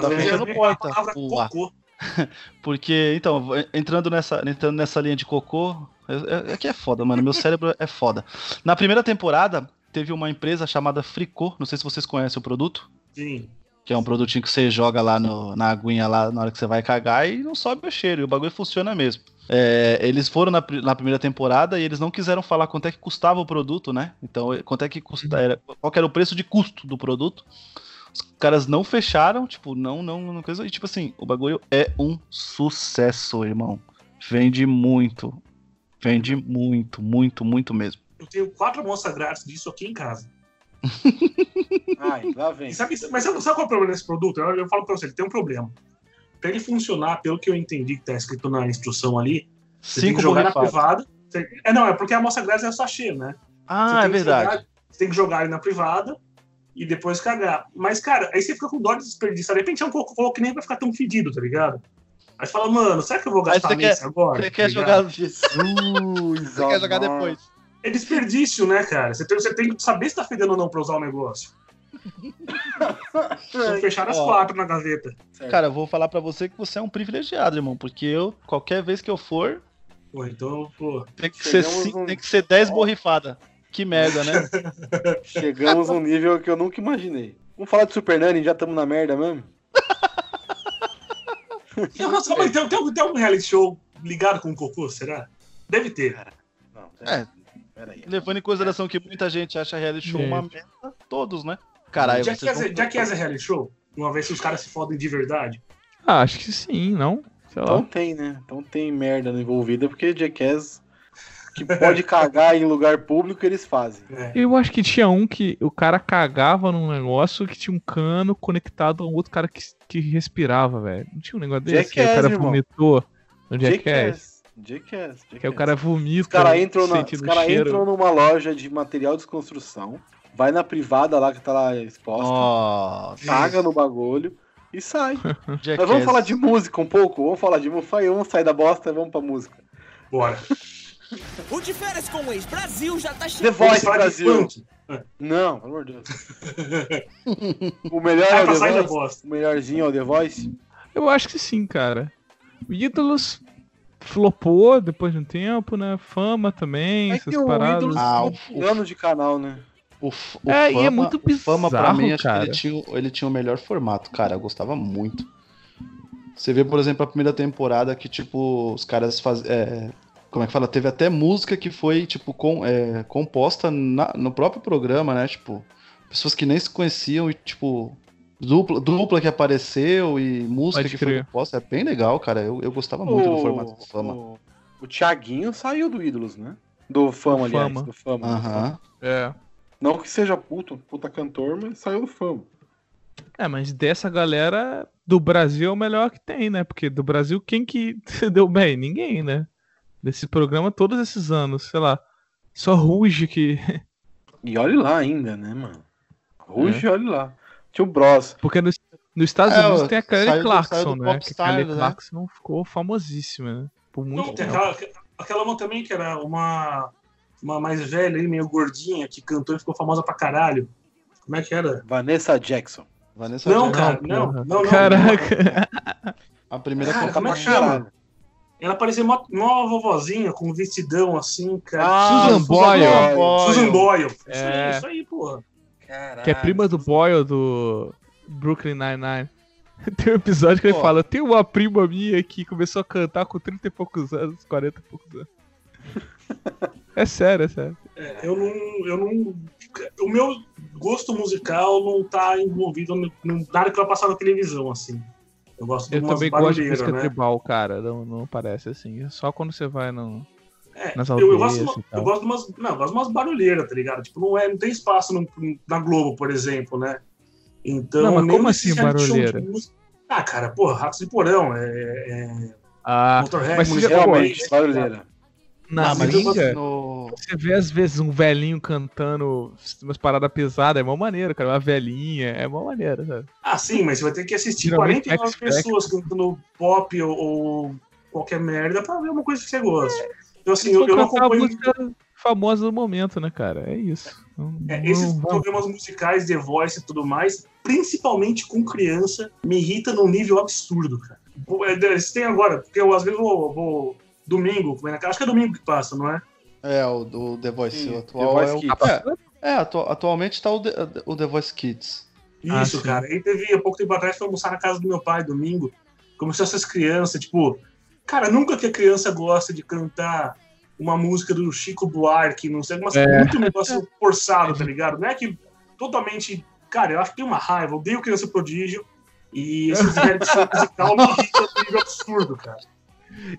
Tá fechando porta, a palavra porra. cocô. Porque, então, entrando nessa, entrando nessa linha de cocô, é, é, é que é foda, mano. Meu cérebro é foda. Na primeira temporada, teve uma empresa chamada Fricô, não sei se vocês conhecem o produto, Sim. que é um produtinho que você joga lá no- na aguinha lá na hora que você vai cagar e não sobe o cheiro, e o bagulho funciona mesmo. É, eles foram na, na primeira temporada e eles não quiseram falar quanto é que custava o produto, né? Então, quanto é que custa, era, qual era o preço de custo do produto. Os caras não fecharam, tipo, não, não, não coisa. E tipo assim, o bagulho é um sucesso, irmão. Vende muito. Vende muito, muito, muito mesmo. Eu tenho quatro amostras grátis disso aqui em casa. Ai, lá vem. Sabe, mas sabe, sabe qual é o problema desse produto? Eu, eu falo pra você, ele tem um problema. Pra ele funcionar, pelo que eu entendi que tá escrito na instrução ali, você tem Cinco que jogar na privada. Você- É, não, é porque a amostra grátis é o sachê, né? Ah, tem é verdade. jogar- você tem que jogar ele na privada e depois cagar. Mas, cara, aí você fica com dó de desperdiçar. De repente é um cocô que nem vai ficar tão fedido, tá ligado? Aí você fala, mano, será que eu vou gastar nesse agora? Você Tá quer jogar. Jesus, Você quer jogar depois. É desperdício, né, cara? Você tem, você tem que saber se tá fedendo ou não pra usar o negócio. Fechar as Ó. quatro na gaveta. Cara, eu vou falar pra você que você é um privilegiado, irmão. Porque eu, qualquer vez que eu for, Pô, então, pô. tem que ser, cinco- num- tem que ser 10 borrifadas. Que merda, né? Chegamos num nível que eu nunca imaginei. Vamos falar de Super Nani, já estamos na merda mesmo? Não, só, mas tem, tem, tem algum reality show ligado com o cocô, será? Deve ter. Não, É. Peraí. Levando em consideração que muita gente acha reality show uma Gente. merda, todos, né? Caralho, vocês Jackass, vão- é- Jackass é reality show? Uma vez que os caras se fodem de verdade. Ah, acho que sim, não? Sei lá. Então tem, né? Então tem merda envolvida, porque Jackass que pode cagar em lugar público, eles fazem. É. Eu acho que tinha um que o cara cagava num negócio que tinha um cano conectado a um outro cara que, que respirava, velho. Não tinha um negócio desse? aí o Jackass, cara irmão. vomitou no Jackass. Jackass. Jackass. Que o cara vomita. Os caras entram, na- os cara entram numa loja de material de construção, vai na privada lá que tá lá exposta, Nossa, caga no bagulho e sai. Jackass. Mas vamos falar de música um pouco? Vamos falar de música. Vamos sair da bosta e vamos pra música. Bora. O de férias com o ex-Brasil já tá The chegando. Vamos Voice Brasil. Não, pelo amor de Deus. o melhor é o The Voice. O melhorzinho é o The Voice. Eu acho que sim, cara. O Ídolos flopou depois de um tempo, né? Fama também, É essas que o paradas. Ídolos Ah, ficou anos de canal, né? O, o É, e é Fama- muito o Fama pra bizarro, mim, acho cara. que ele tinha, o- ele tinha o melhor formato, cara. Eu gostava muito. Você vê, por exemplo, a primeira temporada que, tipo, os caras faz, é, como é que fala? Teve até música que foi, tipo, com, é, composta na- no próprio programa, né? Tipo, pessoas que nem se conheciam e, tipo, dupla, dupla que apareceu e música Pode que foi composta. É bem legal, cara. Eu, eu gostava muito do formato do Fama. O, o Thiaguinho saiu do Ídolos, né? Do Fama, Do aliás. Fama. Do Fama. Aham. É. Não que seja puto, puta cantor, mas saiu do Fama. É, mas dessa galera do Brasil é o melhor que tem, né? Porque do Brasil, quem que deu bem? Ninguém, né? Desse programa todos esses anos, sei lá. Só Ruge que. E olhe lá ainda, né, mano? Ruge, olhe lá. Tinha o Bros. Porque nos, nos Estados É, Unidos tem a Kelly Clarkson, né? Que a Kelly né? Clarkson ficou famosíssima, né? Por muito Não, tem tempo. aquela, aquela uma também que era uma, uma mais velha aí, meio gordinha, que cantou e ficou famosa pra caralho. Como é que era? Vanessa Jackson. Vanessa Não, Jackson. cara, não, não, não. Caraca. A primeira Cara, como é que chama? Ela parecia uma, uma vovozinha com um vestidão assim, cara. Ah, Susan Boyle. Susan Boyle. Isso É. aí, isso aí, porra. Que é prima do Boyle do Brooklyn Nine-Nine. Tem um episódio que ele Pô. fala: tem uma prima minha que começou a cantar com 30 e poucos anos, 40 e poucos anos. É sério, é sério. É, eu não. Eu não. O meu gosto musical não tá envolvido no, no nada que vai passar na televisão, assim. Eu gosto de Eu umas também gosto de barulheiras, música né? tribal, cara. Não, não parece assim. Só quando você vai no. É, nas eu, eu gosto, uma- eu gosto de umas, não, eu gosto de umas barulheiras, tá ligado? Tipo, não, é, não tem espaço no- na Globo, por exemplo, né? Então, Não, mas como assim, show barulheira? Ah, cara, porra, Ratos de Porão, é, é Ah, Motorhead, mas você já- Realmente, barulheira. Na Ah, mas gringa, no... você vê às vezes um velhinho cantando umas paradas pesadas. É mó maneiro, cara. Uma velhinha. É mó maneiro, sabe? Ah, sim, mas você vai ter que assistir Geralmente 49 Max Beck. pessoas cantando pop ou, ou qualquer merda pra ver uma coisa que você gosta. Então, assim, eu, eu não cantar a acompanho música famosa do momento, né, cara? É isso. Não- é, não esses vão- programas musicais, The Voice e tudo mais, principalmente com criança, me irrita num nível absurdo, cara. É, Eles têm agora, porque eu às vezes vou, vou domingo, comer na casa, acho que é domingo que passa, não é? É, o do The Voice Sim, o atual The Voice é o... Kids. É, é, atu- atualmente tá o The, o The Voice Kids. Ah, Isso, sim. cara. Aí teve, há pouco tempo atrás, foi almoçar na casa do meu pai, domingo. Começou essas crianças, tipo... Cara, nunca que a criança gosta de cantar uma música do Chico Buarque, não sei, mas É. muito negócio forçado, tá ligado? Não é que totalmente... Cara, eu acho que tem uma raiva. Eu odeio Criança Prodígio. E esse reality show musical me irrita absurdo, cara.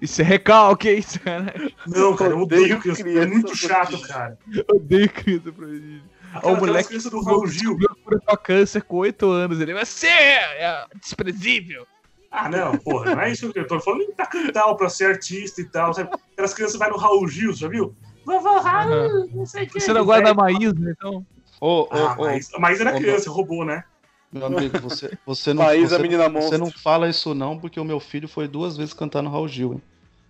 Isso é recalque, é isso, cara. Não, cara, eu odeio Odeio Criança Criança É muito chato, cara. Eu odeio criança prodígio. Aquela, o moleque crianças do Raul Gil. cura pra câncer com 8 anos. Ele vai ser é desprezível. Ah, não, porra, não é isso que eu tô falando nem pra cantar, pra ser artista e tal. Sabe? Aquelas crianças vai no Raul Gil, já viu? Vovô Raul, não sei o que. Você não gosta da Maísa, então? Ô, ô, Ah, mas, mas era criança, roubou, né? Meu amigo, você, você não... Maísa, você, menina você monstro. não fala isso não, porque o meu filho foi duas vezes cantar no Raul Gil, hein?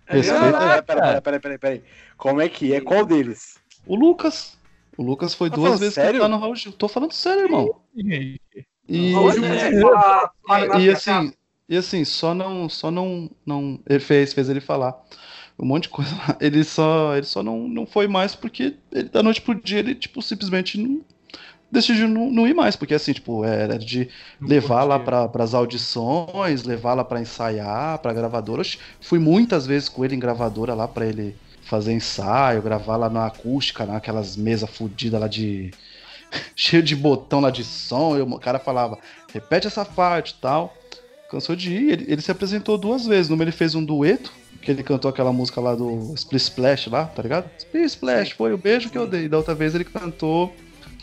É Respeita. Peraí, peraí, peraí, peraí, peraí. Como é que é? Qual deles? O Lucas. O Lucas foi Tá duas vezes sério? cantar no Raul Gil. Tô falando sério, irmão. E, Raul Gil é, Paraná e pra assim, e assim, só não, só não, não, ele fez, fez ele falar um monte de coisa. Ele só, ele só não, não foi mais porque ele, da noite pro dia ele, tipo, simplesmente não, decidiu não, não ir mais, porque assim, tipo, era de não levar lá para as audições, levar lá pra ensaiar, pra gravadora. Fui muitas vezes com ele em gravadora lá pra ele fazer ensaio, gravar lá na acústica, naquelas mesas fodidas lá de cheio de botão lá de som, e o cara falava, repete essa parte e tal. Cansou de ir, ele, ele se apresentou duas vezes. Numa ele fez um dueto, que ele cantou aquela música lá do Split Splash lá, tá ligado? Split Splash, foi o beijo que eu dei. Da outra vez ele cantou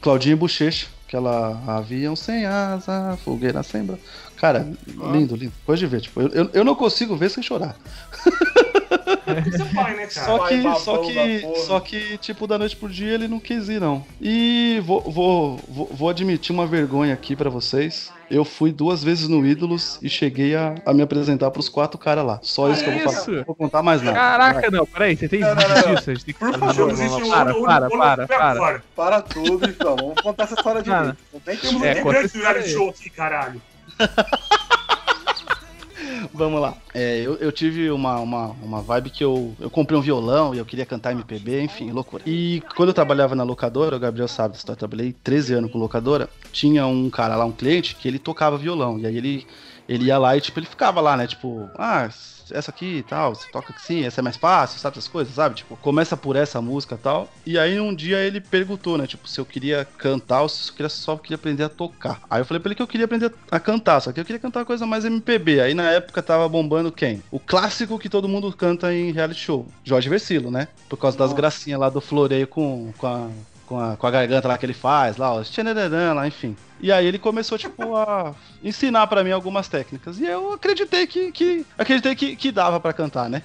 Claudinho e Bochecha, aquela avião sem asa, fogueira sem bra... Cara, lindo, lindo. Coisa de ver, tipo, eu, eu, eu não consigo ver sem chorar. É pai, né? Só que, só que, só que, tipo, da noite pro dia ele não quis ir, não. E vou, vou, vou, vou admitir uma vergonha aqui pra vocês. Eu fui duas vezes no Ídolos e cheguei a, a me apresentar pros quatro caras lá. Só isso que eu vou falar. Não vou contar mais nada. Caraca, não, peraí, você tem Não, não, vídeo não. disso? A gente tem que Por favor, Não, não, Para, para, para, para. Para tudo, então. Vamos contar essa história de Cara, Não tem que É, um conta grande show aqui, caralho. Vamos lá. É, eu, eu tive uma, uma, uma vibe que eu, eu comprei um violão e eu queria cantar MPB, enfim, loucura. E quando eu trabalhava na locadora, o Gabriel sabe, eu trabalhei 13 anos com locadora, tinha um cara lá, um cliente, que ele tocava violão. E aí ele, ele ia lá e, tipo, ele ficava lá, né? Tipo, ah, essa aqui e tal, você toca assim, essa é mais fácil, sabe essas coisas, sabe? Tipo, começa por essa música e tal. E aí um dia ele perguntou, né? Tipo, se eu queria cantar ou se eu queria, só queria aprender a tocar. Aí eu falei pra ele que eu queria aprender a cantar, só que eu queria cantar uma coisa mais MPB. Aí na época tava bombando quem? O clássico que todo mundo canta em reality show, Jorge Versilo, né? Por causa das gracinhas lá do floreio com, com a. Com a, com a garganta lá que ele faz, lá, ó, lá, enfim. E aí ele começou, tipo, a ensinar pra mim algumas técnicas. E eu acreditei que. que acreditei que, que dava pra cantar, né?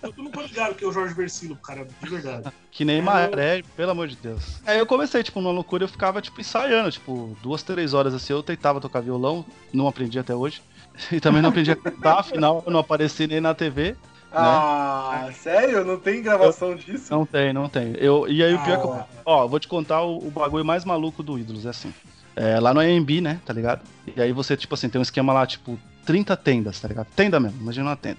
Eu não tô ligado que é o Jorge Versilo, cara, de verdade. Que nem maré, pelo amor de Deus. Aí eu comecei, tipo, numa loucura, eu ficava, tipo, ensaiando, tipo, duas, três horas assim, eu tentava tocar violão, não aprendi até hoje. E também não aprendi a cantar, afinal eu não apareci nem na TV. Ah, sério? Não tem gravação disso? Não tem, não tem. Eu, e aí o pior é que eu, Ah. Ó, eu vou te contar o, o bagulho mais maluco do Ídolos, é assim. É, lá no AMB, né, tá ligado? E aí você, tipo assim, tem um esquema lá, tipo, 30 tendas, tá ligado? Tenda mesmo, imagina uma tenda.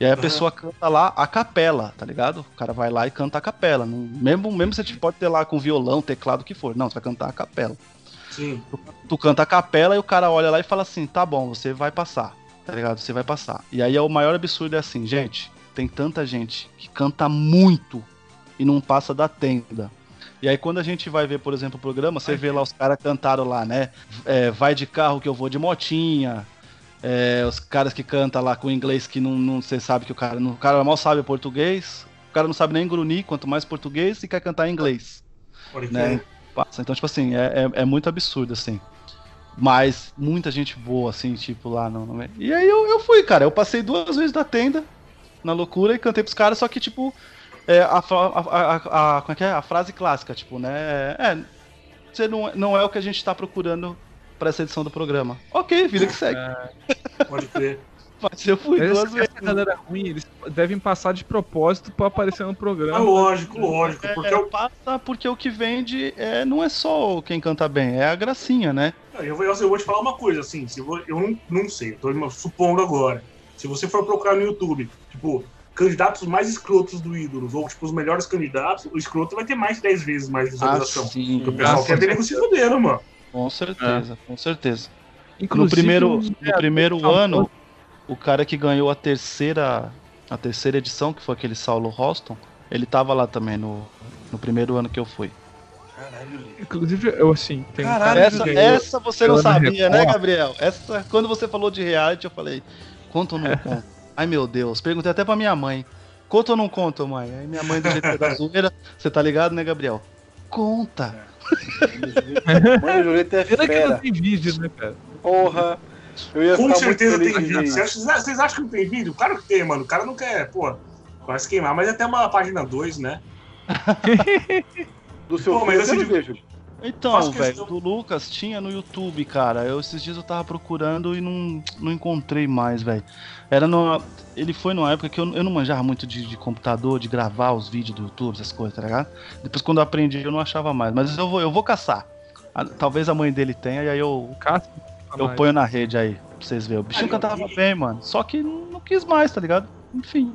E aí a Uhum. pessoa canta lá a capela, tá ligado? O cara vai lá e canta a capela. Não- mesmo, mesmo você pode ter lá com violão, teclado, o que for. Não, você vai cantar a capela. Sim. Tu canta a capela e o cara olha lá e fala assim: tá bom, você vai passar, tá ligado? Você vai passar. E aí é o maior absurdo é assim, gente, tem tanta gente que canta muito e não passa da tenda. E aí quando a gente vai ver, por exemplo, o programa, você vê lá os caras cantaram lá, né? É, vai de carro que eu vou de motinha. É, os caras que cantam lá com inglês que não, não você sabe que o cara, não, o cara mal sabe português. O cara não sabe nem grunir, quanto mais português, e quer cantar em inglês. Né? Passa. Então, tipo assim, é, é, é muito absurdo, assim. Mas muita gente boa, assim, tipo, lá no. no- E aí eu, eu fui, cara. Eu passei duas vezes da tenda na loucura e cantei pros caras, só que, tipo, é, a, a, a, a- como é que é? A frase clássica, tipo, né? É, você não, é- não é o que a gente tá procurando pra essa edição do programa. Ok, vida que segue. Pode crer. Mas eu fui duas vezes. essa galera ruim, eles devem passar de propósito pra aparecer no programa. lógico, lógico. Porque É, eu, passa porque o que vende é, não é só quem canta bem, é a gracinha, né? Eu, vou, eu vou te falar uma coisa, assim, se eu, vou- eu não, não sei, eu tô supondo agora. Se você for procurar no YouTube, tipo, candidatos mais escrotos do Ídolos, ou tipo, os melhores candidatos, o escroto vai ter mais de 10 vezes mais visualização. Ah, sim, Porque o pessoal Ah, quer ver nego se fudendo, mano. com certeza, com certeza. No Inclusive, primeiro, os- no primeiro famosos- ano, o cara que ganhou a terceira, a terceira edição, que foi aquele Saulo Roston, ele tava lá também no, no primeiro ano que eu fui. Inclusive, eu assim, tem Caralho, Essa, essa você não sabia, né. Gabriel? Essa, quando você falou de reality, eu falei, conta ou não conta? Ai meu Deus, perguntei até pra minha mãe. Conta ou não conta, mãe? Aí minha mãe do jeito da zoeira, você tá ligado, né, Gabriel? Conta. Mano, o Julito é Pena que não fera. tem vídeo, né, cara? Porra. Eu ia Com ficar certeza muito tem vídeo. de- Vocês acham- Vocês acham que não tem vídeo? Claro que tem, mano. O cara não quer, pô, quase queimar, mas é até uma página 2, né? Do seu Pô, filho, mas eu assim, não vejo. Então, velho, questão- do Lucas tinha no YouTube, cara. Eu esses dias eu tava procurando e não, não encontrei mais, velho. Era numa. Ele foi numa época que eu, eu não manjava muito de, de computador, de gravar os vídeos do YouTube, essas coisas, tá ligado? Depois quando eu aprendi eu não achava mais. Mas eu vou, eu vou caçar. A- talvez a mãe dele tenha, e aí eu, Caça, eu mais. ponho na rede aí, pra vocês verem. O bichinho Aí, cantava bem, mano. Só que não, não quis mais, tá ligado? Enfim.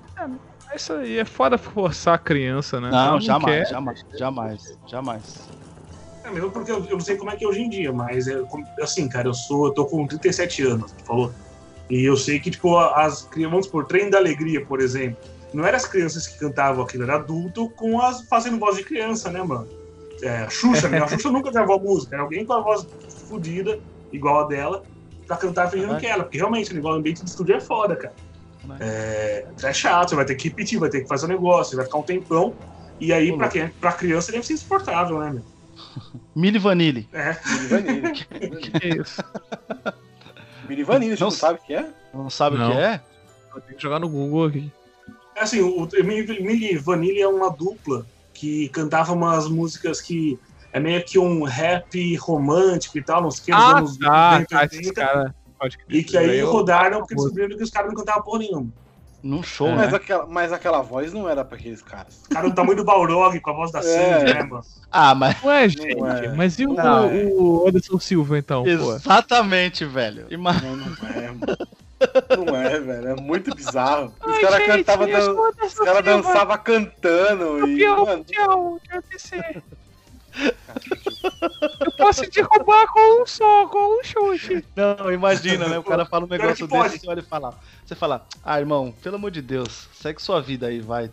Isso aí é foda forçar a criança, né? Não, Ela jamais, quer. jamais, jamais, jamais. É mesmo porque eu, eu não sei como é que é hoje em dia, mas é assim, cara, eu sou, eu tô com 37 anos, tu falou. E eu sei que, tipo, as crianças, vamos por Trem da Alegria, por exemplo, não eram as crianças que cantavam aquilo, era adulto com as fazendo voz de criança, né, mano? É, a Xuxa, né? A Xuxa nunca gravou música, era alguém com a voz fodida, igual a dela, pra cantar fingindo Caraca. que ela, porque realmente o negócio do ambiente de estúdio é foda, cara. É, é chato, você vai ter que repetir, vai ter que fazer o negócio, vai ficar um tempão. E aí, pra, quem, pra criança, deve ser insuportável, né, meu? Milli Vanilli. É. Billy Vanilli. Que é isso? Billy Vanilli, você Não não sabe o que é? Não sabe o Não. que é? Eu tenho que jogar no Google aqui. É Assim, o, o Milli Vanilli é uma dupla que cantava umas músicas que é meio que um rap romântico e tal, nos que Ah, anos tá, 90, tá, esses 80, caras. Pode crer. e que aí eu- rodaram porque descobriram que os caras não cantavam porra nenhuma. Num show, Mas, né? aquela, mas aquela voz não era pra aqueles caras. O cara do tamanho do Balrog com a voz da É. Sandy, né, mano? Ah, mas. Não é, gente. é. Mas e o, Não, o Anderson Silva, então, pô? Exatamente, velho. Ima- Não, não é, mano. Não é, velho. É muito bizarro. Os Ai, caras gente, cantavam. dan- Os caras dançavam cantando. E, mano, mundial de. Eu posso derrubar com um só, com um chute. Não, imagina, né? O cara fala um Pior negócio pode. desse, você olha e fala. Você fala, ah, irmão, pelo amor de Deus, segue sua vida aí, vai.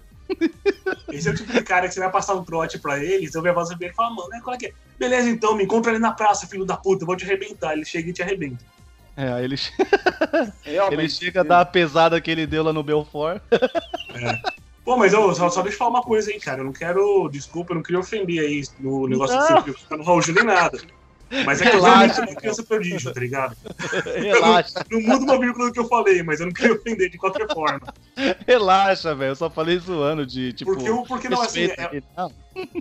Esse é o tipo de cara que você vai passar um trote pra ele, você vai a voz dele e fala, mano, né, qual é que é? Beleza, então, me encontra ali na praça, filho da puta, eu vou te arrebentar. Ele chega e te arrebenta. É, aí ele, ele chega a dar a pesada que ele deu lá no Belfort. Pô, mas eu só, só deixa eu falar uma coisa aí, cara. Eu não quero. Desculpa, eu não queria ofender aí no negócio Não. você fica no Raul Gil nem nada. Mas é que eu Relaxa, sou uma criança prodígio, tá ligado? Relaxa, Não muda uma vírgula do que eu falei, mas eu não queria ofender de qualquer forma. relaxa, velho. Eu só falei zoando de, tipo. Porque, porque não, assim, é-. Não,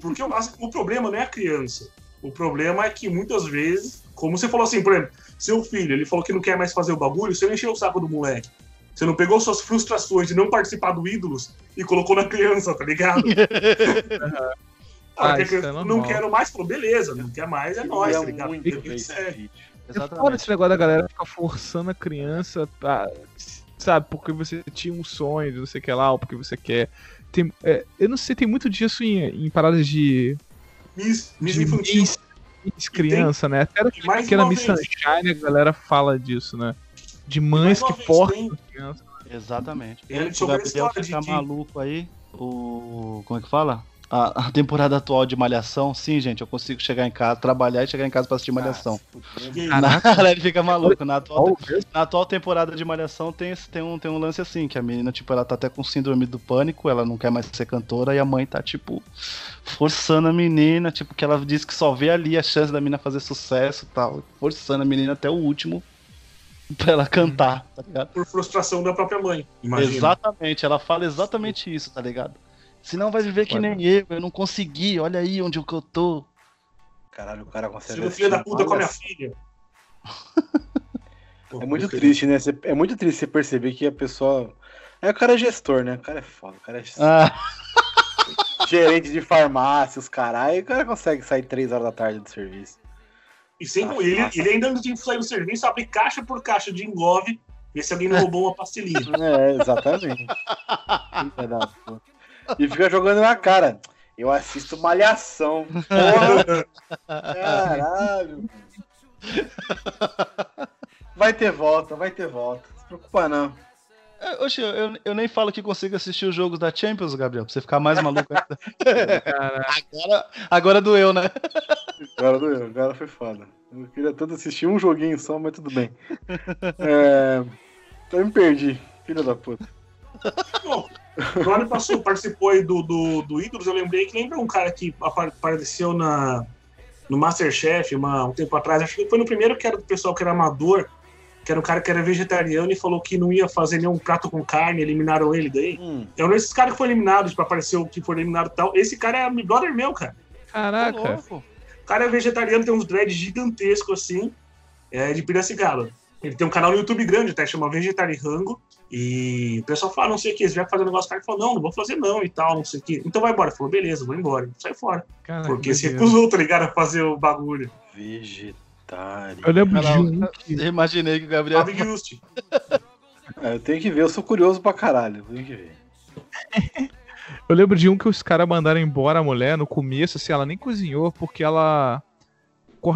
porque o, assim, o problema não é a criança. O problema é que muitas vezes, como você falou assim, por exemplo, seu filho, ele falou que não quer mais fazer o bagulho, você não encheu o saco do moleque. Você não pegou suas frustrações de não participar do Ídolos e colocou na criança, tá ligado? Ah, Ah, quer isso que- é não normal. quero mais, falou, beleza, não quer mais, é nóis, tá queria ligado? muito. É exatamente. esse negócio da galera ficar forçando a criança pra. Sabe, porque você tinha um sonho de não sei o que lá, ou porque você quer. Tem, é, eu não sei, tem muito disso em, em paradas de. Miss, Miss de infantil. Miss, Miss criança, né? Até uma Miss. Sunshine a galera fala disso, né? De mães que forçam crianças. Exatamente. Ele o Gabriel fica de- maluco aí. O. Como é que fala? a, a temporada atual de Malhação, sim, gente, eu consigo chegar em casa, trabalhar e chegar em casa pra assistir Malhação. Caraca. ele fica maluco. Na atual, na atual temporada de Malhação tem, tem, um, tem um lance assim, que a menina, tipo, ela tá até com síndrome do pânico, ela não quer mais ser cantora, e a mãe tá, tipo, forçando a menina, tipo, que ela diz que só vê ali a chance da menina fazer sucesso e tal. Forçando a menina até o último pra ela cantar, tá ligado? Por frustração da própria mãe. Imagina. Exatamente, ela fala exatamente isso, tá ligado? Senão vai viver que nem eu, eu não consegui, olha aí onde eu que eu tô. Caralho, o cara Se consegue. o filho da puta com a minha filha. É muito triste, né? É muito triste você perceber que a pessoa. É o cara é gestor, né? O cara é foda. O cara é Ah, gerente de farmácia, os caralho. O cara consegue sair 3 horas da tarde do serviço. E sem, Nossa, ele, nossa. ele ainda não tinha que sair do serviço, abrir caixa por caixa de engove, ver se alguém não roubou uma pastilhinha. É, exatamente. E fica jogando na cara. Eu assisto Malhação. Porra! Caralho. Vai ter volta, vai ter volta. Não se preocupa, não. É, Oxe, eu, eu nem falo que consigo assistir os jogos da Champions, Gabriel, pra você ficar mais maluco ainda. agora, agora doeu, né? Agora doeu, agora foi foda. Eu queria tanto assistir um joguinho só, mas tudo bem. É... Então eu me perdi, filha da puta. Bom, ano passou, participou aí do, do, do Ídolos, eu lembrei que lembra um cara que apa- apareceu na, no Masterchef uma, um tempo atrás, acho que foi no primeiro que era do pessoal que era amador, que era um cara que era vegetariano e falou que não ia fazer nenhum prato com carne, eliminaram ele daí. Hum, É um desses caras que foi eliminado, tipo, apareceu que foi eliminado e tal. Esse cara é brother meu, cara. Caraca. louco. O cara é vegetariano, tem uns dreads gigantescos assim, é de Piracicaba. Ele tem um canal no YouTube grande, até chama Vegetarirango. E o pessoal fala, não sei o que, você vai fazer um negócio, o cara falou, não, não vou fazer não e tal, não sei o que. Então vai embora. Ele falou, beleza, vou embora. Sai fora. Caraca, Porque que se recusou, tá ligado, a fazer o bagulho. Eu lembro de um que... Eu imaginei que o Gabriel. Fábio. É, eu tenho que ver, eu sou curioso pra caralho. eu Tenho que ver. Eu lembro de um que os caras mandaram embora a mulher no começo, assim, ela nem cozinhou porque ela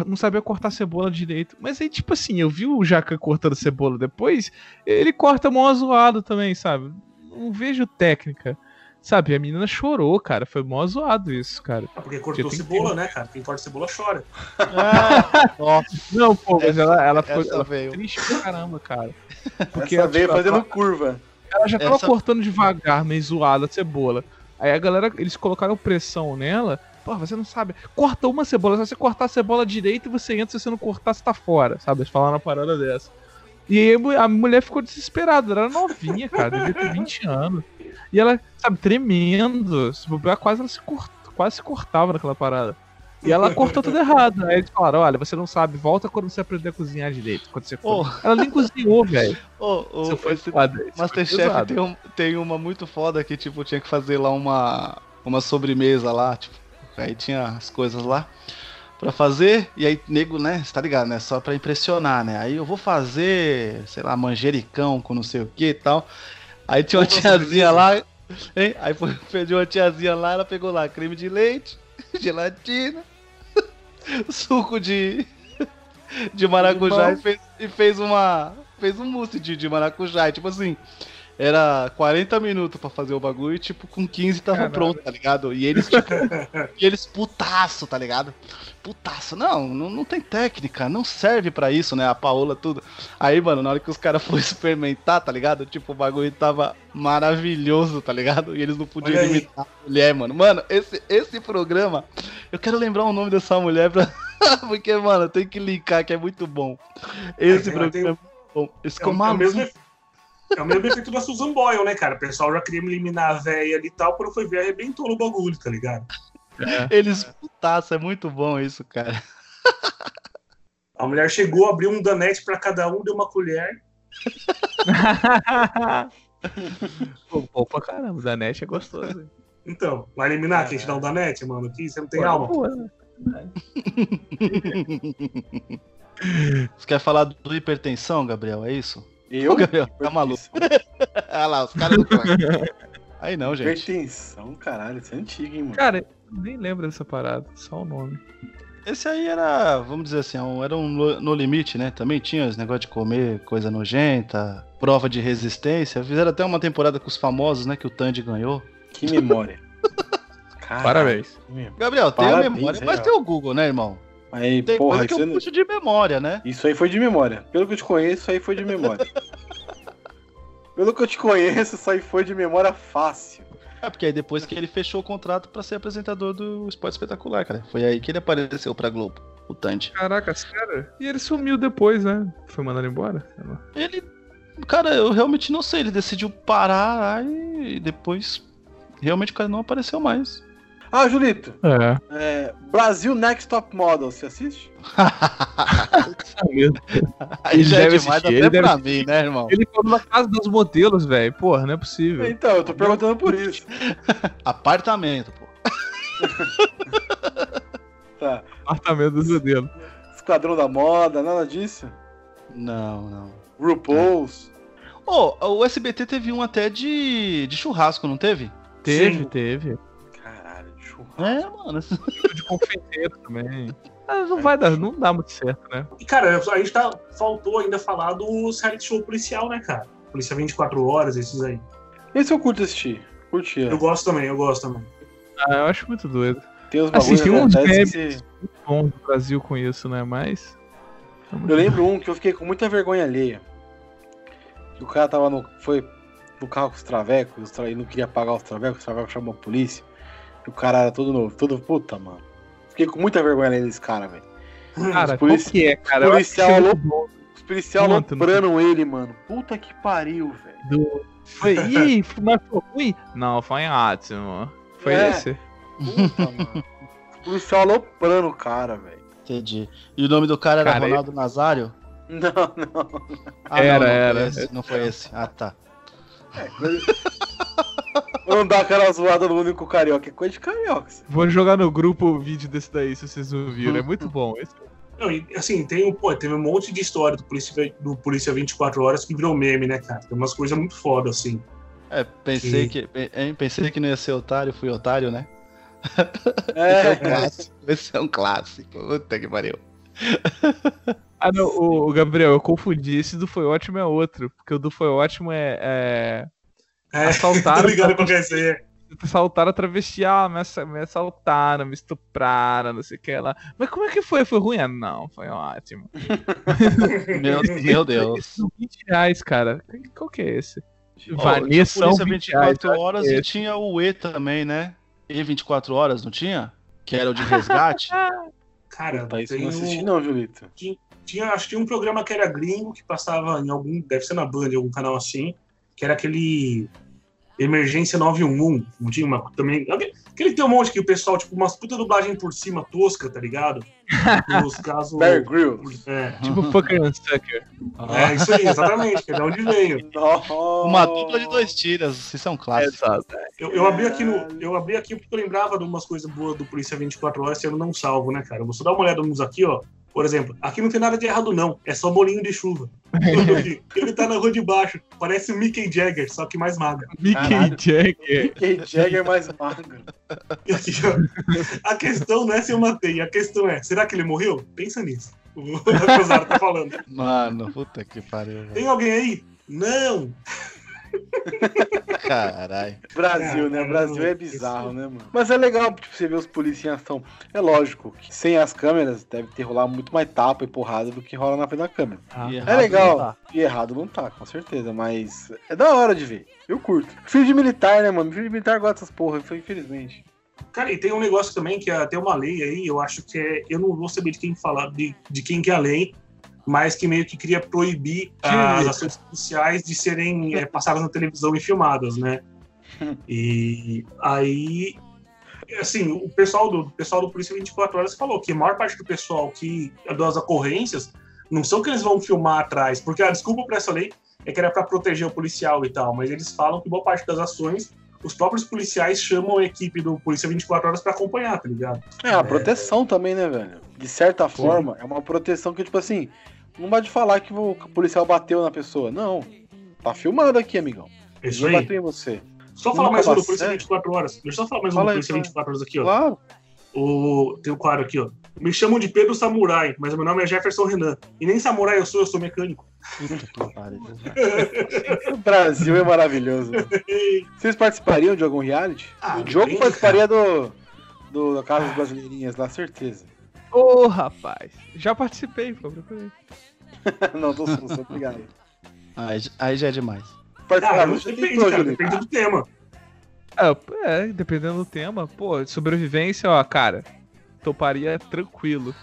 não sabia cortar cebola direito. Mas aí, tipo assim, eu vi o Jacan cortando cebola depois, ele corta mó zoado também, sabe? Não vejo técnica. Sabe, a menina chorou, cara. Foi mó zoado isso, cara. Ah, Porque cortou que cebola, ter. né, cara? Quem corta cebola chora. Ah, nossa, Não, pô, mas Essa- ela, ela ficou ela veio. ficou triste pra caramba, cara. Porque Essa ela, veio tipo, fazendo ela- curva. Ela já tava Essa- cortando devagar, meio zoada a cebola. Aí a galera, eles colocaram pressão nela. Pô, você não sabe. Corta uma cebola. Se você cortar a cebola direito, você entra. Se você não cortar, você tá fora. Sabe? Eles falaram uma parada dessa. E aí a mulher ficou desesperada. Ela era novinha, cara. Devia ter 20 anos. E ela, sabe, tremendo. Se bobear, quase ela se cort... quase se cortava naquela parada. E ela cortou tudo errado. Aí eles falaram: olha, você não sabe, volta quando você aprender a cozinhar direito. Quando você for. Ô. Ela nem cozinhou, velho. ô, Isso foi esse foda. Masterchef tem, um- tem uma muito foda que, tipo, tinha que fazer lá uma, uma sobremesa lá, tipo, aí tinha as coisas lá pra fazer, e aí, nego, né, você tá ligado, né, só pra impressionar, né, aí eu vou fazer, sei lá, manjericão com não sei o que e tal, aí tinha uma tiazinha lá, hein, aí foi, pediu uma tiazinha lá, ela pegou lá creme de leite, gelatina, suco de, de maracujá e fez, e fez uma, fez um mousse de, de maracujá, e, tipo assim, era 40 minutos pra fazer o bagulho e, tipo, com 15 tava pronto, tá ligado? E eles, tipo, e eles putaço, tá ligado? Putaço. Não, não, não tem técnica, não serve pra isso, né? A Paola, tudo. Aí, mano, na hora que os caras foram experimentar, tá ligado? Tipo, o bagulho tava maravilhoso, tá ligado? E eles não podiam limitar a mulher, mano. Mano, esse, esse programa, eu quero lembrar o nome dessa mulher pra. Porque, mano, tem que linkar que é muito bom. Esse Tem- programa tem- é muito bom. Eles É, é o mesmo é o mesmo efeito da Susan Boyle, né, cara? O pessoal já queria eliminar a véia ali e tal, quando foi ver, arrebentou no bagulho, tá ligado? Eles putaço, é muito bom isso, cara. A mulher chegou, abriu um danete pra cada um, deu uma colher. Pô, bom pra caramba, da net é gostoso. hein? Então, vai eliminar quem te dá um danete, mano? Aqui você não tem Pô, alma. pô, né? Você quer falar do hipertensão, Gabriel? É isso? Eu? Ô, Gabriel, tá maluco. Olha lá, os caras do Aí não, gente. Hipertensão, caralho, isso é antigo, hein, mano. Cara, eu nem lembro dessa parada, só o nome. Esse aí era, vamos dizer assim, um- era um no, limite, né? Também tinha os negócios de comer coisa nojenta, prova de resistência. Fizeram até uma temporada com os famosos, né? Que o Tandy ganhou. Que memória. Caralho, Parabéns. Gabriel, tem a Parabéns, memória, aí, mas tem o Google, né, irmão? Aí, Tem porra, coisa que isso, eu aí- puxo de memória, né? isso aí foi de memória. Pelo que eu te conheço, isso aí foi de memória. Pelo que eu te conheço, isso aí foi de memória fácil. É, porque aí depois que ele fechou o contrato pra ser apresentador do Esporte Espetacular, cara. Foi aí que ele apareceu pra Globo, o Tandy. Caraca, sério? E ele sumiu depois, né? Foi mandado embora? Ele. Cara, eu realmente não sei. Ele decidiu parar e depois. Realmente o cara não apareceu mais. Ah, Julito, É. é, Brasil Next Top Model, você assiste? Aí Ele já é deve demais assistir, até ele pra mim, né, irmão? Ele falou na casa dos modelos, velho. Porra, não é possível. Então, eu tô perguntando por isso. Apartamento, pô. Tá. Apartamento dos modelos. Esquadrão da Moda, nada disso? Não, não. RuPaul's. Ô, o SBT teve um até de, de churrasco, não teve? Teve, Sim. teve. Churrasco. É, mano. De confeiteiro também. Ah, não vai dar, não dá muito certo, né? E, cara, a gente tá. Faltou ainda falar dos reality show policial, né, cara? Polícia 24 horas, esses aí. Esse eu curto assistir. Curtia. Eu gosto também, eu gosto também. Ah, eu acho muito doido. Tem uns Assim, que uns memes. Bom do Brasil com isso, né? Mas. é Eu lembro um que eu fiquei com muita vergonha alheia. Que o cara tava no. Foi no carro com os travecos, os tra... e não queria pagar os travecos, os travecos chamou a polícia. O cara era todo novo, todo puta, mano. Fiquei com muita vergonha desse cara, velho. Cara, Os polici- que é, cara? Que policial é alô-. Os aloprando ele, mano. Puta que pariu, velho. Do... Foi, aí, mas foi ruim? Não, foi ótimo. Foi É. esse? Puta, mano. Os policiais aloprando o cara, velho. Entendi. E o nome do cara era Cara, Ronaldo Nazário? Não, não. Ah, Era, não, não era. Foi esse, não foi esse. Ah, tá. Não dá aquela zoada no único carioca. É coisa de carioca. Vou jogar no grupo o vídeo desse daí, se vocês não viram. É muito bom. Esse... Não, e, assim, tem um, pô, teve um monte de história do Polícia, do Polícia 24 Horas que virou meme, né, cara? Tem umas coisas muito foda, assim. É, pensei Sim. que, hein, pensei que não ia ser otário, fui otário, né? Esse é um É, clássico. Esse é um clássico. Puta que pariu. Ah, não, o, o Gabriel, eu confundi. Esse do Foi Ótimo é outro. Porque o do Foi Ótimo é. é... É, Assaltaram. tô ligado qual que é esse aí. Assaltaram, travestiaram, me, me assaltaram, me estupraram, não sei o que lá. Mas como é que foi? Foi ruim? Ah, não, foi ótimo. Meu, meu Deus. Esses são 20 reais, cara. Qual que é esse? Vanessa são 20 reais. 24 horas eu e tinha o E também, né? E 24 horas, não tinha? Que era o de resgate. Cara, Tá, isso não assisti não, Julito. tinha, acho que tinha um programa que era gringo, que passava em algum, deve ser na Band, algum canal assim, que era aquele Emergência 911, não tinha uma também, aquele que tem um monte que o pessoal, tipo, umas puta dublagem por cima tosca, tá ligado? Nos casos... Bear Grylls. É, Tipo Fucker and Sucker. é isso aí, exatamente, que é de onde veio. Uma dupla de dois tiras, isso é um clássico. Exato. Eu, eu abri aqui no, eu abri aqui porque eu lembrava de umas coisas boas do Polícia 24 Horas sendo não salvo, né, cara? Eu vou só dar uma olhada nos aqui, ó. Por exemplo, aqui não tem nada de errado, não. É só bolinho de chuva. Ele tá na rua de baixo. Parece o Mickey Jagger, só que mais magro. Mickey. Jagger. Mick Jagger mais magro. Aqui. A questão não é se eu matei, a questão é, será que ele morreu? Pensa nisso. O Rosado tá falando. Mano, puta que pariu. velho. Tem alguém aí? Não! Caralho. Brasil, né? Brasil é bizarro, né, mano? Mas é legal, tipo, você ver os policiais em ação. É lógico que sem as câmeras deve ter rolado muito mais tapa e porrada do que rola na frente da câmera. Ah, É legal. não tá. E errado não tá, com certeza, mas é da hora de ver. Eu curto. Filho de militar, né, mano? Filho de militar gosta dessas porra, infelizmente. Cara, e tem um negócio também que é, tem uma lei aí, eu acho que é. Eu não vou saber de quem falar, de, de quem que é a lei, mas que meio que queria proibir as ações policiais de serem é, passadas na televisão e filmadas, né? E aí. Assim, o pessoal do o pessoal do Polícia 24 Horas falou que a maior parte do pessoal que das ocorrências não são que eles vão filmar atrás, porque a desculpa para essa lei é que era para proteger o policial e tal, mas eles falam que boa parte das ações os próprios policiais chamam a equipe do Polícia 24 Horas pra acompanhar, tá ligado? É, a proteção também, né, velho? De certa forma, é uma proteção que, tipo assim, não vai de falar que o policial bateu na pessoa. Não. Tá filmado aqui, amigão. É isso aí. bateu em você. Só falar mais um do Polícia sério? 24 Horas. Deixa eu só falar mais um Fala do Polícia fala. 24 Horas aqui, ó. Claro. O, tem o quadro aqui, ó. Me chamam de Pedro Samurai, mas meu nome é Jefferson Renan. E nem samurai eu sou, eu sou mecânico. O Brasil é maravilhoso. Vocês participariam de algum reality? Ah, o bem, participaria do, do da Casa das Brasileirinhas lá, certeza. Ô, rapaz. Já participei, pô. procurei. não, tô susto, obrigado. Aí, aí já é demais. Ah, não você depende, tentou, cara, depende do tema. É, é, dependendo do tema. Pô, sobrevivência, ó, cara. Toparia tranquilo.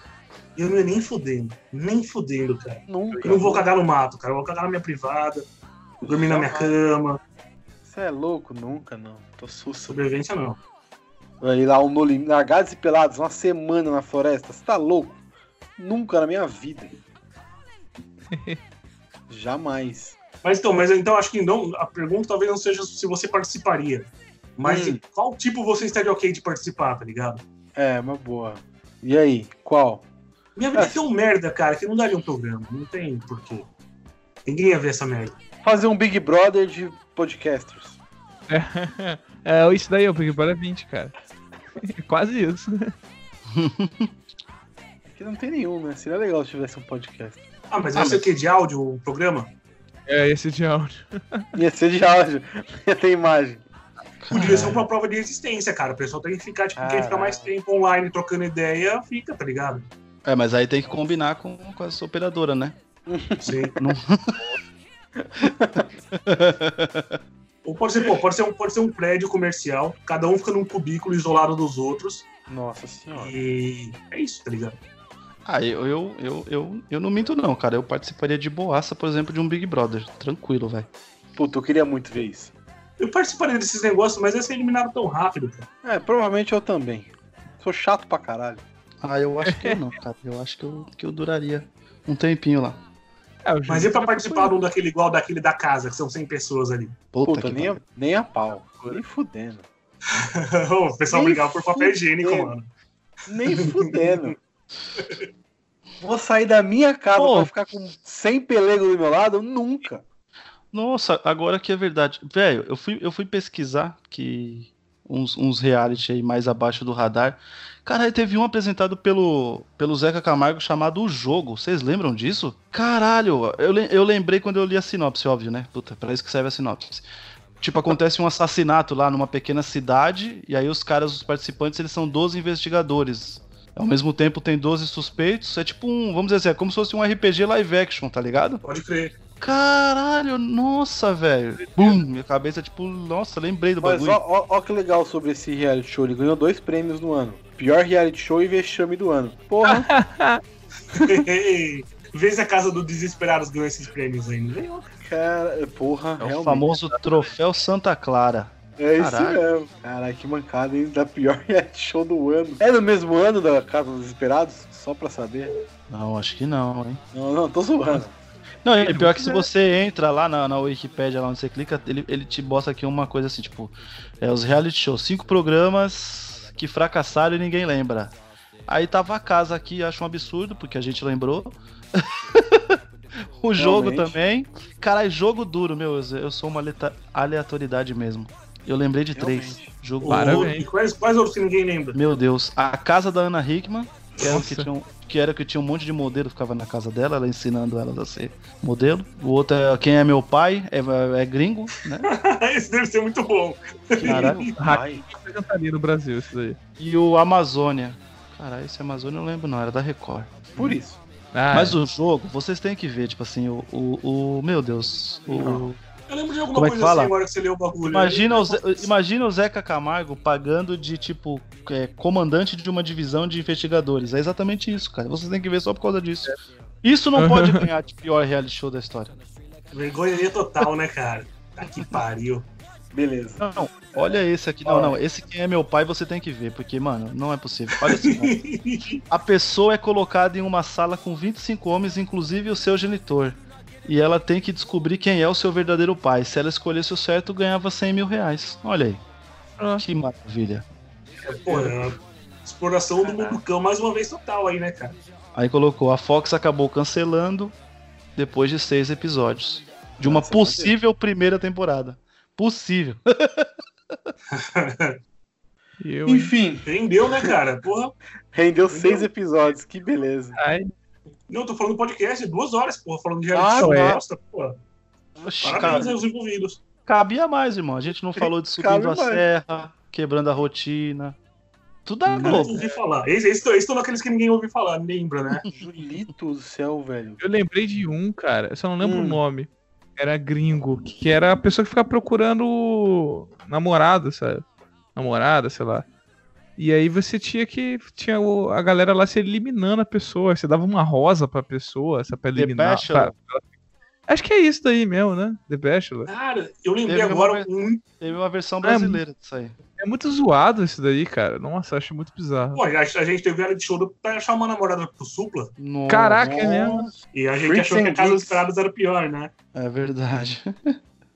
Eu não ia nem fudendo. Nem fudendo, cara. Nunca. Eu não vou cagar no mato, cara. Eu vou cagar na minha privada. Dormir na minha cama. Você é louco? Nunca, não. Tô susto. Sobrevivência não. Aí lá, um no limite, largados e pelados, uma semana na floresta. Você tá louco? Nunca na minha vida. Jamais. Mas então, mas então acho que não. A pergunta talvez não seja se você participaria. Mas Hum. qual tipo você estaria ok de participar, tá ligado? É, uma boa. E aí, qual? Minha vida é tão merda, cara, que não daria um programa. Não tem porquê. Ninguém ia ver essa merda. Fazer um Big Brother de podcasters. É, isso daí é o Big Brother 20, cara. Quase isso. Que não tem nenhum, né? Seria legal se tivesse um podcast. Ah, mas vai ser o quê? De áudio o programa? É, esse de áudio. Ia ser de áudio, ia ter imagem. Podia ser uma prova de resistência, cara. O pessoal tem que ficar, tipo, quem fica mais tempo online trocando ideia, fica, tá ligado? É, mas aí tem que combinar com, com as operadoras, né? Sim. Não- Ou pode ser, pô, pode ser, um, pode ser um prédio comercial, cada um fica num cubículo isolado dos outros. Nossa senhora. E é isso, tá ligado? Ah, eu, eu, eu, eu, eu não minto não, cara. Eu participaria de boaça, por exemplo, de um Big Brother. Tranquilo, velho. Puta, eu queria muito ver isso. Eu participaria desses negócios, mas ia ser eliminado tão rápido, cara. É, provavelmente eu também. Sou chato pra caralho. Ah, eu acho que eu não, cara. Eu acho que eu, que eu duraria um tempinho lá. É, Mas e pra já participar de um daquele igual daquele da casa, que são 100 pessoas ali? Puta, Puta, que nem, a, nem a pau. Nem fudendo. o pessoal brigava por papel higiênico, mano. Nem fudendo. Vou sair da minha casa Pô. pra ficar com 100 pelegos do meu lado? Nunca. Nossa, agora que é verdade. Velho, eu fui, eu fui pesquisar que uns, uns reality aí mais abaixo do radar. Cara, teve um apresentado pelo, pelo Zeca Camargo chamado O Jogo. Vocês lembram disso? Caralho, eu, eu lembrei quando eu li a sinopse, óbvio, né? Puta, pra isso que serve a sinopse. Tipo, acontece um assassinato lá numa pequena cidade, e aí os caras, os participantes, eles são 12 investigadores. Ao mesmo tempo tem 12 suspeitos. É tipo um, vamos dizer assim, é como se fosse um RPG live action, tá ligado? Pode crer. Caralho, nossa, velho. Bum, minha cabeça, tipo, nossa, lembrei do Mas bagulho. ó, ó, ó que legal sobre esse reality show. Ele ganhou dois prêmios no ano. Pior reality show e vexame do ano. Porra. Vê se a casa do Desesperados ganhou esses prêmios ainda. Ganhou. cara, porra, É o realmente. famoso troféu Santa Clara. É isso Caralho. mesmo. Caralho, que mancada, hein? Da pior reality show do ano. É no mesmo ano da Casa dos Desesperados? Só pra saber. Não, acho que não, hein? Não, não, tô zoando. Não, e pior que se você entra lá na, na Wikipédia, lá onde você clica, ele, ele te mostra aqui uma coisa assim, tipo, é os reality shows, cinco programas que fracassaram e ninguém lembra. Aí tava a casa aqui, acho um absurdo, porque a gente lembrou. o jogo Realmente. também. Caralho, jogo duro, meu, eu sou uma aleatoriedade mesmo. Eu lembrei de três. Realmente. Jogo O- Parabéns. E quais, quais outros que ninguém lembra? Meu Deus, a casa da Ana Hickman, que era, que tinha, um- que era que tinha um monte de modelo, ficava na casa dela, ela ensinando elas a ser modelo. O outro é Quem é Meu Pai, é, é gringo, né? Esse deve ser muito bom. Caralho. Ai, apresentaria no Brasil isso daí. E o Amazônia. Caralho, esse Amazônia eu não lembro não, era da Record. por isso. Ah, Mas o jogo, vocês têm que ver, tipo assim, o. o, o- meu Deus. O, Eu lembro de alguma Como é coisa fala? assim agora que você leu o bagulho. imagina, o Ze- imagina o Zeca Camargo pagando de, tipo, é, comandante de uma divisão de investigadores. É exatamente isso, cara. Vocês têm que ver só por causa disso. Isso não pode ganhar de pior reality show da história. Vergonha total, né, cara? Tá que pariu. Beleza. Não, não, olha esse aqui. Não, não, esse quem é meu pai você tem que ver, porque, mano, não é possível. Olha assim, ó. A pessoa é colocada em uma sala com 25 homens, inclusive o seu genitor. E ela tem que descobrir quem é o seu verdadeiro pai. Se ela escolhesse o certo, ganhava 100 mil reais. Olha aí. Ah. Que maravilha. Pô, é exploração do mundo cão mais uma vez total aí, né, cara? Aí colocou, a Fox acabou cancelando depois de seis episódios. De uma Nossa, possível primeira temporada. Possível. Eu, hein? Enfim, Rendeu, né, cara? Porra. rendeu seis episódios, que beleza. Ai, Não, eu tô falando podcast, duas horas, porra, falando de Ah, reality show. é. Nossa, porra. Oxi, Parabéns cara, aos envolvidos. cabia mais, irmão. A gente não falou de Cabe subindo a mais. serra, quebrando a rotina. Tudo é Globo. ouvi falar. Esse, esse, esse estão naqueles que ninguém ouviu falar, lembra, né? Julito do céu, velho. eu lembrei de um, cara. Eu só não lembro Hum. o nome. Era gringo, que era a pessoa que ficava procurando namorado, sabe? Namorada, sei lá. E aí você tinha que. Tinha o- a galera lá se eliminando a pessoa. Você dava uma rosa pra pessoa, sabe? Pra eliminar. Bachelor? pra- Acho que é isso daí mesmo, né? The Bachelor. Cara, eu lembrei Teve agora uma- um. Teve uma versão É, brasileira disso aí. É muito zoado isso daí, cara. Nossa, acho muito bizarro. Pô, a, a gente teve reality show pra achar uma namorada pro Supla. Nossa, Caraca, é mesmo? E a gente Freaks achou que and a Casa dos. Esperados era pior, né? É verdade.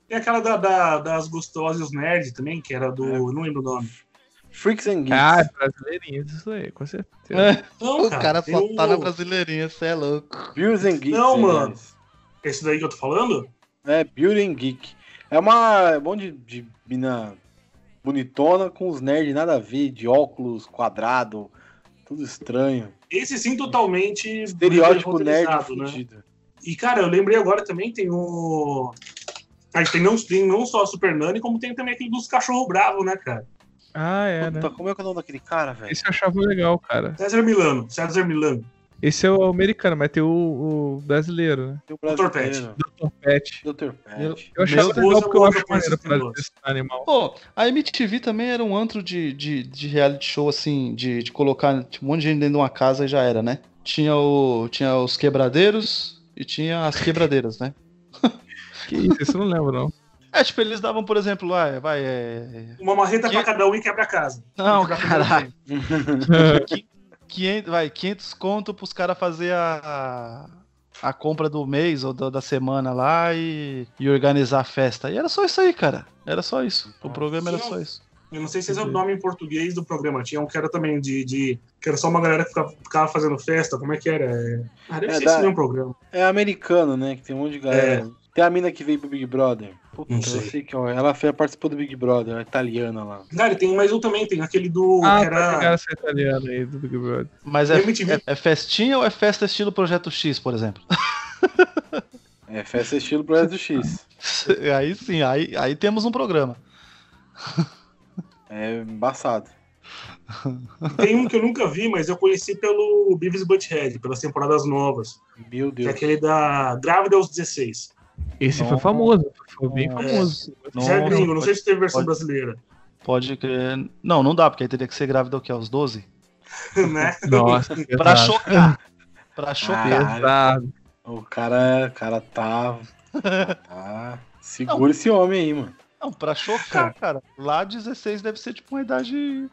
Tem aquela da, da- das gostosas e os nerds também, que era do. É. Não lembro o nome. Freaks and Geeks. Ah, é brasileirinho, isso aí, com certeza. É, Não, o cara só tá na brasileirinha, você é louco. Beauty and Geeks. Não, mano. aliás. Esse daí que eu tô falando? É, Beauty and Geek. É uma. É bom de, de mina bonitona com os nerds nada a ver, de óculos, quadrado, tudo estranho. Esse sim, totalmente. Estereótipo nerd né? fudido. E, cara, eu lembrei agora também, tem o. A gente tem não, tem não só a Super Nani, como tem também aquele dos cachorro bravo, né, cara? Ah, é, né? Puta, como é que é o nome daquele cara, velho? Esse eu achava legal, cara. César Milano. César Milano. Esse é o americano, mas tem o, o brasileiro, né? Tem o Dr. brasileiro, Dr. Pet. Dr. Pet. Eu achava Meu legal porque eu eu acho maneiro esse pra desse animal. Pô, a MTV também era um antro de, de, de reality show, assim, de, de colocar tipo, um monte de gente dentro de uma casa e já era, né? Tinha, o, tinha os quebradeiros e tinha as quebradeiras, né? Que isso, isso eu não lembro, não. É, tipo, eles davam, por exemplo, lá, vai, é... Uma marreta Que- pra cada um e quebra a casa. Não, caralho. casa. 500, vai, 500 conto pros caras fazer a, a compra do mês ou da, da semana lá e, e organizar a festa. E era só isso aí, cara. Era só isso. O programa era só isso. Eu não sei se esse é o nome em português do programa. Tinha um que era também de. de que era só uma galera que ficava, ficava fazendo festa. Como é que era? É... Ah, deve É ser da- esse mesmo programa. É americano, né? Que tem um monte de galera. Tem a mina que veio pro Big Brother. Puta, Não eu sei. sei que ó, ela foi, participou do Big Brother, é italiana lá. Cara, tem mais um também. Tem aquele do. Ah, tá era... ligado essa italiana aí do Big Brother. Mas é, é, é festinha ou é festa estilo Projeto X, por exemplo? É festa estilo Projeto X. aí sim, aí, aí temos um programa. É embaçado. Tem um que eu nunca vi, mas eu conheci pelo Beavis Butthead, pelas temporadas novas. Meu Que é Deus. aquele da Grávida aos 16. Esse foi Nossa. famoso, foi bem É. famoso. Já é Nossa, gringo, não sei se teve versão pode- brasileira. Pode crer. Não, não dá, porque aí teria que ser grávida o quê? Aos 12? né? Nossa, Pra chocar. Pra chocar. Caralho. Pesado. O cara, o cara tá. tá... Segura esse homem aí, mano. Não, pra chocar, cara. Lá 16 deve ser tipo uma idade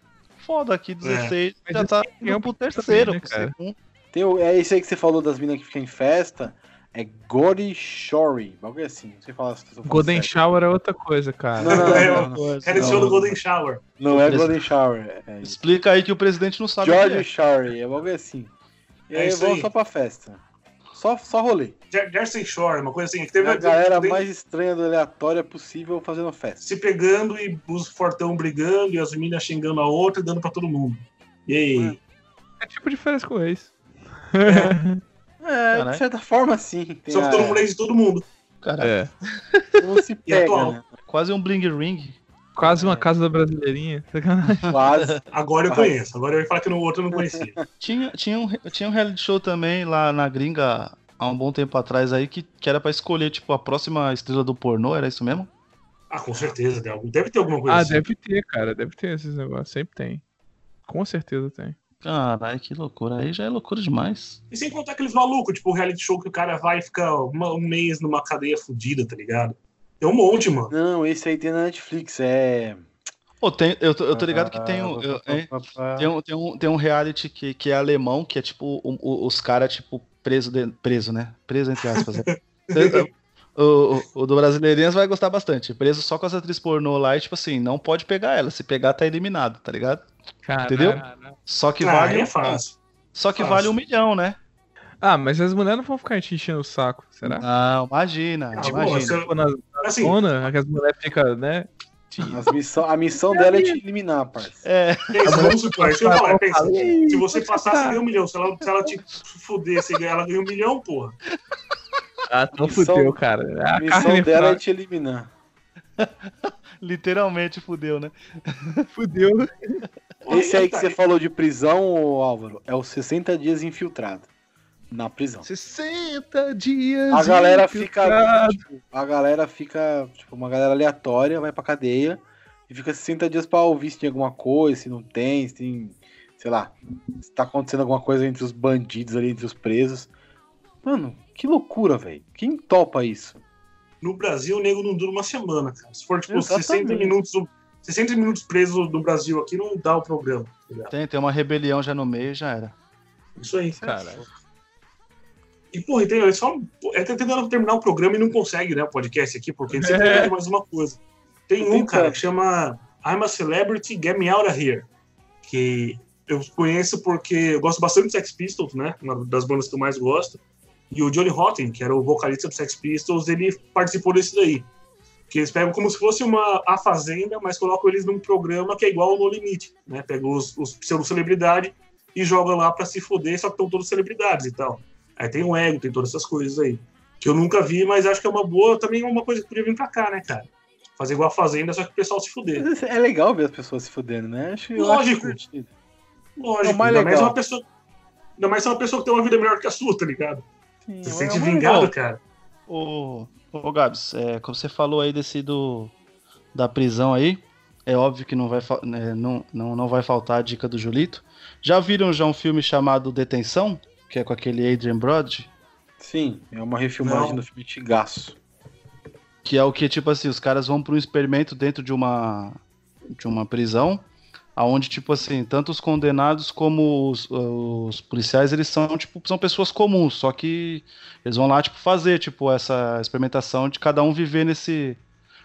foda aqui. 16 Mas já tá indo pro também, terceiro, né, pro cara? segundo. Tem é esse aí que você falou das minas que ficam em festa. É Gory Shore. Bagulho assim. Não sei falar se Golden certo. Shower é outra coisa, cara. Não, não, É, não, não, não. Era esse show do Golden Shower. Não é Golden Shower. É isso. Explica aí que o presidente não sabe o George que é. Shore. É bagulho assim. E É aí vão só pra festa. Só, só rolê. Jer- Jersey Shore, uma coisa assim. Que É teve a galera teve- mais estranha do aleatória possível fazendo festa. se pegando e os fortão brigando e as meninas xingando a outra e dando pra todo mundo. E aí? É tipo de férias com o ex. É, Caralho. de certa forma sim. Tem Só que a- todo mundo é de todo mundo. Cara, É. Não se pega, né? quase um bling ring. Quase uma casa da brasileirinha. Quase. Agora eu conheço. Agora eu ia falar que no outro eu não conhecia. Tinha, tinha, um, tinha um reality show também lá na gringa há um bom tempo atrás aí que, que era pra escolher, tipo, a próxima estrela do pornô, era isso mesmo? Ah, com certeza. Deve, ter alguma coisa Ah, assim. deve ter, cara. Deve ter esses negócios. Sempre tem. Com certeza tem. Caralho, que loucura. Aí já é loucura demais. E sem contar aqueles malucos, tipo o reality show que o cara vai e fica uma- um mês numa cadeia fudida, tá ligado? Tem um monte, mano. Não, esse aí tem na Netflix. É. Pô, tem, eu, tô, eu tô ligado que tem um, eu-? Ah, tem um, tem um, tem um reality que, que é alemão, que é tipo o- o- os caras, tipo, preso, de- preso, né? Preso entre aspas. Cê- o, o, o do Brasileirinhas vai gostar bastante. Preso só com as atrizes pornô lá e, tipo assim, não pode pegar ela. Se pegar, tá eliminado, tá ligado? Caralho. Entendeu? Só que ah, vale. é fácil. Só que fácil. vale um milhão, né? Ah, mas as mulheres não vão ficar te enchendo o saco, será? Não, imagina, Ah, imagina. você- Tipo, na Assim, zona, que as mulheres ficam, né? As missão, a missão dela é te eliminar, parça. É, Pensa, vamos supor, que eu falar, pensa, se você passar, você ganha um milhão. Se ela, se ela te fuder, você ganha, ela ganha um milhão, porra. Ah, não Missão- fudeu, cara. A A missão carne dela é fraca. te eliminar. literalmente fudeu, né? fudeu. Esse aí que Tá, você falou de prisão, Álvaro, é os 60 dias infiltrado na prisão. 60 dias. A galera fica. infiltrado. Tipo, a galera fica. Tipo, uma galera aleatória vai pra cadeia e fica 60 dias pra ouvir se tem alguma coisa, se não tem, se tem. Sei lá. Se tá acontecendo alguma coisa entre os bandidos ali, entre os presos. Mano, que loucura, velho. Quem topa isso? No Brasil, o nego não dura uma semana, cara. Se for, tipo, Exatamente. 60 minutos, 60 minutos preso no Brasil aqui, não dá o programa. tá? Tem, tem uma rebelião já no meio, já era. Isso aí. Cara. E, porra, tem, eles falam, pô, é tentando terminar o programa e não consegue, né, o podcast aqui, porque a gente sempre É. mais uma coisa. Tem um, Tentando. cara, que chama I'm a Celebrity, Get Me Out of Here. Que eu conheço porque eu gosto bastante do Sex Pistols, né? Uma das bandas que eu mais gosto. E o Johnny Rotten, que era o vocalista do Sex Pistols, ele participou desse daí. Que eles pegam como se fosse uma A Fazenda, mas colocam eles num programa que é igual ao No Limite, né? Pegam os, os pseudo-celebridade e joga lá pra se foder, só que estão todos celebridades e tal. Aí tem o ego, tem todas essas coisas aí. Que eu nunca vi, mas acho que é uma boa, também uma coisa que podia vir pra cá, né, cara? Fazer igual a Fazenda, só que o pessoal se fuder. É legal ver as pessoas se fudendo, né? Acho, Lógico. acho. Lógico, É o mais ainda mais legal. uma pessoa. Ainda mais se é uma pessoa que tem uma vida melhor que a sua, tá ligado? Sim, Você se é sente uma vingado, legal. cara. Ô, ô Gabs, é, como você falou aí desse do, da prisão aí, é óbvio que não vai, né, não, não, não vai faltar a dica do Julito. Já viram já um filme chamado Detenção? Que é com aquele Adrian Brody? Sim, é uma refilmagem Não. do filme Tigaço. Que é o que, tipo assim, os caras vão para um experimento dentro de uma, de uma prisão, aonde, tipo assim, tanto os condenados como os, os policiais, eles são, tipo, são pessoas comuns, só que eles vão lá, tipo, fazer, tipo, essa experimentação de cada um viver nesse,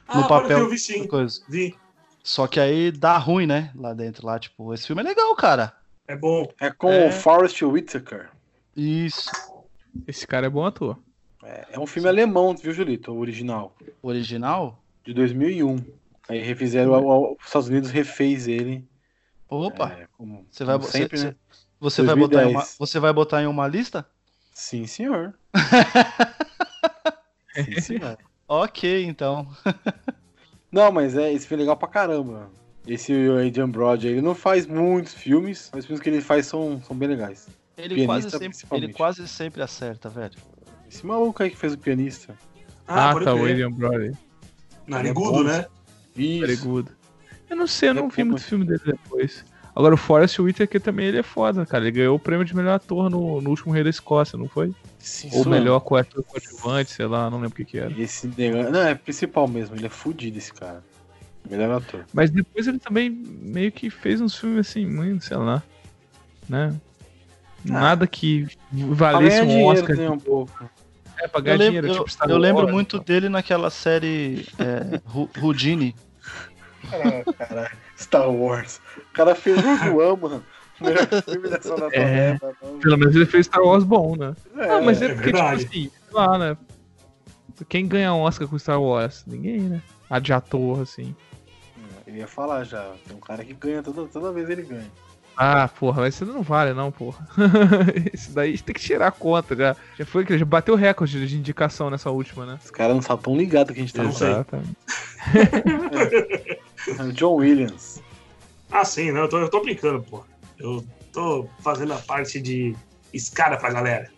Ah, no papel. eu vi sim. coisa. Vi. Só que aí dá ruim, né? Lá dentro, lá, tipo, esse filme é legal, cara. É bom. É com É. o Forrest Whitaker. Isso. Esse cara é bom ator. É, é um filme alemão, viu, Julito? O original. O original? De 2001. Aí refizeram, os Estados Unidos refez ele. Opa, é, como, você vai, como você, sempre, você, né? você vai botar em uma, 2010. você vai botar em uma lista? Sim, senhor. Sim, senhor. Ok, então. Não, mas é, esse filme é legal pra caramba. Esse Adrian Brody, ele não faz muitos filmes, mas os filmes que ele faz são, são bem legais. Ele Pianista, quase, sempre, ele quase sempre acerta, velho. Esse maluco aí que fez o pianista. Ah, pode tá, o. William Brody. Narigudo, É né? Isso. good. Eu não sei, eu Ele é não vi muito mas- filme dele depois. Agora, o Forrest Whitaker também ele é foda, cara. Ele ganhou o prêmio de melhor ator no, no último Rei da Escócia, não foi? Sim, Ou melhor ator coadjuvante, sei lá, não lembro o que que era. Esse negócio. Não, é principal mesmo. Ele é fudido, esse cara. Melhor ator. Mas depois ele também meio que fez uns filmes assim, muito, sei lá. Né? Nada que valesse um dinheiro Oscar. também um pouco. É, pra ganhar Eu lembro, dinheiro, eu, tipo eu lembro muito dele naquela série é, Houdini. Caralho, caralho. Star Wars. O cara fez Rogue One, mano. O melhor filme dessa data. É. Pelo menos ele fez Star Wars bom, né? É, ah, mas é, é porque, verdade. tipo assim, sei lá, né? Quem ganha um Oscar com Star Wars? Ninguém, né? A de ator, assim. Eu ia falar já. Tem um cara que ganha, toda, toda vez ele ganha. Ah, porra, mas isso não vale, não, porra. Isso daí tem que tirar a conta. Já, já foi que já bateu o recorde de indicação nessa última, né? Os caras não estão tão ligados que a gente tá. Exatamente. John Williams. Ah, sim, não, eu tô, eu tô brincando, pô. Eu tô fazendo a parte de escada pra galera.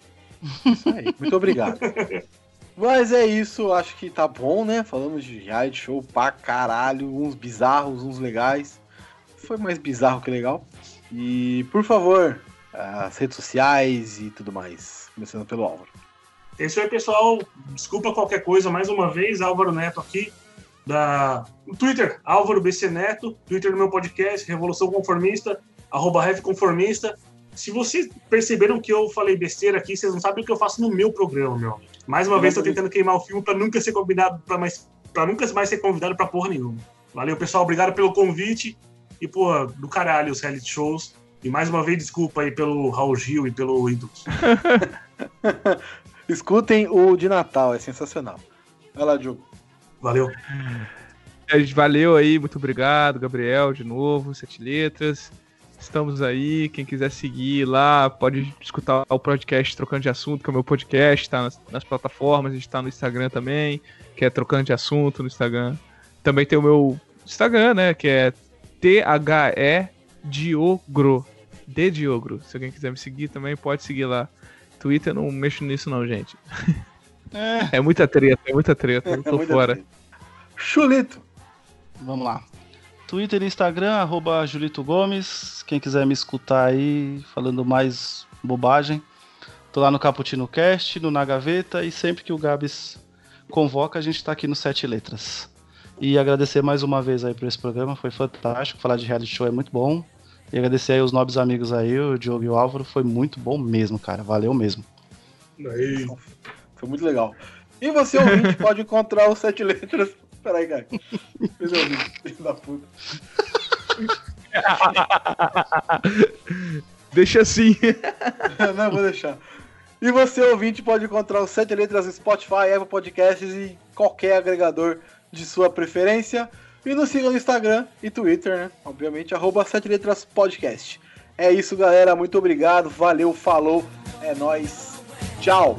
Isso aí. Muito obrigado. Mas é isso, acho que tá bom, né? Falamos de reality show pra caralho, uns bizarros, uns legais. Foi mais bizarro que legal. E, por favor, as redes sociais e tudo mais. Começando pelo Álvaro. É isso aí, pessoal. Desculpa qualquer coisa, mais uma vez, Álvaro Neto aqui, da no Twitter, Álvaro BC Neto, Twitter do meu podcast, Revolução Conformista, arroba Conformista. Se vocês perceberam que eu falei besteira aqui, vocês não sabem o que eu faço no meu programa, meu. amigo. Mais uma vez, tô tentando queimar o filme pra nunca ser convidado para mais, para nunca mais ser convidado pra porra nenhuma. Valeu, pessoal. Obrigado pelo convite. E, pô, do caralho os reality shows. E mais uma vez, desculpa aí pelo Raul Gil e pelo Ídolos. Escutem o de Natal, é sensacional. Vai lá, Diogo. Valeu. Valeu aí, muito obrigado, Gabriel, de novo, Sete Letras. Estamos aí. Quem quiser seguir lá, pode escutar o podcast Trocando de Assunto, que é o meu podcast, tá nas, nas plataformas, a gente tá no Instagram também, que é Trocando de Assunto no Instagram. Também tem o meu Instagram, né, que é T-H-E Diogro. De Diogro. Se alguém quiser me seguir também, pode seguir lá. Twitter, não mexo nisso não, gente. É, é muita treta, é muita treta, eu tô é fora. Treta. Chulito. Vamos lá. Twitter e Instagram, arroba Julito Gomes. Quem quiser me escutar aí falando mais bobagem, tô lá no Caputino Cast, no Na Gaveta e sempre que o Gabs convoca, a gente tá aqui no Sete Letras. E agradecer mais uma vez aí por esse programa, foi fantástico. Falar de reality show é muito bom. E agradecer aí os nobres amigos aí, o Diogo e o Álvaro, foi muito bom mesmo, cara. Valeu mesmo. Aí. Foi muito legal. E você, ouvinte, pode encontrar os Sete Letras Peraí, cara. Fez eu filho da puta. Deixa assim. Não, vou deixar. E você, ouvinte, pode encontrar os Sete Letras no Spotify, Apple Podcasts e qualquer agregador de sua preferência. E nos siga no Instagram e Twitter, né? Obviamente, arroba Sete Letras Podcast. É isso, galera. Muito obrigado. Valeu, falou. É nóis. Tchau.